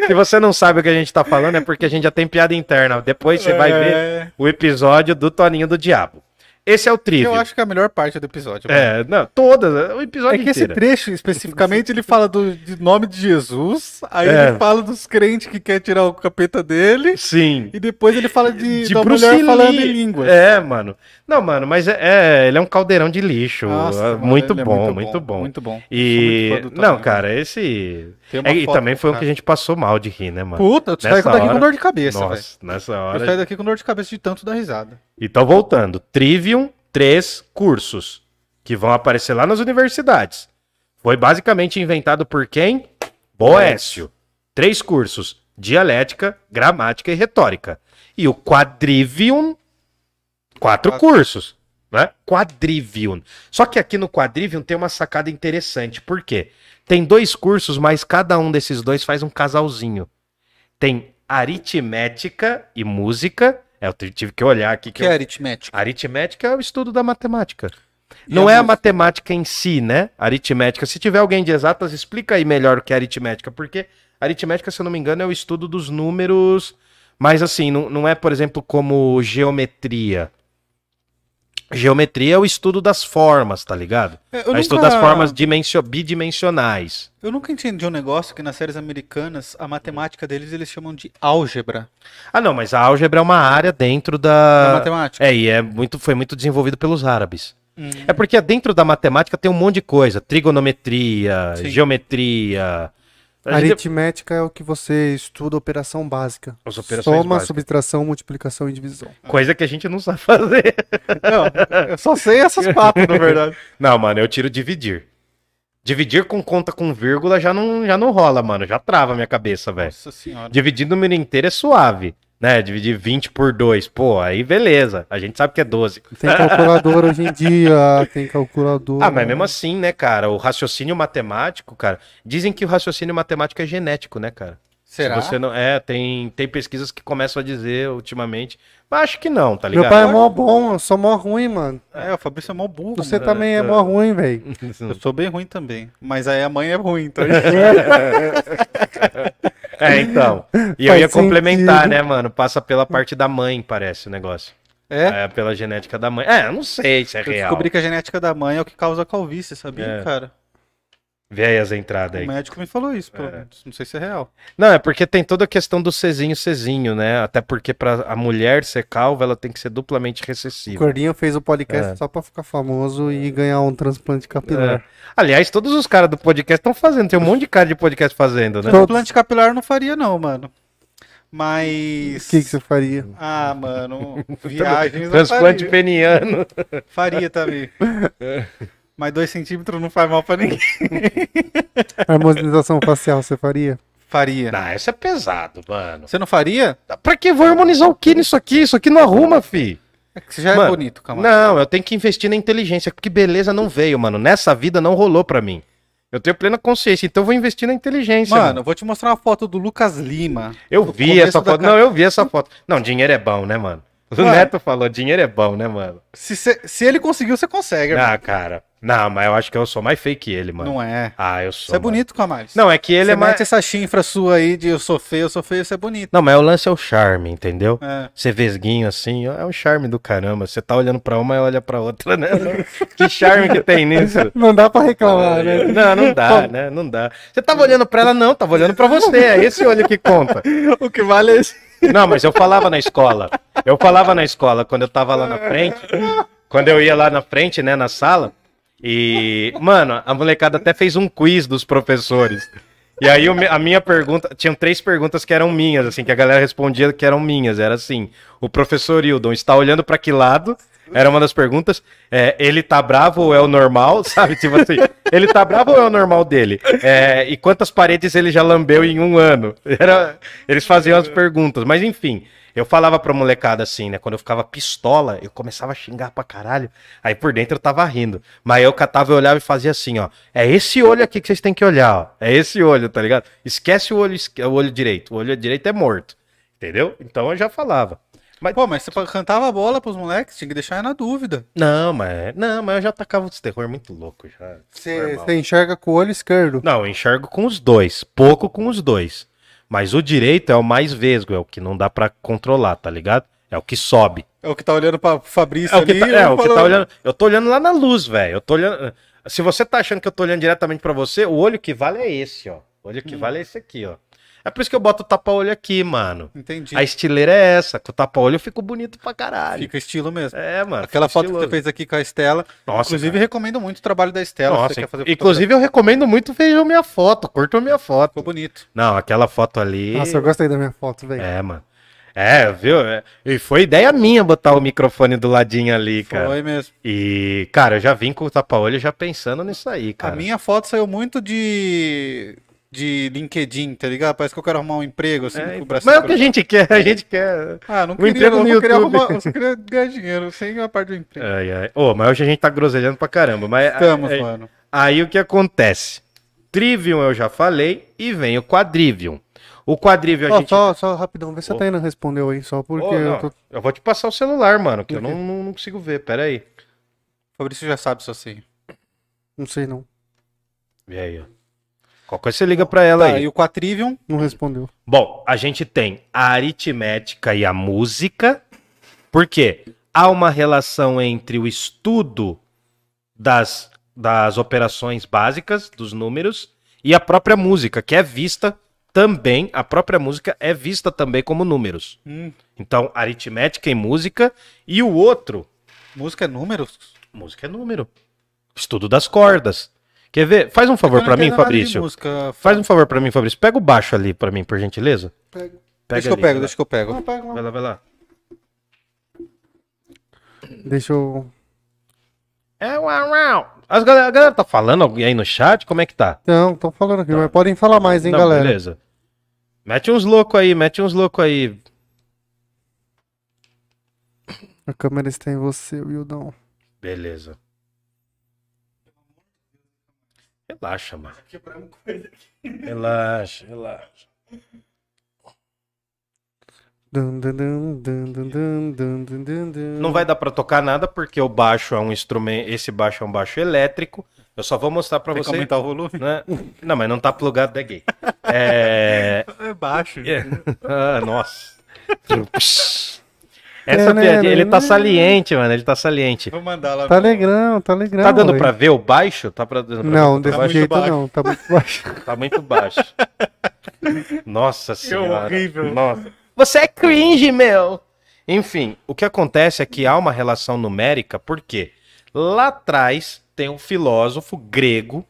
Se você não sabe o que a gente tá falando, é porque a gente já tem piada interna. Depois você vai ver É. o episódio do Toninho do Diabo. Esse é o Que Trivium. eu acho que é a melhor parte do episódio. mano. É, não, todas, o episódio É que esse inteiro. trecho, especificamente, ele fala do de nome de Jesus, aí É. ele fala dos crentes que quer tirar o capeta dele, Sim. e depois ele fala de, De da Bruce mulher falando Lee. em línguas. É, mano. Não, mano, mas é, é- ele é um caldeirão de lixo. Nossa, É mano, muito, ele é bom, muito bom, Muito bom. E. Muito Não, cara, esse. É, e também foi o o que a cara. gente passou mal de rir, né, mano? Puta, eu Nessa daqui hora- com dor de cabeça, velho. Nossa, nessa Eu hora. saio daqui com dor de cabeça de tanto dar risada. Então, voltando. Trivium, três cursos que vão aparecer lá nas universidades. Foi basicamente inventado por quem? Boécio. Três cursos: dialética, gramática e retórica. E o quadrivium, quatro cursos. Né? Quadrivium. Só que aqui no quadrivium tem uma sacada interessante. Por quê? Tem dois cursos, mas cada um desses dois faz um casalzinho. Tem aritmética e música. É, eu tive que olhar aqui. Que Que eu- é aritmética. Aritmética é o estudo da matemática. E Não é a matemática em si, né? Aritmética. Se tiver alguém de exatas, explica aí melhor o que é aritmética, porque aritmética, se eu não me engano, é o estudo dos números, mas assim, não, não é, por exemplo, como geometria. Geometria é o estudo das formas, tá ligado? É, É o estudo das formas dimensio- bidimensionais. Eu nunca entendi um negócio que nas séries americanas, a matemática deles eles chamam de álgebra. Ah, não, mas a álgebra é uma área dentro Da da. matemática. É, e é muito, foi muito desenvolvido pelos árabes. Hum. É porque dentro da matemática tem um monte de coisa. Trigonometria, Sim. geometria. A gente- Aritmética é o que você estuda operação básica. As operações Soma, básicas. subtração, multiplicação e divisão. Coisa que a gente não sabe fazer. Não, eu só sei essas quatro, na verdade. Não, mano, eu tiro dividir. Dividir com conta com vírgula já não, já não rola, mano. Já trava a minha cabeça, velho. Nossa senhora. Dividir número inteiro é suave. Né? Dividir 20 por 2. Pô, aí beleza. A gente sabe que é 12. Tem calculador hoje em dia, tem calculador. Ah, mas mesmo assim, né, cara? O raciocínio matemático, cara. Dizem que o raciocínio matemático é genético, né, cara? Será? Se você não, é, tem, tem pesquisas que começam a dizer ultimamente. Mas acho que não, tá ligado? Meu pai é mó bom, eu sou mó ruim, mano. É, o Fabrício é mó burro. Você mano. também é mó ruim, velho. Eu sou bem ruim também. Mas aí a mãe é ruim, então. É, então. E eu Faz ia complementar, sentido. né, mano? Passa pela parte da mãe, parece o negócio. É? É, pela genética da mãe. É, eu não sei se é Eu real. descobri que a genética da mãe é o que causa calvície, sabia, É. cara? Vê aí as entradas aí. O médico me falou isso, pelo É. menos. Não sei se é real. Não, é porque tem toda a questão do Cezinho, Cezinho, né? Até porque pra a mulher ser calva, ela tem que ser duplamente O recessiva. Gordinho fez o podcast É. só pra ficar famoso e ganhar um transplante capilar. É. Aliás, todos os caras do podcast estão fazendo. Tem um monte de cara de podcast fazendo, né? Transplante capilar eu não faria, não, mano. O Mas. que, que você faria? Ah, mano. Viagens. Transplante faria. peniano. Faria também. Mas dois centímetros não faz mal pra ninguém. Harmonização facial, você faria? Faria. Não, isso é pesado, mano. Você não faria? Pra que vou harmonizar o que nisso aqui? Isso aqui não arruma, fi. É que você já é Mano, bonito, Camargo. Não, eu tenho que investir na inteligência, porque beleza não veio, mano. Nessa vida não rolou pra mim. Eu tenho plena consciência, então eu vou investir na inteligência. Mano, eu vou te mostrar uma foto do Lucas Lima. eu vi essa da foto. ca- Não, eu vi essa foto. Não, dinheiro é bom, né, mano? O Mano. Neto falou, dinheiro é bom, né, mano? Se, cê- se ele conseguiu, você consegue. Ah, cara. Não, mas eu acho que eu sou mais feio que ele, mano. Não é. Ah, eu sou. Você é bonito, Camargo. Não, é que ele Você é mais. essa chinfra sua aí de eu sou feio, eu sou feio, você é bonito. Não, mas o lance é o charme, entendeu? É. Você vesguinho assim, é um charme do caramba. Você tá olhando pra uma e olha pra outra, né? que charme que tem nisso. Não dá pra reclamar, né? Não, não dá, né? Não dá. Você tava olhando pra ela, não, tava olhando pra você. É esse olho que conta. O que vale é esse. Não, mas eu falava na escola. Eu falava na escola quando eu tava lá na frente. Quando eu ia lá na frente, né, na sala. E, mano, a molecada até fez um quiz dos professores. E aí a minha pergunta, tinham três perguntas que eram minhas, assim, que a galera respondia que eram minhas. Era assim: o professor Hildon está olhando pra que lado? Era uma das perguntas. É, ele tá bravo ou é o normal? Sabe? Tipo assim, ele tá bravo ou é o normal dele? É, e quantas paredes ele já lambeu em um ano? Era, eles faziam as perguntas. Mas enfim, eu falava pra molecada assim, né? Quando eu ficava pistola, eu começava a xingar pra caralho. Aí por dentro eu tava rindo. Mas eu catava e olhava e fazia assim, ó. É esse olho aqui que vocês têm que olhar, ó. É esse olho, tá ligado? Esquece o olho, o olho direito. O olho direito é morto. Entendeu? Então eu já falava. Pô, mas você cantava a bola pros moleques, tinha que deixar na dúvida. Não, mas não, mas eu já tacava os terror muito louco já. Você enxerga com o olho esquerdo. Não, eu enxergo com os dois, pouco com os dois. Mas o direito é o mais vesgo, é o que não dá pra controlar, tá ligado? É o que sobe. É o que tá olhando pra Fabrício É o ali. tá, e é, o que falando- tá olhando. Eu tô olhando lá na luz, velho. Eu tô olhando. Se você tá achando que eu tô olhando diretamente pra você, o olho que vale é esse, ó. O olho Hum. que vale é esse aqui, ó. É por isso que eu boto o tapa-olho aqui, mano. Entendi. A estileira é essa. Com o tapa-olho eu fico bonito pra caralho. Fica estilo mesmo. É, mano. Aquela foto que estiloso. você fez aqui com a Estela. Nossa, Inclusive, cara. recomendo muito o trabalho da Estela. se Nossa, você quer fazer inclusive eu recomendo muito vejam minha foto, curtam minha foto. Ficou bonito. Não, aquela foto ali. Nossa, eu gostei da minha foto, velho. É, mano. É, viu? É, E foi ideia minha botar o microfone do ladinho ali, cara. Foi mesmo. E, cara, eu já vim com o tapa-olho já pensando nisso aí, cara. A minha foto saiu muito de. De LinkedIn, tá ligado? Parece que eu quero arrumar um emprego, assim, É, com o então. braço Mas é o que a gente quer, a gente quer. Ah, não Um queria, emprego não, no eu queria arrumar, eu só queria ganhar dinheiro, sem a parte do emprego. Ai, ai. Ô, mas hoje a gente tá groselhando pra caramba. Mas Estamos, aí, mano. aí o que acontece? Trivium eu já falei e vem o Quadrivium. O Quadrivium a Ó, gente. só, só rapidão, vê se Ô. a Taina respondeu aí, só porque não, eu tô... eu vou te passar o celular, mano, que eu não, não, não consigo ver. Pera aí. Fabrício já sabe se eu sei. Não sei não. Vê aí, ó. Qual coisa você liga pra ela Tá, aí? e o Quatrivium, Não respondeu. Bom, a gente tem a aritmética e a música. Por quê? Há uma relação entre o estudo das, das operações básicas, dos números, e a própria música, que é vista também, a própria música é vista também como números. hum, Então, aritmética e música. E o outro, música é números? música é número. Estudo das cordas. Quer ver? Faz um favor não pra mim, Fabrício. Música. Faz um favor pra mim, Fabrício. Pega o baixo ali pra mim, por gentileza. Pega. Pega deixa que eu ali, pego, deixa que eu pego. Não, lá. lá. Vai lá, vai lá. Deixa eu... É, uau, uau. As galera, a galera tá falando alguém aí no chat? Como é que tá? Não, tô falando aqui, mas podem falar mais, hein, Não, galera. Beleza. Mete uns loucos aí, mete uns loucos aí. A câmera está em você, Wildão. Beleza. Relaxa, mano. Relaxa, relaxa. Não vai dar para tocar nada porque o baixo é um instrumento, esse baixo é um baixo elétrico. Eu só vou mostrar para você. aumentar o então, volume? Né? Não, mas não tá plugado, é gay. É, é baixo. É... Ah, nossa. Essa piadinha, ele tá saliente, mano. Ele tá saliente. Vou mandar lá. Tá legal, tá legal. Tá dando pra ver o baixo? Tá pra, dando pra Não, ver? desse tá baixo? jeito baixo. não, tá muito baixo. Tá muito baixo. Nossa senhora. horrível. Nossa. Você é cringe, meu. Enfim, o que acontece é que há uma relação numérica, porque lá atrás tem um filósofo grego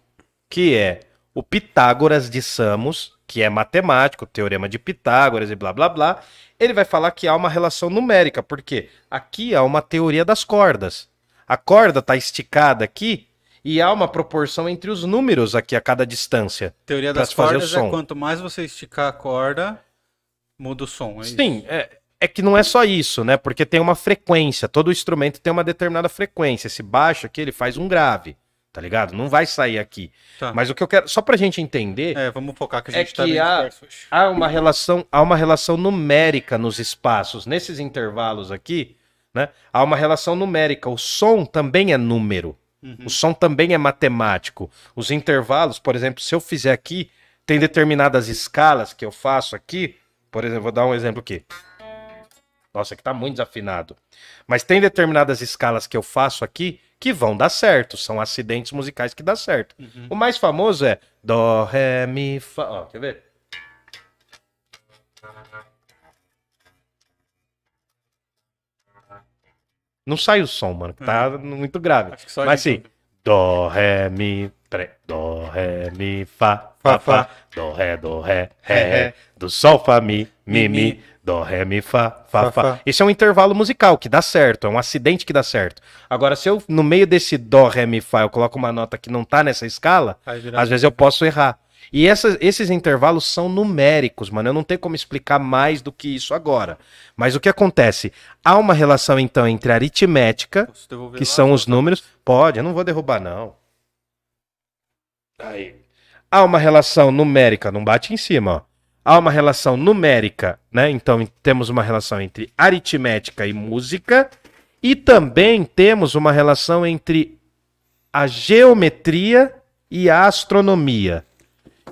que é o Pitágoras de Samos, que é matemático, teorema de Pitágoras e blá blá blá. Ele vai falar que há uma relação numérica, porque aqui há uma teoria das cordas. A corda está esticada aqui e há uma proporção entre os números aqui a cada distância. Teoria das cordas é quanto mais você esticar a corda, muda o som. É? Sim, é, é que não é só isso, né? Porque tem uma frequência. Todo instrumento tem uma determinada frequência. Esse baixo aqui, ele faz um grave, tá ligado? Não vai sair aqui. Tá. Mas o que eu quero, só pra gente entender, É, vamos focar que a É gente tá que bem há- há uma relação, há uma relação numérica nos espaços, nesses intervalos aqui, né? Há uma relação numérica. O som também é número. Uhum. O som também é matemático. Os intervalos, por exemplo, se eu fizer aqui, tem determinadas escalas que eu faço aqui. Por exemplo, vou dar um exemplo aqui. Nossa, aqui tá muito desafinado. Mas tem determinadas escalas que eu faço aqui que vão dar certo. São acidentes musicais que dá certo. Uhum. O mais famoso é Dó, Ré, Mi, Fá. Ó, quer ver? Não sai o som, mano. que Tá muito grave. Mas gente sim. Dó, Ré, Mi. Dó, Ré, Mi, Fá, Fá, Fá. Dó, Ré, Dó, Ré, Ré, Ré. Do Sol, Fá, Mi, Mi, Mi. Dó, Ré, Mi, Fá, Fá, Fá. Esse é um intervalo musical que dá certo. É um acidente que dá certo. Agora, se eu, no meio desse Dó, Ré, Mi, Fá, eu coloco uma nota que não tá nessa escala, às vezes eu posso errar. E essas- esses intervalos são numéricos, mano. Eu não tenho como explicar mais do que isso agora. Mas o que acontece? Há uma relação, então, entre aritmética, que são os números. Pode, eu não vou derrubar, não. Aí. Há uma relação numérica, não bate em cima, ó. Há uma relação numérica, né? Então temos uma relação entre aritmética e música. E também temos uma relação entre a geometria e a astronomia.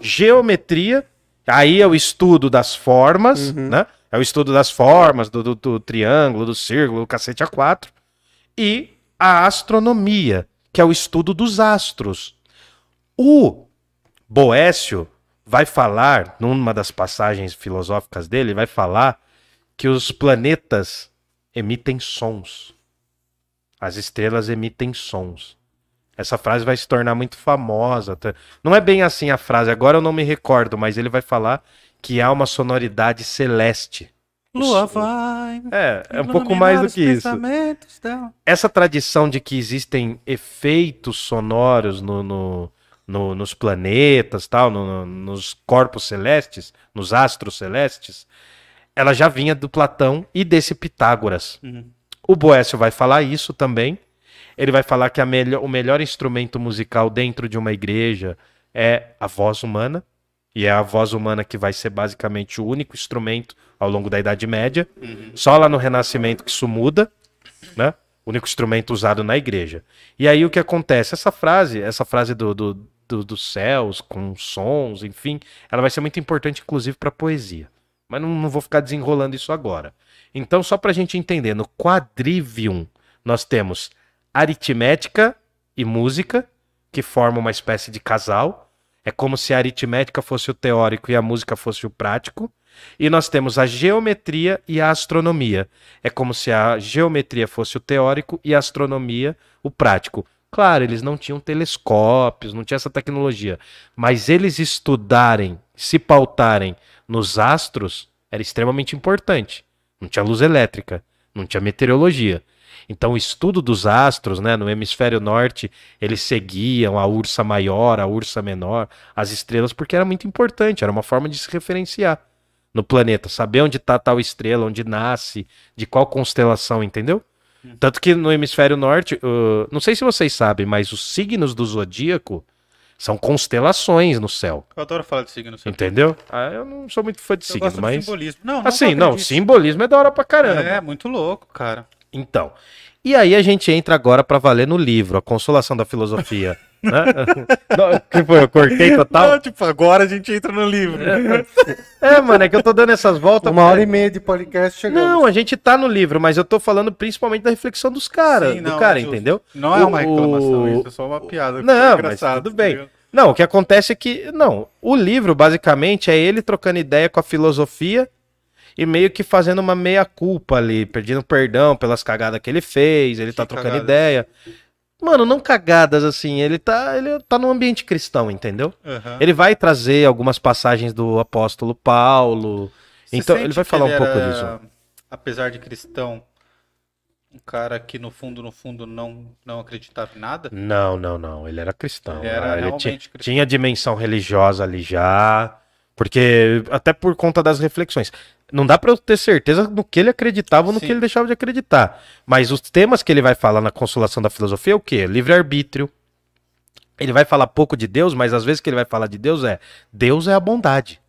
Geometria, aí é o estudo das formas, Uhum. né? É o estudo das formas, do, do- do triângulo, do círculo, do cacete A4. E a astronomia, que é o estudo dos astros. O Boécio vai falar, numa das passagens filosóficas dele, vai falar que os planetas emitem sons. As estrelas emitem sons. Essa frase vai se tornar muito famosa. Não é bem assim a frase, agora eu não me recordo, mas ele vai falar que há uma sonoridade celeste. Lua vai. É, é um pouco mais do que isso. dela. Essa tradição de que existem efeitos sonoros no, no- no- nos planetas, tal, no- no- nos corpos celestes, nos astros celestes, ela já vinha do Platão e desse Pitágoras. Uhum. O Boécio vai falar isso também. Ele vai falar que o melhor instrumento musical dentro de uma igreja é a voz humana. E é a voz humana que vai ser basicamente o único instrumento ao longo da Idade Média. Só lá no Renascimento que isso muda, né? O único instrumento usado na igreja. E aí o que acontece? Essa frase, essa frase do, do, do- dos céus, com sons, enfim, ela vai ser muito importante, inclusive, para poesia. Mas não, não vou ficar desenrolando isso agora. Então, só para a gente entender, no quadrivium nós temos aritmética e música, que formam uma espécie de casal. É como se a aritmética fosse o teórico e a música fosse o prático. E nós temos a geometria e a astronomia. É como se a geometria fosse o teórico e a astronomia o prático. Claro, eles não tinham telescópios, não tinha essa tecnologia, mas eles estudarem, se pautarem nos astros era extremamente importante. Não tinha luz elétrica, não tinha meteorologia. Então, o estudo dos astros, né, no hemisfério norte, eles seguiam a ursa maior, a ursa menor, as estrelas, porque era muito importante, era uma forma de se referenciar no planeta, saber onde está tal estrela, onde nasce, de qual constelação, entendeu? Tanto que no hemisfério norte, uh, não sei se vocês sabem, mas os signos do zodíaco são constelações no céu, Eu adoro falar de signo. sabe? entendeu? Ah, eu não sou muito fã de Eu signo, mas simbolismo. Não, não assim, não, simbolismo é da hora pra caramba. É, muito louco, cara. Então, e aí a gente entra agora pra valer no livro, A Consolação da Filosofia. né? Não, que foi? Eu cortei total? Não, tipo, agora a gente entra no livro. É, mano, é que eu tô dando essas voltas. Uma hora e meia de podcast chegando. Não, a gente tá no livro, mas eu tô falando principalmente da reflexão dos caras, Sim, do não, cara, justo. entendeu? Não é uma O- reclamação, isso é só uma piada. Não, mas tudo bem. tá? Não, o que acontece é que, não, o livro basicamente é ele trocando ideia com a filosofia e meio que fazendo uma meia culpa ali, pedindo perdão pelas cagadas que ele fez, ele tá Que trocando cagadas? ideia. Mano, não cagadas assim, ele tá, ele tá num ambiente cristão, entendeu? Aham. Ele vai trazer algumas passagens do apóstolo Paulo. Você então, ele vai falar um ele pouco era, disso. Apesar de cristão, um cara que no fundo, no fundo, não, não acreditava em nada? Não, não, não. Ele era cristão. Ele era Ah, realmente ti- cristão. Tinha dimensão religiosa ali já. Porque, até por conta das reflexões. Não dá pra eu ter certeza no que ele acreditava ou no Sim. que ele deixava de acreditar. Mas os temas que ele vai falar na Consolação da Filosofia é o quê? Livre-arbítrio. Ele vai falar pouco de Deus, mas às vezes que ele vai falar de Deus é Deus é a bondade.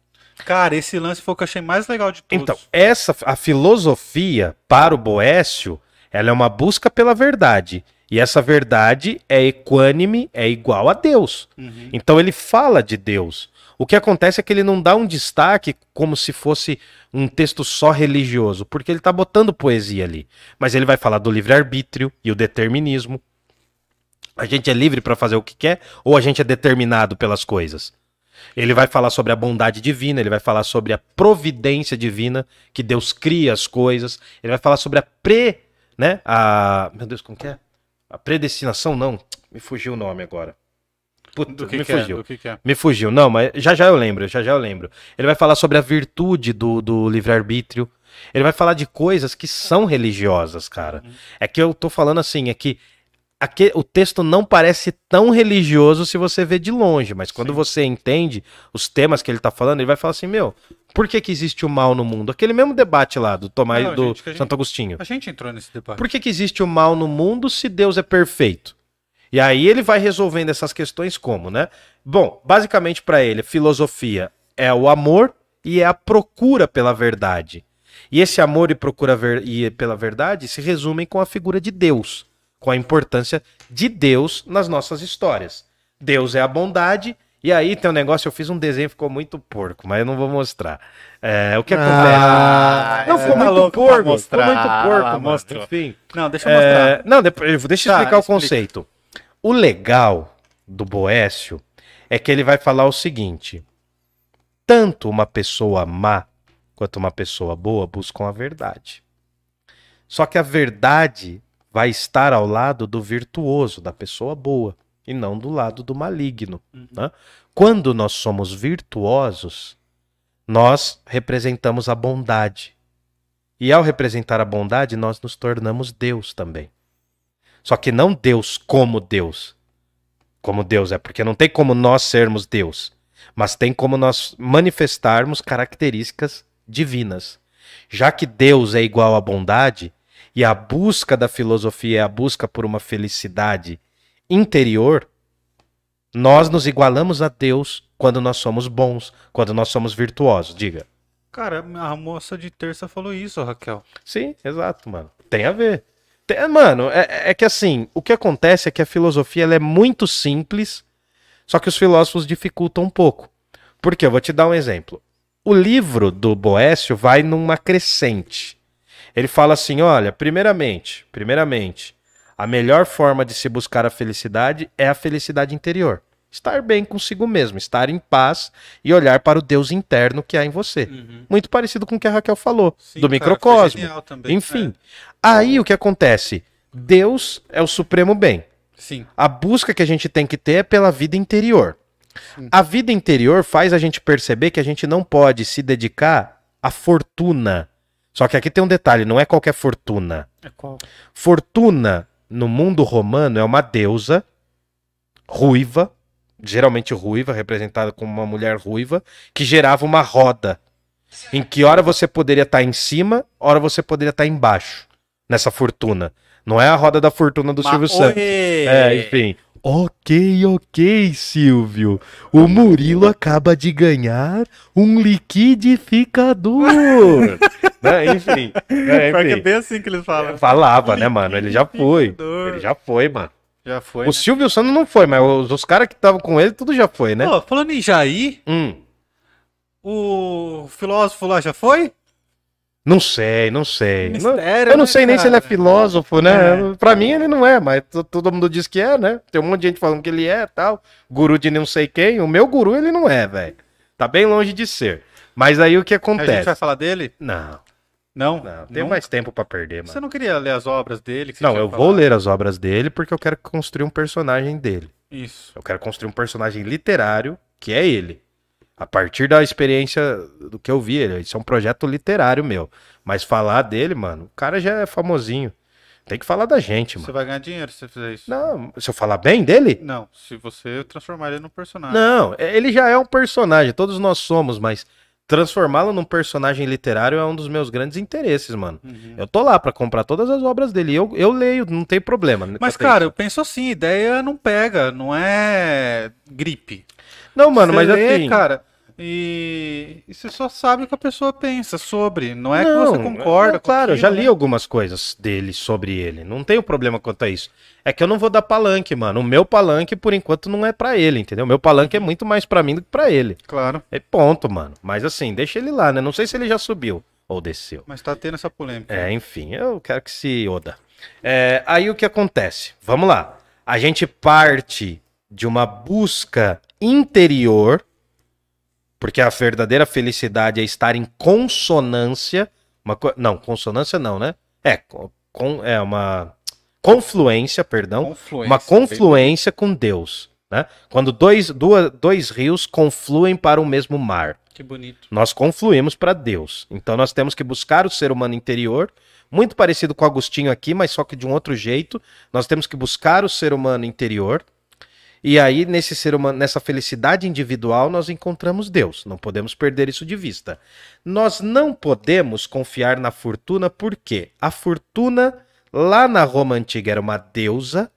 Cara, esse lance foi o que eu achei mais legal de todos. Então, essa a filosofia para o Boécio, ela é uma busca pela verdade. E essa verdade é equânime, é igual a Deus. Uhum. Então ele fala de Deus. O que acontece é que ele não dá um destaque como se fosse um texto só religioso, porque ele está botando poesia ali. Mas ele vai falar do livre-arbítrio e o determinismo. A gente é livre para fazer o que quer ou a gente é determinado pelas coisas? Ele vai falar sobre a bondade divina, ele vai falar sobre a providência divina, que Deus cria as coisas. Ele vai falar sobre a pre, né? A, meu Deus, como que é? A predestinação não, me fugiu o nome agora. Puta, me que é? fugiu. Que, que é? Me fugiu. Não, mas já já eu lembro, já já eu lembro. Ele vai falar sobre a virtude do, do livre-arbítrio. Ele vai falar de coisas que são religiosas, cara. É que eu tô falando assim, é que aque- o texto não parece tão religioso se você vê de longe, mas quando Sim. você entende os temas que ele tá falando, ele vai falar assim, meu, por que que existe o mal no mundo? Aquele mesmo debate lá do Tomás Não, do gente, a gente- Santo Agostinho. A gente entrou nesse debate. Por que, que existe o mal no mundo se Deus é perfeito? E aí ele vai resolvendo essas questões como, né? Bom, basicamente para ele, filosofia é o amor e é a procura pela verdade. E esse amor e procura ver- e pela verdade se resumem com a figura de Deus, com a importância de Deus nas nossas histórias. Deus é a bondade E aí tem um negócio, eu fiz um desenho, ficou muito porco, mas eu não vou mostrar. É, o que acontece? Ah, não, é, ficou muito porco, ficou mostrar. muito porco, Ah, mano. Enfim. Não, deixa eu mostrar. É, não, depois, deixa eu Tá, explicar o explica. conceito. O legal do Boécio é que ele vai falar o seguinte: tanto uma pessoa má quanto uma pessoa boa buscam a verdade. Só que a verdade vai estar ao lado do virtuoso, da pessoa boa, e não do lado do maligno. né? Quando nós somos virtuosos, nós representamos a bondade. E ao representar a bondade, nós nos tornamos Deus também. Só que não Deus como Deus. Como Deus é, porque não tem como nós sermos Deus, mas tem como nós manifestarmos características divinas. Já que Deus é igual à bondade, e a busca da filosofia é a busca por uma felicidade interior, nós nos igualamos a Deus quando nós somos bons, quando nós somos virtuosos. Diga. Cara, a moça de terça falou isso, Raquel. Sim, exato, mano. Tem a ver. Mano, é, é que assim, o que acontece é que a filosofia ela é muito simples, só que os filósofos dificultam um pouco. Por quê? Eu vou te dar um exemplo. O livro do Boécio vai numa crescente. Ele fala assim: olha, primeiramente, primeiramente, a melhor forma de se buscar a felicidade é a felicidade interior. Estar bem consigo mesmo, estar em paz e olhar para o Deus interno que há em você. Muito parecido com o que a Raquel falou, Uhum. Sim, do microcosmo. Enfim. Aí o que acontece? Deus é o supremo bem. É, sim. A busca que a gente tem que ter é pela vida interior. A vida interior faz a gente perceber que a gente não pode se dedicar à fortuna. Só que aqui tem um detalhe, não é qualquer fortuna. É qual? Fortuna no mundo romano é uma deusa ruiva, geralmente ruiva, representada como uma mulher ruiva, que gerava uma roda. Em que hora você poderia estar em cima, hora você poderia estar embaixo nessa fortuna. Não é a roda da fortuna do Silvio Santos. É, enfim. Ok, ok, Silvio. O Murilo acaba de ganhar um liquidificador. Né, Enfim. É, é enfim. bem assim que eles falam. Falava, né, mano? Ele já foi. Ele já foi, mano. Já foi. O né? Silvio Santos não foi, mas os, os caras que estavam com ele, tudo já foi, né? Pô, falando em Jair, Hum, o filósofo lá já foi? não sei, não sei. Não- Mistério, eu não né, sei nem se ele é filósofo, né? É. Pra mim ele não é, mas to- todo mundo diz que é, né? Tem um monte de gente falando que ele é tal. Guru de não sei quem. O meu guru ele não é, velho. Tá bem longe de ser. Mas aí o que A gente acontece? vai falar dele? Não, Não. não. Tem Não? mais tempo pra perder, Você mano. não queria ler as obras dele? você Não, eu vou falado? ler as obras dele porque eu quero construir um personagem dele. Isso. Eu quero construir um personagem literário que é ele. A partir da experiência do que eu vi, ele, isso é um projeto literário meu. Mas falar dele, mano, o cara já é famosinho. Tem que falar da gente, Você mano. vai ganhar dinheiro se você fizer isso. Não, se eu falar bem dele? Não, se você transformar ele num personagem. Não, ele já é um personagem, todos nós somos, mas transformá-lo num personagem literário é um dos meus grandes interesses, mano. Uhum. Eu tô lá pra comprar todas as obras dele. Eu, eu leio, não tem problema. Mas, cara, eu penso assim, ideia não pega, não é gripe. Não, mano, Você mas lê, assim. cara, e... e você só sabe o que a pessoa pensa sobre, não é que Não, você concorda não, Claro, eu já li né? algumas coisas dele sobre ele. Não tenho problema quanto a isso. É que eu não vou dar palanque, mano. O meu palanque, por enquanto, não é pra ele, entendeu? O meu palanque é muito mais pra mim do que pra ele. Claro, É ponto, mano. Mas assim, deixa ele lá, né? Não sei se ele já subiu ou desceu. mas tá tendo essa polêmica. É, enfim, eu quero que se oda. É, aí o que acontece? Vamos lá. A gente parte de uma busca interior, porque a verdadeira felicidade é estar em consonância. Uma, co- não, consonância não, né? É, co- com, é uma confluência, perdão. Confluência. Uma confluência com Deus. Né? Quando dois, duas, dois rios confluem para o mesmo mar. Que bonito. Nós confluímos para Deus. Então nós temos que buscar o ser humano interior, muito parecido com Agostinho aqui, mas só que de um outro jeito. Nós temos que buscar o ser humano interior. E aí nesse ser humano, nessa felicidade individual, nós encontramos Deus. Não podemos perder isso de vista. Nós não podemos confiar na fortuna porque a fortuna lá na Roma antiga era uma deusa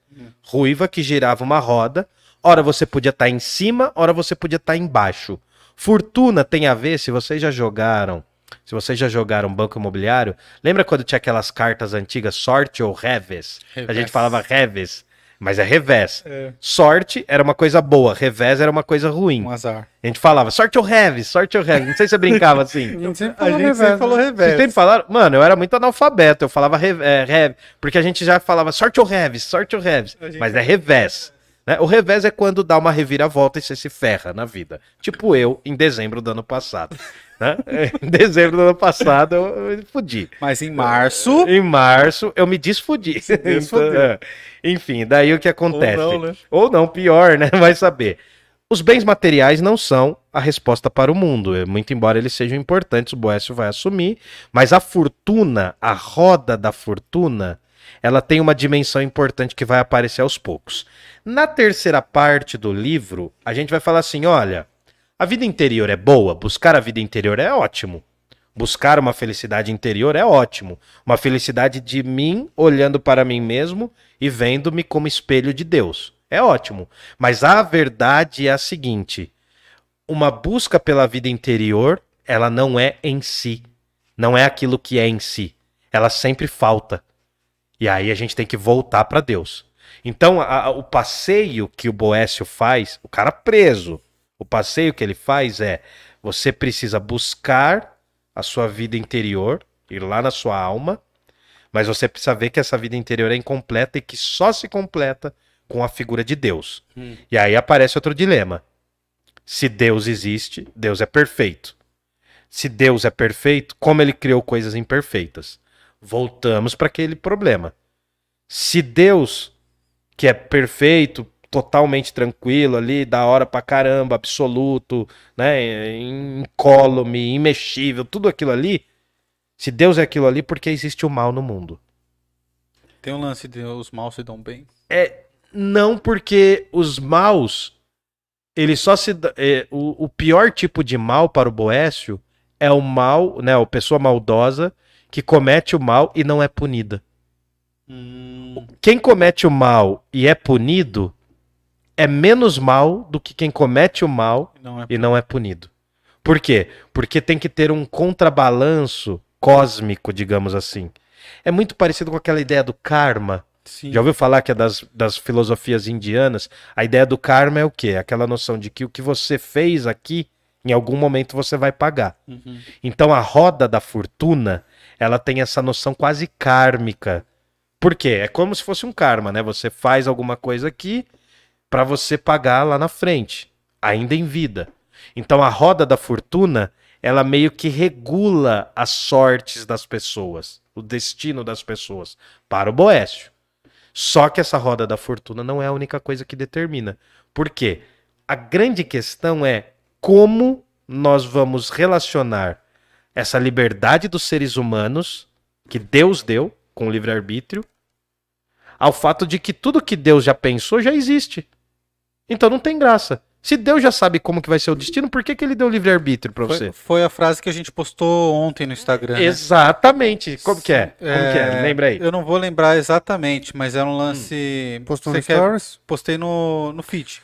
ruiva que girava uma roda. Ora você podia estar em cima, ora você podia estar embaixo. Fortuna tem a ver, se vocês já jogaram, se vocês já jogaram banco imobiliário, lembra quando tinha aquelas cartas antigas, sorte ou reves? A gente falava reves. Mas é revés. É. Sorte era uma coisa boa, revés era uma coisa ruim. Um azar. A gente falava, sorte ou revés, sorte ou revés. Não sei se você brincava assim. A gente sempre A falou gente revés, sempre falou né? revés. Vocês sempre falaram? Mano, eu era muito analfabeto. Eu falava rev, é, rev, porque a gente já falava sorte ou revés, sorte ou revés. A gente- Mas é revés. Né? O revés é quando dá uma reviravolta e você se ferra na vida. Tipo eu, em dezembro do ano passado. Né? Em dezembro do ano passado, eu, fudi. Mas em março. Em março, eu me desfudi. Então, é. Enfim, daí o que acontece? Ou não, né? Ou não, pior, né? Vai saber. Os bens materiais não são a resposta para o mundo. É, Muito embora eles sejam importantes, o Boécio vai assumir. Mas a fortuna, a roda da fortuna, ela tem uma dimensão importante que vai aparecer aos poucos. Na terceira parte do livro, a gente vai falar assim: olha, a vida interior é boa, buscar a vida interior é ótimo. Buscar uma felicidade interior é ótimo. Uma felicidade de mim olhando para mim mesmo e vendo-me como espelho de Deus. É ótimo. Mas a verdade é a seguinte: uma busca pela vida interior, ela não é em si. Não é aquilo que é em si. Ela sempre falta. E aí a gente tem que voltar para Deus. Então, a- a- o passeio que o Boécio faz, o cara preso, o passeio que ele faz é: você precisa buscar a sua vida interior, ir lá na sua alma, mas você precisa ver que essa vida interior é incompleta e que só se completa com a figura de Deus. Hum. E aí aparece outro dilema. Se Deus existe, Deus é perfeito. Se Deus é perfeito, como ele criou coisas imperfeitas? Voltamos para aquele problema. Se Deus, que é perfeito, totalmente tranquilo ali, da hora pra caramba, absoluto, né, incólume, imexível, tudo aquilo ali, se Deus é aquilo ali, por que existe o mal no mundo? Tem um lance de os maus se dão bem. Não porque os maus, ele só se. é, o, o pior tipo de mal para o Boécio é o mal, né? A pessoa maldosa que comete o mal e não é punida. Hum, Quem comete o mal e é punido é menos mal do que quem comete o mal não é. e não é punido. Por quê? Porque tem que ter um contrabalanço cósmico, digamos assim. É muito parecido com aquela ideia do karma. Sim. Já ouviu falar que é das, das filosofias indianas? A ideia do karma é o quê? Aquela noção de que o que você fez aqui, em algum momento você vai pagar. Uhum. Então a roda da fortuna, ela tem essa noção quase kármica. Por quê? É como se fosse um karma, né? Você faz alguma coisa aqui para você pagar lá na frente, ainda em vida. Então a roda da fortuna, ela meio que regula as sortes das pessoas, o destino das pessoas para o Boécio. Só que essa roda da fortuna não é a única coisa que determina. Por quê? A grande questão é como nós vamos relacionar essa liberdade dos seres humanos que Deus deu com o livre-arbítrio ao fato de que tudo que Deus já pensou já existe. Então não tem graça. Se Deus já sabe como que vai ser o destino, por que, que ele deu livre-arbítrio para você? Foi, foi a frase que a gente postou ontem no Instagram. né? Exatamente. Como que é? Como que é? Lembra aí. Eu não vou lembrar exatamente, mas era um lance. Postou Você no quer- Stories? Postei no, no feed.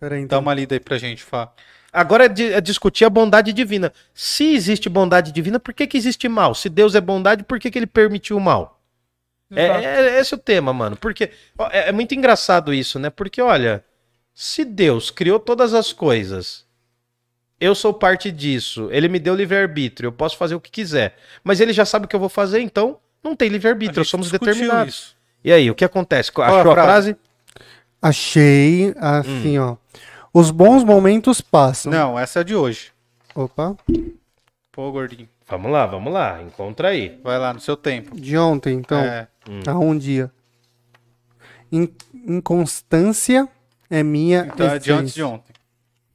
Pera aí, Dá então. uma lida aí pra gente, Fá. Agora é, é discutir a bondade divina. Se existe bondade divina, por que, que existe mal? Se Deus é bondade, por que, que ele permitiu o mal? É, Exato. é- esse é o tema, mano. Porque ó, é, é muito engraçado isso, né? Porque, olha, se Deus criou todas as coisas, eu sou parte disso, ele me deu livre-arbítrio, eu posso fazer o que quiser. Mas ele já sabe o que eu vou fazer, então não tem livre-arbítrio, somos determinados. isso. E aí, o que acontece? Achou a frase? frase? Achei assim, ó. Os bons momentos passam. Não, essa é de hoje. Opa. Pô, gordinho. Vamos lá, vamos lá, encontra aí. Vai lá no seu tempo. De ontem, então. É, Há um dia. In- inconstância é minha então é de antes de ontem.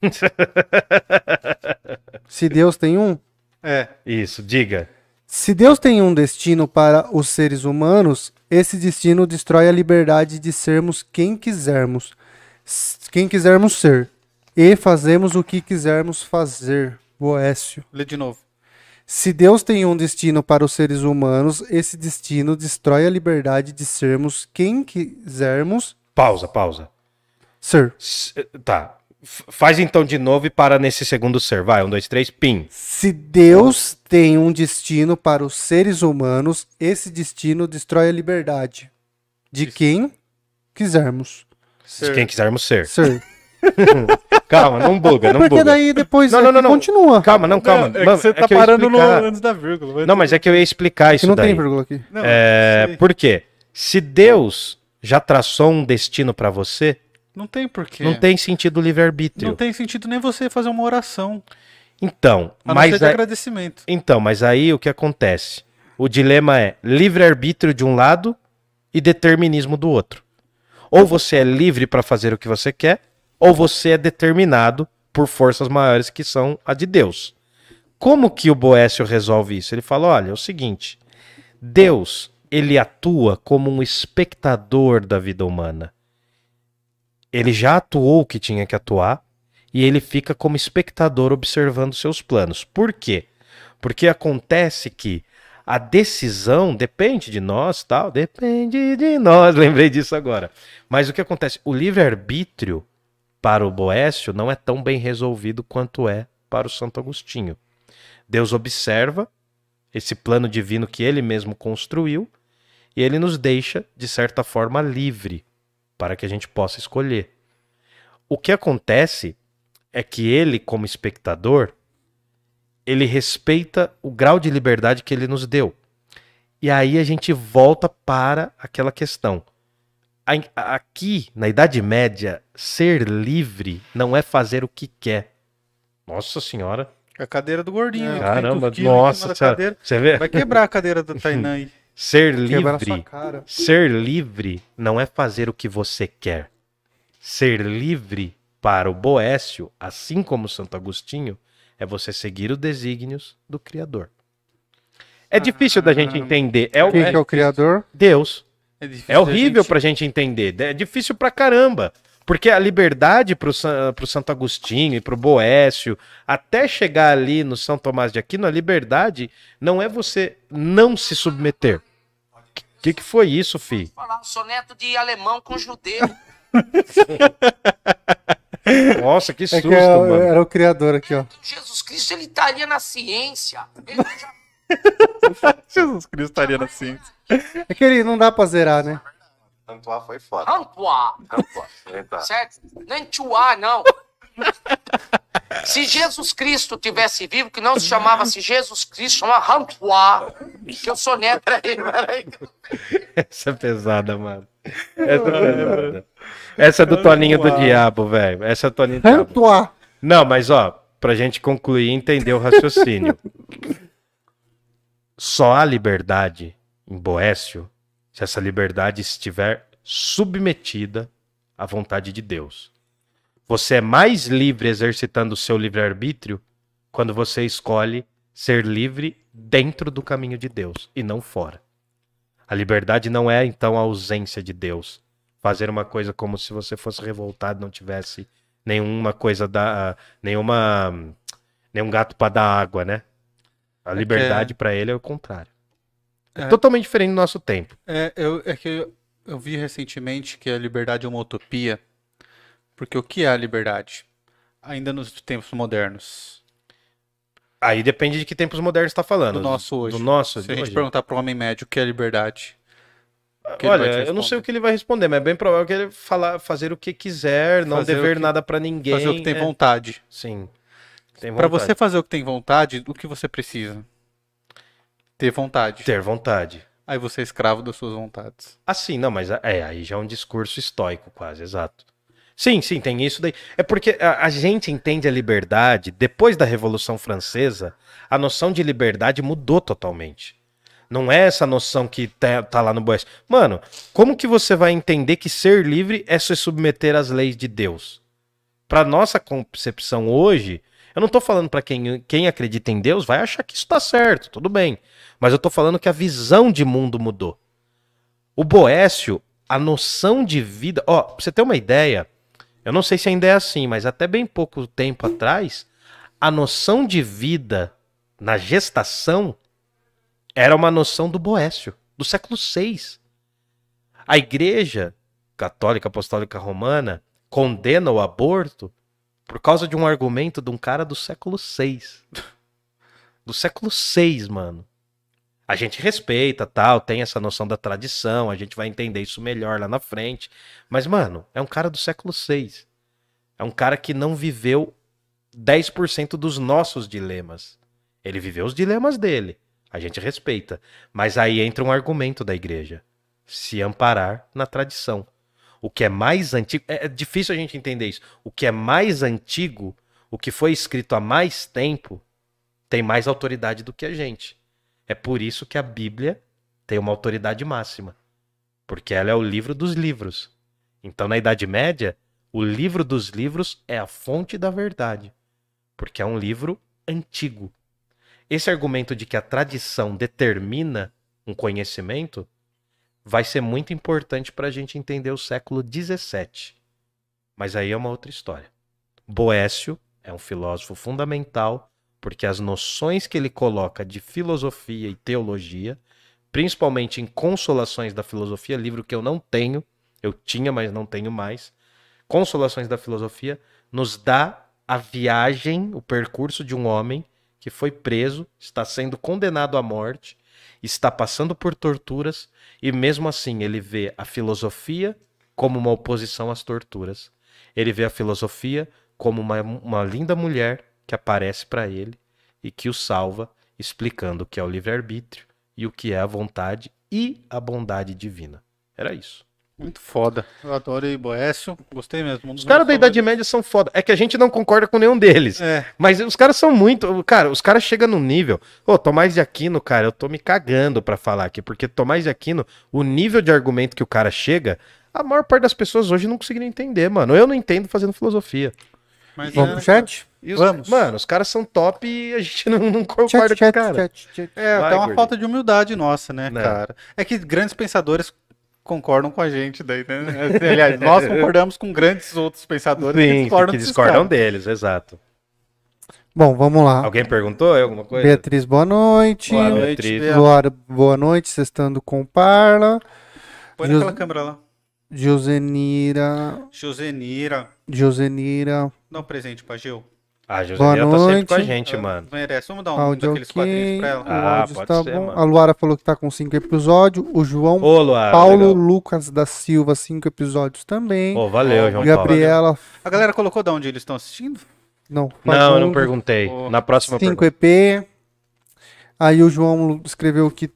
Se Deus tem um, É. Isso, diga. se Deus tem um destino para os seres humanos, esse destino destrói a liberdade de sermos quem quisermos, quem quisermos ser, e fazemos o que quisermos fazer. Boécio. Lê de novo. Se Deus tem um destino para os seres humanos, esse destino destrói a liberdade de sermos quem quisermos Pausa, pausa. Ser. S- Tá. F- Faz então de novo e para nesse segundo ser. Vai, um, dois, três, pim. Se Deus tem um destino para os seres humanos, esse destino destrói a liberdade de quem quisermos Se quem quisermos ser. ser. Calma, não buga, não Porque buga. daí depois Não, é não, não, não. continua. Calma, não, calma. Não, é Mano, você é tá parando no, explicar. antes da vírgula. Não, mas é que eu ia explicar Que isso não daí. tem vírgula aqui. Não, É, por quê? Se Deus já traçou um destino pra você, Não tem porquê. não tem sentido livre-arbítrio. Não tem sentido nem você fazer uma oração. Então, A não mas ser de aí, agradecimento. então, mas aí o que acontece? O dilema é livre-arbítrio de um lado e determinismo do outro. Ou você é livre pra fazer o que você quer, ou você é determinado por forças maiores que são a de Deus. Como que o Boécio resolve isso? Ele fala: olha, é o seguinte, Deus, ele atua como um espectador da vida humana. Ele já atuou o que tinha que atuar e ele fica como espectador observando seus planos. Por quê? Porque acontece que a decisão depende de nós, tal, depende de nós, lembrei disso agora. Mas o que acontece? O livre-arbítrio para o Boécio não é tão bem resolvido quanto é para o Santo Agostinho. Deus observa esse plano divino que ele mesmo construiu e ele nos deixa, de certa forma, livre para que a gente possa escolher. O que acontece é que ele, como espectador, ele respeita o grau de liberdade que ele nos deu. E aí a gente volta para aquela questão. Aqui, na Idade Média, ser livre não é fazer o que quer. Nossa Senhora. A cadeira do gordinho. né? Caramba, 500 quilos em cima nossa senhora. cadeira. Você vê? Vai quebrar a cadeira do Tainan aí. Ser livre. Ser livre não é fazer o que você quer. Ser livre para o Boécio, assim como Santo Agostinho, é você seguir os desígnios do Criador. É difícil da gente entender. É, o- Quem é que é o criador? Deus. difícil É horrível gente- pra gente entender. É difícil pra caramba. Porque a liberdade pro, San- pro Santo Agostinho e pro Boécio, até chegar ali no São Tomás de Aquino, a liberdade não é você não se submeter. O que, que foi isso, fi? falar um soneto de alemão com judeu. Nossa, que É susto, que era, mano. era o criador aqui, ó. Jesus Cristo, ele estaria na ciência. Ele já Jesus Cristo estaria na ciência. É que ele não dá pra zerar, né? Antoine foi foda. Antoine, Antoine, certo? Nem Tuá, não. Se Jesus Cristo tivesse vivo, que não se chamava-se Jesus Cristo, chamava Antoine, que eu sou neto. Peraí, peraí. Essa é pesada, mano. Essa é pesada. Essa é do Toninho do Diabo, velho. Essa é do Toninho do Diabo. Não, mas ó, pra gente concluir e entender o raciocínio. Só há liberdade em Boécio se essa liberdade estiver submetida à vontade de Deus. Você é mais livre exercitando o seu livre-arbítrio quando você escolhe ser livre dentro do caminho de Deus e não fora. A liberdade não é então a ausência de Deus. Fazer uma coisa como se você fosse revoltado, não tivesse nenhuma coisa da nenhuma nenhum gato para dar água, né? A que liberdade pra ele é o contrário. É, É. totalmente diferente do nosso tempo. É, eu, é que eu, eu vi recentemente que a liberdade é uma utopia. Porque o que é a liberdade? Ainda nos tempos modernos. Aí depende de que tempos modernos está falando. Do nosso hoje. Do nosso. Se a gente hoje. perguntar para o homem médio o que é liberdade. que Olha, eu não sei o que ele vai responder, mas é bem provável que ele falar, fazer o que quiser, não Fazer dever que- nada pra ninguém. Fazer o que tem é. vontade. Sim. Para você fazer o que tem vontade, o que você precisa? Ter vontade. ter vontade. Aí você é escravo das suas vontades. Assim, não, mas é, aí já é um discurso estoico, quase, exato. Sim, sim, tem isso daí. É porque a, a gente entende a liberdade, depois da Revolução Francesa, a noção de liberdade mudou totalmente. Não é essa noção que tá, tá lá no Boés. Mano, como que você vai entender que ser livre é se submeter às leis de Deus? Pra nossa concepção hoje, eu não tô falando pra quem, quem acredita em Deus vai achar que isso tá certo, tudo bem. Mas eu tô falando que a visão de mundo mudou. O Boécio, a noção de vida. Ó, pra você ter uma ideia, eu não sei se ainda é assim, mas até bem pouco tempo atrás, a noção de vida na gestação era uma noção do Boécio, do século VI. A Igreja Católica Apostólica Romana condena o aborto por causa de um argumento de um cara do século VI. Do século VI, mano. A gente respeita, tal, tem essa noção da tradição, a gente vai entender isso melhor lá na frente. Mas, mano, é um cara do século VI. É um cara que não viveu 10% dos nossos dilemas. Ele viveu os dilemas dele. A gente respeita. Mas aí entra um argumento da igreja: se amparar na tradição. O que é mais antigo. É é difícil a gente entender isso. O que é mais antigo, o que foi escrito há mais tempo, tem mais autoridade do que a gente. É por isso que a Bíblia tem uma autoridade máxima. Porque ela é o livro dos livros. Então, na Idade Média, o livro dos livros é a fonte da verdade. Porque é um livro antigo. Esse argumento de que a tradição determina um conhecimento vai ser muito importante para a gente entender o século XVII. Mas aí é uma outra história. Boécio é um filósofo fundamental porque as noções que ele coloca de filosofia e teologia, principalmente em Consolações da Filosofia, livro que eu não tenho, eu tinha, mas não tenho mais. Consolações da Filosofia nos dá a viagem, o percurso de um homem que foi preso, está sendo condenado à morte, está passando por torturas e mesmo assim ele vê a filosofia como uma oposição às torturas. Ele vê a filosofia como uma, uma linda mulher que aparece para ele e que o salva, explicando o que é o livre-arbítrio e o que é a vontade e a bondade divina. Era isso. Muito foda. Eu adoro o Boécio. Gostei mesmo. Um Os caras da Idade Média são foda. É que a gente não concorda com nenhum deles. É. Mas os caras são muito. Cara, os caras chegam num nível. Ô, Tomás de Aquino, cara, eu tô me cagando pra falar aqui. Porque Tomás de Aquino, o nível de argumento que o cara chega, a maior parte das pessoas hoje não conseguiram entender, mano. Eu não entendo fazendo filosofia. Mas Vamos é- pro chat? Os- Vamos. Mano, os caras são top e a gente não, não concorda Chat, com o chat, cara. chat, chat. É, Vai, até uma gordinho. falta de humildade nossa, né, Né. cara? É que grandes pensadores concordam com a gente daí, né? Aliás, nós concordamos com grandes outros pensadores que Sim, discordam, que discordam deles, exato. Bom, vamos lá. Alguém perguntou aí alguma coisa? Beatriz, boa noite. Boa noite, Beatriz. Bea. Luara, boa noite. Sextando com Parla. Põe Jus- naquela câmera lá. Josenira. Josenira. Josenira. Dá um presente pra Gil. A Boa Joseliana tá sempre com a gente, Ela mano. Merece. Vamos dar um Áudio daqueles quadrinhos ok. pra O ela. Ah, pode está ser, bom. mano. A Luara falou que tá com cinco episódios. O João Ô, Luara. Paulo legal. Lucas da Silva, cinco episódios também. Ô, valeu, João Paulo. Gabriela. A galera colocou de onde eles estão assistindo? Não, Não, eu não perguntei. Na próxima 5 pergunta. EP. Aí o João escreveu que.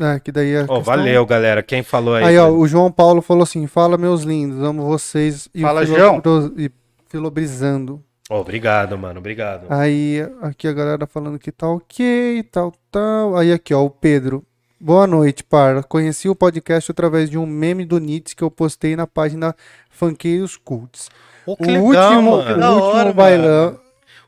Ah, que daí a Ô, questão- valeu, galera. Quem falou aí? Aí, ó, o João Paulo falou assim: Fala, meus lindos, amo vocês. E o Fala, Filobro- E filobrizando. Ô, obrigado, mano. Obrigado. Aí, aqui a galera falando que tá ok, tal, tal. Aí, aqui, ó, o Pedro. Boa noite, par. Conheci o podcast através de um meme do Nietzsche que eu postei na página Funkeiros Cults. Ô, o último, mano. o Da último hora, bailão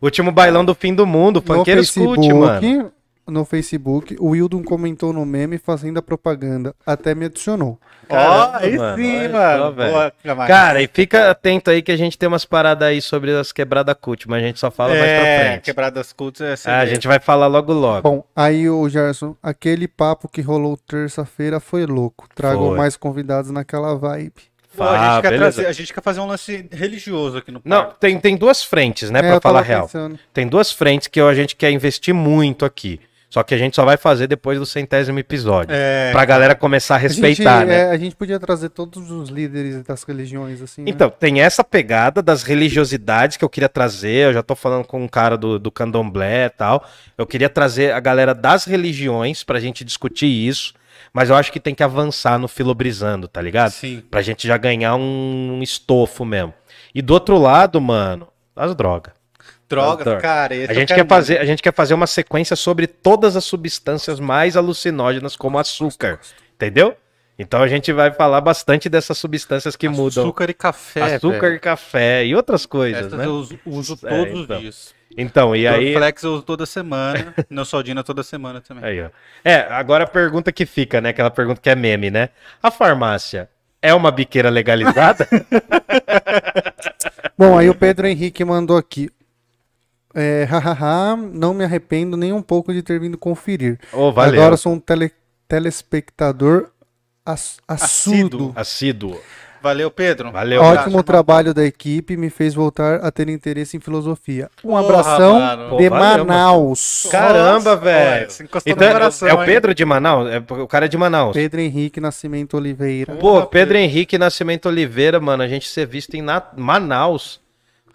Último bailão do fim do mundo. no Funkeiros Cult, mano. No Facebook, o Wildon comentou no meme fazendo a propaganda. Até me adicionou. Ó, Caramba, aí mano, sim, mano. Boa. Cara, e fica atento aí que a gente tem umas paradas aí sobre as quebradas cult, mas a gente só fala mais pra é, frente. quebradas cultas é Ah, a gente vai falar logo logo. Bom, aí o Gerson, aquele papo que rolou terça-feira foi louco. Tragam mais convidados naquela vibe. Pô, a, gente Ah, quer trazer- a gente quer fazer um lance religioso aqui no Não, parque. tem, tem duas frentes, né, É, pra eu falar real. pensando. Tem duas frentes que a gente quer investir muito aqui. Só que a gente só vai fazer depois do centésimo episódio. É, Pra galera começar a A gente, respeitar, né? é, a gente podia trazer todos os líderes das religiões, assim. né? Então, tem essa pegada das religiosidades que eu queria trazer. Eu já tô falando com um cara do, do candomblé e tal. Eu queria trazer a galera das religiões pra gente discutir isso. Mas eu acho que tem que avançar no filobrizando, tá ligado? sim. Pra gente já ganhar um estofo mesmo. E do outro lado, mano, as drogas. Drogas, Adoro. cara. A gente, quer fazer, a gente quer fazer uma sequência sobre todas as substâncias mais alucinógenas, como açúcar. Entendeu? Então a gente vai falar bastante dessas substâncias que muito. mudam. Açúcar e café. açúcar velho. e café e outras coisas, Essas né? eu uso, É, todos então. os dias. Então, e aí. Flex eu uso toda semana. Neosaldina toda semana também. aí ó. É, agora a pergunta que fica, né? Aquela pergunta que é meme, né? A farmácia é uma biqueira legalizada? Bom, aí o Pedro Henrique mandou aqui. É, hahaha, não me arrependo nem um pouco de ter vindo conferir. Ô, valeu. Agora sou um tele- telespectador ass- Assíduo. assudo. Assíduo. Valeu, Pedro. Valeu. Ótimo trabalho da equipe, me fez voltar a ter interesse em filosofia. Um abração mano. de Pô, valeu, Manaus. Caramba, velho. olha, você encostou Então, coração, é o hein? Pedro de Manaus? É, o cara é de Manaus. Pedro Henrique Nascimento Oliveira. Pô, Pedro Henrique Nascimento Oliveira, mano, a gente ser visto em Na- Manaus.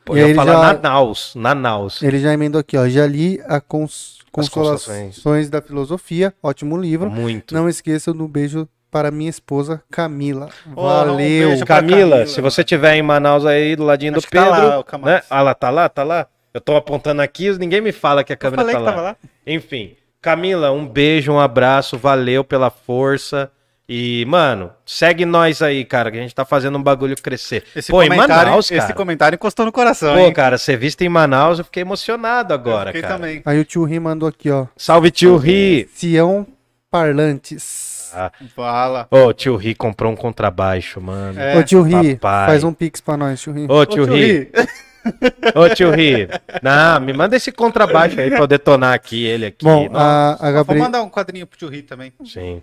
Pô, E eu ia ele falar já- Nanaus. Nanaus. Ele já emendou aqui, ó. Já li a cons... As Consolações da Filosofia. Ótimo livro. Muito. Não esqueçam do beijo para minha esposa Camila. Um Valeu. pra Camila, Camila, se você estiver em Manaus aí, do ladinho Acho do que tá Pedro. lá, né? Ah lá, tá lá, tá lá. Eu tô apontando aqui, ninguém me fala que a Eu câmera falei tá que lá. tava lá. Enfim, Camila, um beijo, um abraço, valeu pela força. E, mano, segue nós aí, cara, que a gente tá fazendo um bagulho crescer. Esse Pô, em comentário, Manaus, cara. esse comentário encostou no coração, Pô, hein? cara, ser visto em Manaus, eu fiquei emocionado agora, Fiquei cara. também. Aí o tio Ri mandou aqui, ó. Salve, tio Ri. Sião Parlantes. Fala. Ô, tio Ri comprou um contrabaixo, mano. É. Ô tio Ri, papai. faz um pix pra nós, tio Ri. Ô, tio Ri. Ô, tio Ri. Não, me manda esse contrabaixo aí pra eu detonar aqui, ele aqui. Bom, Nossa, a, a, Vou Gabri... mandar um quadrinho pro tio Ri também. Sim.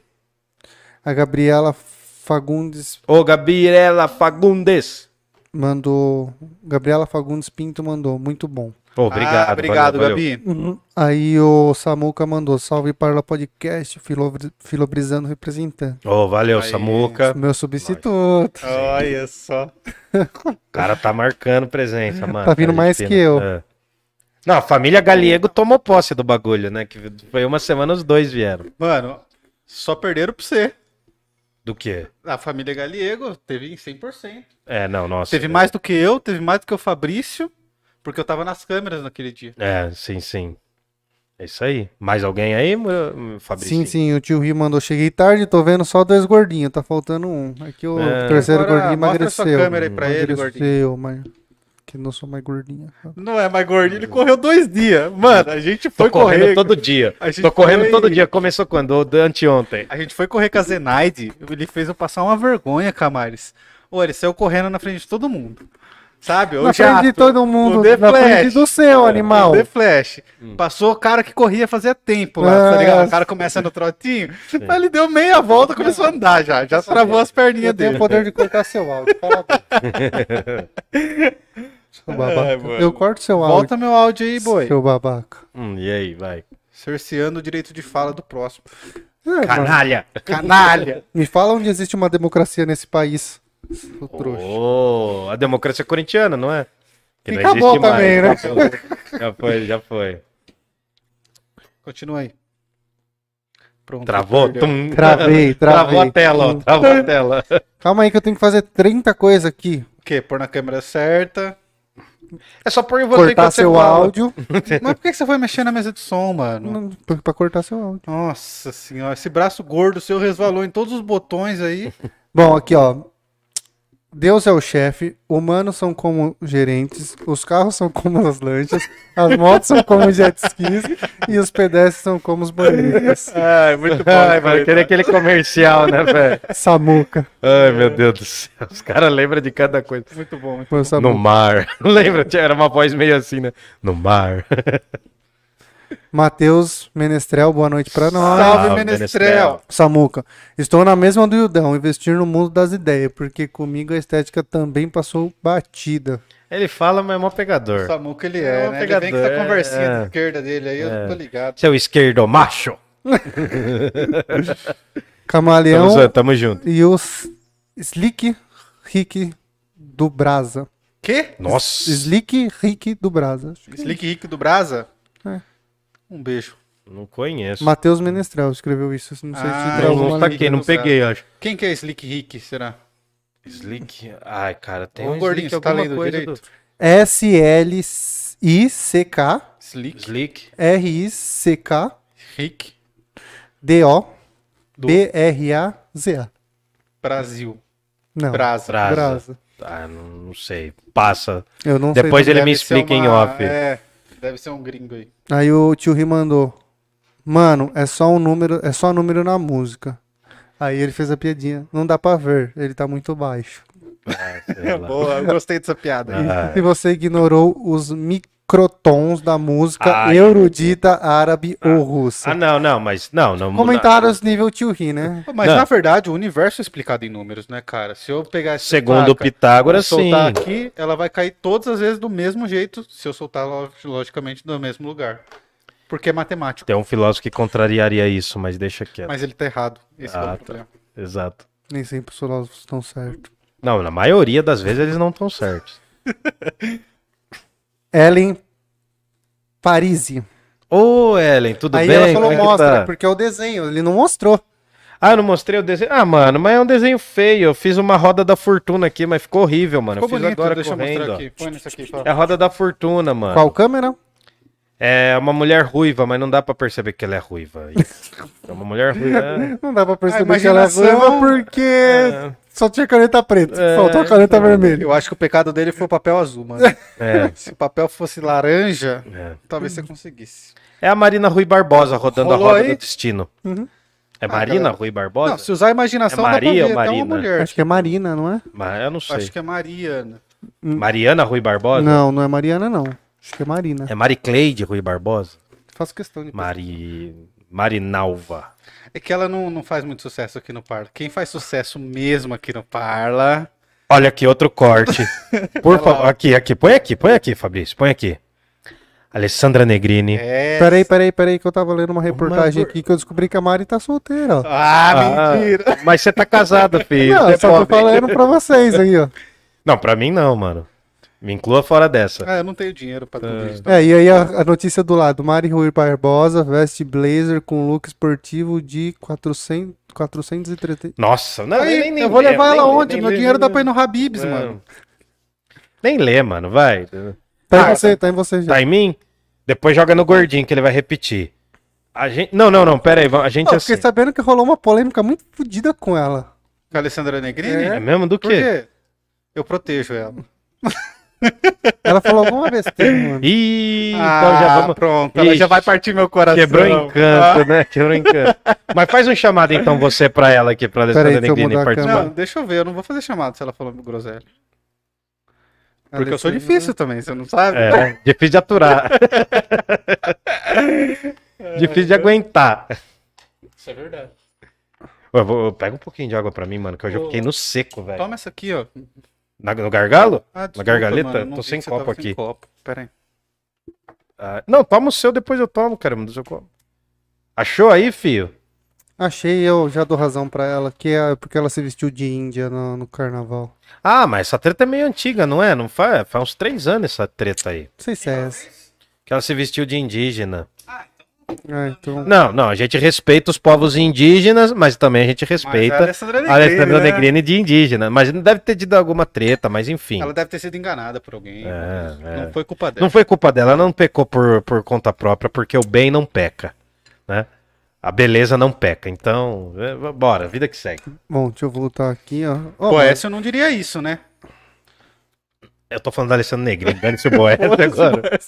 A Gabriela Fagundes Ô, Gabriela Fagundes. mandou. Gabriela Fagundes Pinto mandou. Muito bom. Ô, obrigado. Ah, obrigado, valeu, valeu. Gabi. Aí o Samuca mandou. Salve para o podcast, Filobri- Filobrizando representante. Ô, valeu, Aí. Samuca. Meu substituto. Olha só. O cara tá marcando presença, mano. Tá vindo mais que eu. É. Não, a família Galiego tomou posse do bagulho, né? Que foi uma semana os dois vieram. Mano, só perderam pra você. Do quê? A família Galiego teve em 100%. É, não, nossa. Teve mais do que eu, teve mais do que o Fabrício, porque eu tava nas câmeras naquele dia. É, sim, sim. É isso aí. Mais alguém aí, Fabrício? Sim, sim, o tio Ri mandou. Cheguei tarde, tô vendo só dois gordinhos. Tá faltando um. Aqui o É. terceiro Agora, gordinho mostra sua emagreceu. câmera aí pra ele, emagreceu, mas. Que não sou mais gordinho. Não é mais gordinho, ele correu dois dias. Mano, a gente Tô foi correndo correr. todo dia. A gente Tô correndo foi- todo dia. Começou quando? O de anteontem. A gente foi correr com a Zenaide, ele fez eu passar uma vergonha, Camares. Ô, ele saiu correndo na frente de todo mundo. Sabe? O Na frente de jato, todo mundo. o The Na frente Flash, do seu animal. The Flash. Hum. Passou o cara que corria fazia tempo lá, tá ligado? O cara começa no trotinho. Mas ele deu meia volta e começou a andar já. Já travou as perninhas Eu tenho dele. o poder de cortar seu áudio. Cala a boca. Seu babaca. Mano. Eu corto seu áudio. Volta meu áudio aí, boi. Seu babaca. Hum, e aí, vai. Cerceando o direito de fala do próximo. É, mano, Canalha! Canalha! me fala onde existe uma democracia nesse país. Seu trouxa. Ô, a democracia corintiana, não é? Que E acabou também, né? Já foi, Já foi. Continua aí. Pronto. Travou? Tum. Travei, Travou a travei. tela, ó. Travou a tela. Calma aí que eu tenho que fazer 30 coisas aqui. O quê? Pôr na câmera certa. É só em você cortar seu fala. áudio. Mas por que você foi mexer na mesa de som, mano? Não, pra cortar seu áudio. Nossa senhora, esse braço gordo seu resvalou em todos os botões aí. Bom, aqui ó. Deus é o chefe, humanos são como gerentes, os carros são como as lanchas, as motos são como jet skis e os pedestres são como os bandidos. Ai, muito bom. Ai, mano, queria aquele comercial, né, velho? Samuca. Ai, meu Deus do céu. Os caras lembram de cada coisa. Muito bom. muito Foi o No mar. Lembra? Era uma voz meio assim, né? No mar. Matheus Menestrel, boa noite pra nós. Salve, Ah, Menestrel. Samuca, estou na mesma do Ildão, investir no mundo das ideias, porque comigo a estética também passou batida. Ele fala, mas é mó O pegador. Samuca ele É é, um né? Ele vem com essa pegador, conversinha é. de esquerda dele aí, É. eu tô ligado. Seu esquerdo macho. Camaleão Tamo, junto, tamo junto. e os Slick Rick do Brasa. Quê? Nossa. Slick Rick do Brasa. Slick Rick do Brasa? Um beijo. Não conheço. Matheus Menestrel escreveu isso. Não sei Ah, se Não, tem alguma não saquei, não peguei, acho. Quem que é Slick Rick, será? Slick. Ai, cara, tem Ô, um gordinho, Slick, você tá alguma lendo coisa direito? do... S-L-I-C-K Slick Slick. R-I-C-K Rick D-O do B-R-A-Z-A. Brasil. Não. Brasa. Brasa. Brasa. Ah, não, não sei. Passa. Eu não Depois sei. ele me Deve ser explica em uma- off. É, deve ser um gringo aí. Aí o tio Ri mandou. Mano, é só um número, é só número na música. Aí ele fez a piadinha. Não dá pra ver, ele tá muito baixo. Ah. Boa, eu gostei dessa piada aí. Ah, E você ignorou os mi crotons da música Ai, erudita árabe ou russa. Ah, não, não, mas não, não. Comentários nível tio Ri, né? Mas Não. na verdade o universo é explicado em números, né, cara? Se eu pegar essa Segundo placa, Pitágoras, sim. soltar aqui, ela vai cair todas as vezes do mesmo jeito, se eu soltar lo- logicamente do mesmo lugar. Porque é matemático. Tem um filósofo que contrariaria isso, mas deixa quieto. Mas ele tá errado. Esse é Ah, o tá. problema. Exato. Nem sempre os filósofos estão certos. Não, na maioria das vezes eles não estão certos. Ellen Parisi. Ô, Ellen, tudo Aí bem? ela falou, Como é mostra, tá? porque é o desenho, ele não mostrou. Ah, eu não mostrei o desenho. Ah, mano, mas é um desenho feio. Eu fiz uma roda da fortuna aqui, mas ficou horrível, mano. Ficou eu fiz bonito, agora deixa eu correndo. mostrar ó. aqui. Põe nisso aqui. fala. É a roda da fortuna, mano. Qual câmera? É uma mulher ruiva, mas não dá pra perceber que ela é ruiva. É uma mulher ruiva. é. Não dá pra perceber A que ela é ruiva porque É. só tinha caneta preta. É, Faltou a caneta então. vermelha. Eu acho que o pecado dele foi o papel azul, mano. É, Se o papel fosse laranja, é. talvez você conseguisse. É a Marina Rui Barbosa rodando Rolou a roda aí? do destino. Uhum. É Ah, Marina galera. Rui Barbosa? Não, se usar a imaginação, É dá Maria ou Marina? mulher. Acho que é Marina, não é? Mas eu não sei. Acho que é Mariana. Mariana Rui Barbosa? Não, não é Mariana, não. Acho que é Marina. É Maricleide Rui Barbosa? Faço questão de. Mari... Marinalva. É que ela não, não faz muito sucesso aqui no Parla. Quem faz sucesso mesmo aqui no Parla. Olha aqui, outro corte. Por favor, aqui, aqui, põe aqui, põe aqui, Fabrício, põe aqui. Alessandra Negrini. É. Peraí, peraí, peraí, que eu tava lendo uma reportagem aqui que eu descobri que a Mari tá solteira, ó. Ah, mentira. mas você tá casado, filho. Não, Você eu só tô falando pra vocês aí, ó. Não, pra mim não, mano. Me inclua fora dessa. Ah, eu não tenho dinheiro pra tudo isso. É, e aí a, a notícia do lado. Mari Rui Barbosa veste blazer com look esportivo de 400, 430... Nossa, não, Aí, nem, nem eu vou levar nem ela lê, onde? nem Meu dinheiro nem dá pra ir no Habibs, Não. mano. Nem lê, mano, vai. Tá Ah, em você, tá em você já. Tá em mim? Depois joga no gordinho que ele vai repetir. A gente... Não, não, não, pera aí. A gente Ó, eu assim. fiquei sabendo que rolou uma polêmica muito fodida com ela. Com a Alessandra Negrini? É mesmo do quê? Eu protejo ela. Ela falou alguma besteira, mano. Ih, então ah, já vamos. pronto. Ela Ixi. já vai partir meu coração. Quebrou encanto, né? Quebrou encanto. Mas faz um chamado então você pra ela aqui, pra Pera aí, Alessandra eu Negrini Ah, participar. Não, deixa eu ver. Eu não vou fazer chamada se ela falou groselha. Porque eu sou difícil também, você não sabe? É, difícil de aturar. difícil de aguentar. Isso é verdade. Eu vou- Pega um pouquinho de água pra mim, mano, que eu Ô, fiquei no seco, velho. Toma essa aqui, ó. Na- No gargalo? Ah, desculpa, gargaleta? mano, não Tô sem copo tava sem aqui. copo. Pera aí. Ah, não, toma o seu, depois eu tomo, caramba, do seu copo. Achou aí, fio? Achei, eu já dou razão pra ela, que é porque ela se vestiu de Índia no, no carnaval. Ah, mas essa treta é meio antiga, não é? Não faz? Faz uns três anos essa treta aí. Não sei se é essa. Que ela se vestiu de indígena. Ah, então... Não, não, a gente respeita os povos indígenas, mas também a gente Mas a respeita Alessandra a Alessandra né? Negrini de indígena. Mas não deve ter tido alguma treta, mas enfim. Ela deve ter sido enganada por alguém. É, mas é. Não foi culpa dela. Não foi culpa dela, ela não pecou por, por conta própria, porque o bem não peca, né? A beleza não peca. Então, é, bora, vida que segue. Bom, deixa eu voltar aqui, ó. Essa eu não diria isso, né? Eu tô falando da Alessandra Negrini, dane-se o Boés agora.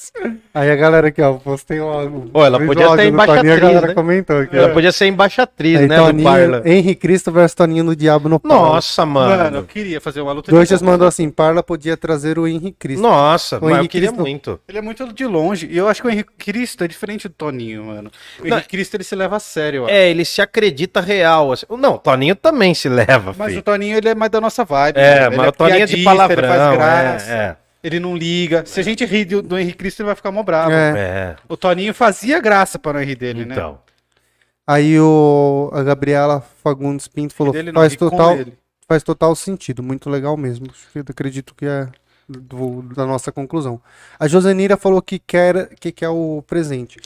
Aí a galera aqui, ó, postei um. Ô, ela podia ser Toninho, embaixatriz, A galera né? comentou aqui. Ela ó. podia ser embaixatriz, Aí, né, do Toninho, Parla. Henri Cristo versus Toninho no Diabo no Parla. Nossa, Mano, mano. eu queria fazer uma luta Doixas de mandou assim, Parla podia trazer o Henri Cristo. Nossa, O mas eu Henrique queria Cristo- muito. Ele é muito de longe. E eu acho que o Henrique Cristo é diferente do Toninho, mano. O Henrique Cristo ele se leva a sério, ó. É, ele se acredita real. assim. Não, o Toninho também se leva, Mas filho. o Toninho ele é mais da nossa vibe. É, mano. Ele mas o Toninho é de palavrão. Ele faz graça. é, é, Ele não liga. Se a gente rir do, do Henrique Cristo, ele vai ficar mó bravo. É. é. O Toninho fazia graça para não rir dele, né? Então. Aí o, a Gabriela Fagundes Pinto falou, Rir dele não, faz total, faz total sentido, muito legal mesmo. Eu acredito que é do- da nossa conclusão. A Josenira falou que quer, que quer o presente.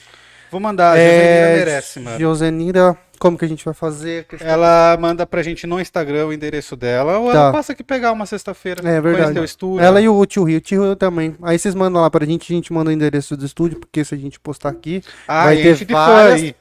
Vou mandar, a É, Josenira merece, mano. Josenira, como que a gente vai fazer? Ela manda pra gente no Instagram o endereço dela, ou Tá. ela passa aqui pegar uma sexta-feira. É verdade. O estúdio. Ela e o tio Rio, o tio Rio também. Aí vocês mandam lá pra gente, a gente manda o endereço do estúdio, porque se a gente postar aqui, ah, vai ter várias-.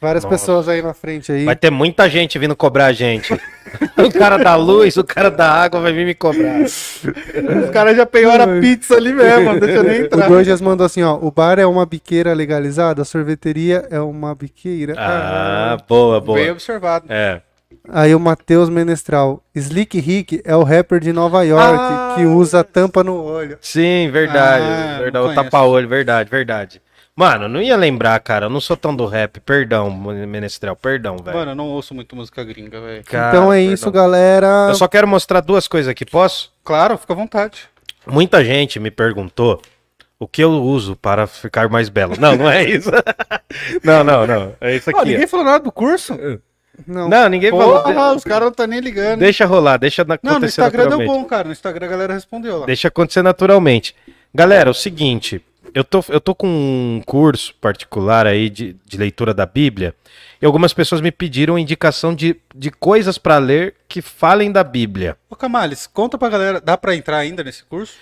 Várias Nossa. pessoas aí na frente aí. Vai ter muita gente vindo cobrar a gente. o cara da luz, o cara da água vai vir me cobrar. Os caras já pegaram a pizza ali mesmo, não deixa eu nem O entrar. Dojas mandou assim, ó, o bar é uma biqueira legalizada, a sorveteria é uma biqueira. Ah, boa, boa. Bem observado. É. Aí o Matheus Menestral. Slick Rick é o rapper de Nova York Ah. que usa tampa no olho. Sim, verdade. Ah, verdade. O tapa-olho, verdade, verdade. Mano, não ia lembrar, cara. Eu não sou tão do rap. Perdão, Menestrel, perdão, velho. Mano, eu não ouço muito música gringa, velho. Então é perdão. isso, galera. Eu só quero mostrar duas coisas aqui, posso? Claro, fica à vontade. Muita gente me perguntou o que eu uso para ficar mais belo. Não, não é isso. não, não, não. É isso Ó, aqui. ninguém falou nada do curso? ó. Não. Não, ninguém falou. Porra, os caras não tá nem ligando. Deixa rolar, deixa na- Não, no acontecer Instagram deu bom, cara. No Instagram a galera respondeu lá. Deixa acontecer naturalmente. Galera, é o seguinte, eu tô, eu tô com um curso particular aí de, de leitura da Bíblia e algumas pessoas me pediram indicação de, de coisas pra ler que falem da Bíblia. Ô, Camales, conta pra galera, dá pra entrar ainda nesse curso?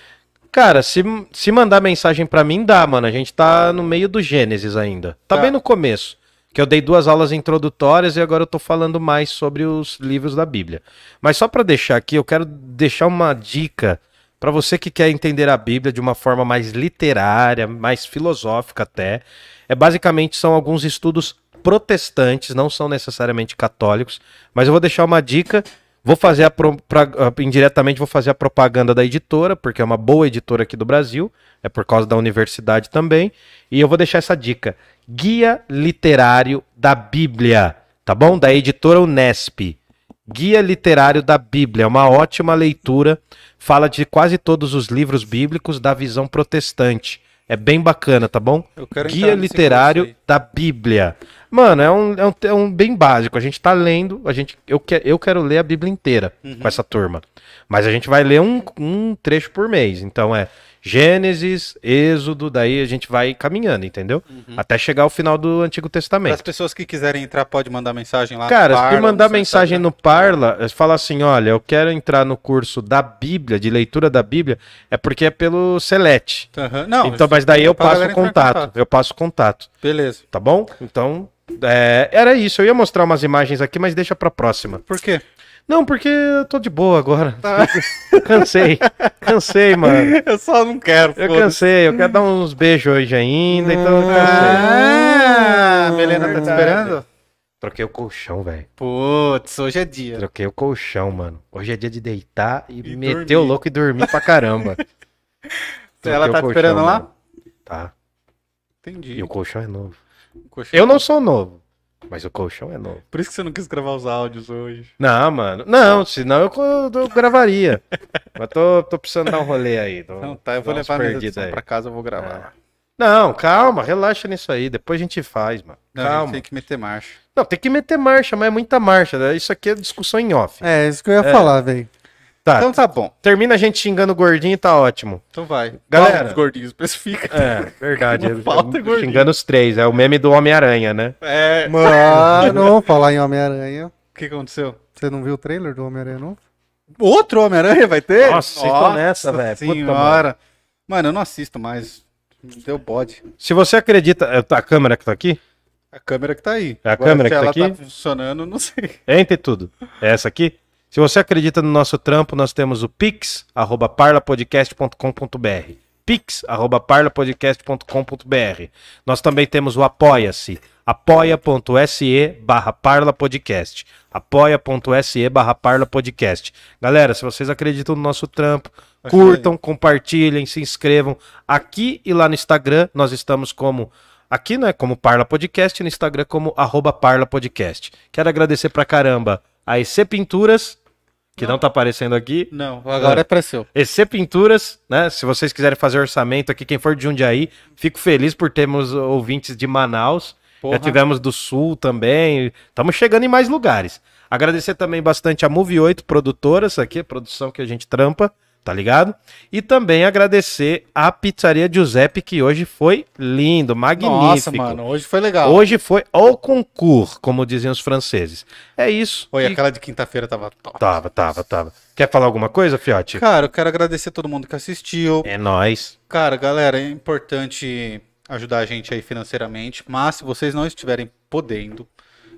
Cara, se, se mandar mensagem pra mim, dá, mano. A gente tá no meio do Gênesis ainda. Tá, Tá. bem no começo. Que eu dei duas aulas introdutórias e agora eu tô falando mais sobre os livros da Bíblia. Mas só pra deixar aqui, eu quero deixar uma dica pra você que quer entender a Bíblia de uma forma mais literária, mais filosófica até. É basicamente são alguns estudos protestantes, não são necessariamente católicos, mas eu vou deixar uma dica Vou fazer a pro- pra- indiretamente vou fazer a propaganda da editora, porque é uma boa editora aqui do Brasil, é por causa da universidade também, e eu vou deixar essa dica: Guia Literário da Bíblia, tá bom? Da editora Unesp. Guia Literário da Bíblia, é uma ótima leitura, fala de quase todos os livros bíblicos da visão protestante. É bem bacana, tá bom? Eu quero Guia Literário da Bíblia. Mano, é um, é, um, é um bem básico. A gente tá lendo, a gente, eu, que, eu quero ler a Bíblia inteira Uhum. com essa turma. Mas a gente vai ler um, um trecho por mês. Então é Gênesis, Êxodo, daí a gente vai caminhando, entendeu? Até chegar ao final do Antigo Para as Testamento. pessoas que quiserem entrar, pode mandar mensagem lá. Cara, no se Parla, tu mandar no seu mensagem no Parla, fala assim: olha, eu quero entrar no curso da Bíblia, de leitura da Bíblia, é porque é pelo Select. Aham. Não, então, mas daí eu passo o em contato. Eu passo o contato. Beleza. Tá bom? Então, é, era isso. Eu ia mostrar umas imagens aqui, mas deixa pra próxima. Por quê? Não, porque eu tô de boa agora. cansei. Cansei, mano. Eu só não quero. Eu cansei. Eu quero dar uns beijos hoje ainda, então eu cansei. Ah, a Melena tá te esperando? Troquei o colchão, velho. Putz, hoje é dia. Troquei o colchão, mano. Hoje é dia de deitar e, E meter dormir. o louco e dormir pra caramba. Ela Troquei o tá te esperando lá? mano. Tá. Entendi. E o colchão é novo. Colchão. Eu não sou novo, mas o colchão é novo. Por isso que você não quis gravar os áudios hoje. Não, mano. Não, senão eu, eu gravaria. Mas tô, tô precisando dar um rolê aí. Tô, Então tá, eu vou levar edição aí. pra casa, eu vou gravar. Não, calma, relaxa nisso aí. Depois a gente faz, mano. Não, a gente calma. tem que meter marcha. Não, tem que meter marcha, mas é muita marcha. né? Isso aqui é discussão em off. É, isso que eu ia falar, velho. Tá, Então tá bom. termina a gente xingando o gordinho e tá ótimo. Então vai. Galera. Fala Os gordinhos, especifica. É, verdade. Não falta gordinho. xingando os três. É o meme do Homem-Aranha, né? É. O Mano, falar em Homem-Aranha. que aconteceu? Você não viu o trailer do Homem-Aranha novo? Outro Homem-Aranha vai ter? Nossa, vocês tão nessa, velho. Puta, Senhora. mano. eu não assisto mais. Deu bode. Se você acredita. é, A câmera que tá aqui? A câmera que tá aí. É a câmera se que tá ela aqui? tá funcionando, não sei. Entre tudo. É essa aqui? Se você acredita no nosso trampo, nós temos o pix, arroba parlapodcast.com.br. Pix, arroba parlapodcast.com.br. Nós também temos o Apoia-se, apoia.se barra parlapodcast. apoia.se barra parlapodcast. Galera, se vocês acreditam no nosso trampo, curtam, compartilhem, se inscrevam. Aqui e lá no Instagram, nós estamos como... Aqui, né, como Parla Podcast, e no Instagram como arroba Parla Podcast. Quero agradecer pra caramba a EC Pinturas, que não, tá aparecendo aqui. Não, agora é pra seu. EC Pinturas, né? Se vocês quiserem fazer orçamento aqui, quem for de Jundiaí, fico feliz por termos ouvintes de Manaus. Porra. Já tivemos do Sul também. Estamos chegando em mais lugares. Agradecer também bastante a Move 8 Produtoras, aqui, a produção que a gente trampa, tá ligado? E também agradecer a Pizzaria Giuseppe, que hoje foi lindo, magnífico. Nossa, mano, hoje foi legal. Hoje foi ao concurso, como diziam os franceses. É isso. Oi, E- aquela de quinta-feira tava top. Tava, tava, tava. Quer falar alguma coisa, Fiote? Cara, eu quero agradecer a todo mundo que assistiu. É nóis. Cara, galera, é importante ajudar a gente aí financeiramente, mas se vocês não estiverem podendo,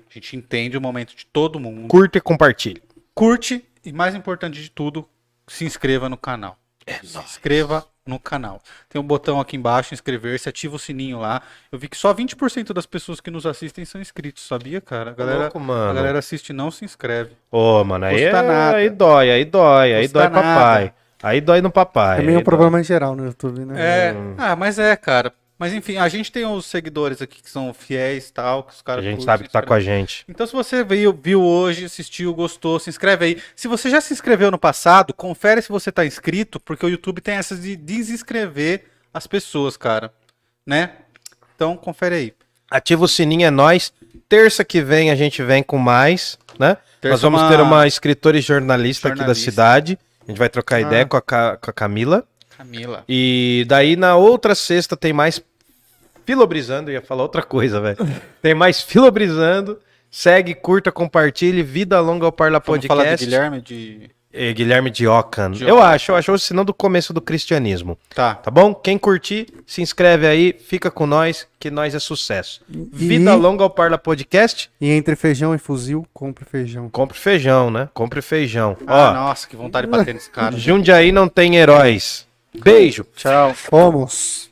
a gente entende o momento de todo mundo. Curta e compartilhe. Curte e, mais importante de tudo, se inscreva no canal. se inscreva no canal. Tem um botão aqui embaixo, inscrever-se, ativa o sininho lá. Eu vi que só 20% das pessoas que nos assistem são inscritos, sabia, cara? A galera, louco, mano. a galera assiste e não se inscreve. Ô, mano, aí, Custa é- nada. aí dói, aí dói, aí Custa dói nada. papai. Aí dói no papai. É meio um problema em geral no YouTube, né? É, ah, mas é, cara. Mas enfim, a gente tem os seguidores aqui que são fiéis e tal, que os caras A gente sabe que tá com a gente. Então, se você veio, viu hoje, assistiu, gostou, se inscreve aí. Se você já se inscreveu no passado, confere se você tá inscrito, porque o YouTube tem essas de desinscrever as pessoas, cara. Né? Então, confere aí. Ativa o sininho, é nóis. Terça que vem a gente vem com mais, né? Terça Nós vamos uma- ter uma escritora e jornalista, aqui da Jornalista. cidade. A gente vai trocar Ah. ideia com a, com a Camila. Camila. E daí na outra sexta tem mais Filobrizando, eu ia falar outra coisa, velho. Tem mais Filobrizando. Segue, curta, compartilhe. Vida longa ao Parla Vamos Podcast. falar de Guilherme de. Eh, Guilherme de Ockham. De Eu acho, eu acho o sinal do começo do cristianismo. Tá. Tá bom? Quem curtir, se inscreve aí, fica com nós, que nós é sucesso. Vida E- longa ao Parla Podcast. E entre feijão e fuzil, compre feijão. Compre feijão, né? Compre feijão. Ah, Ó, nossa, que vontade de bater nesse cara. Jundiaí não tem heróis. Beijo. Tchau. Fomos!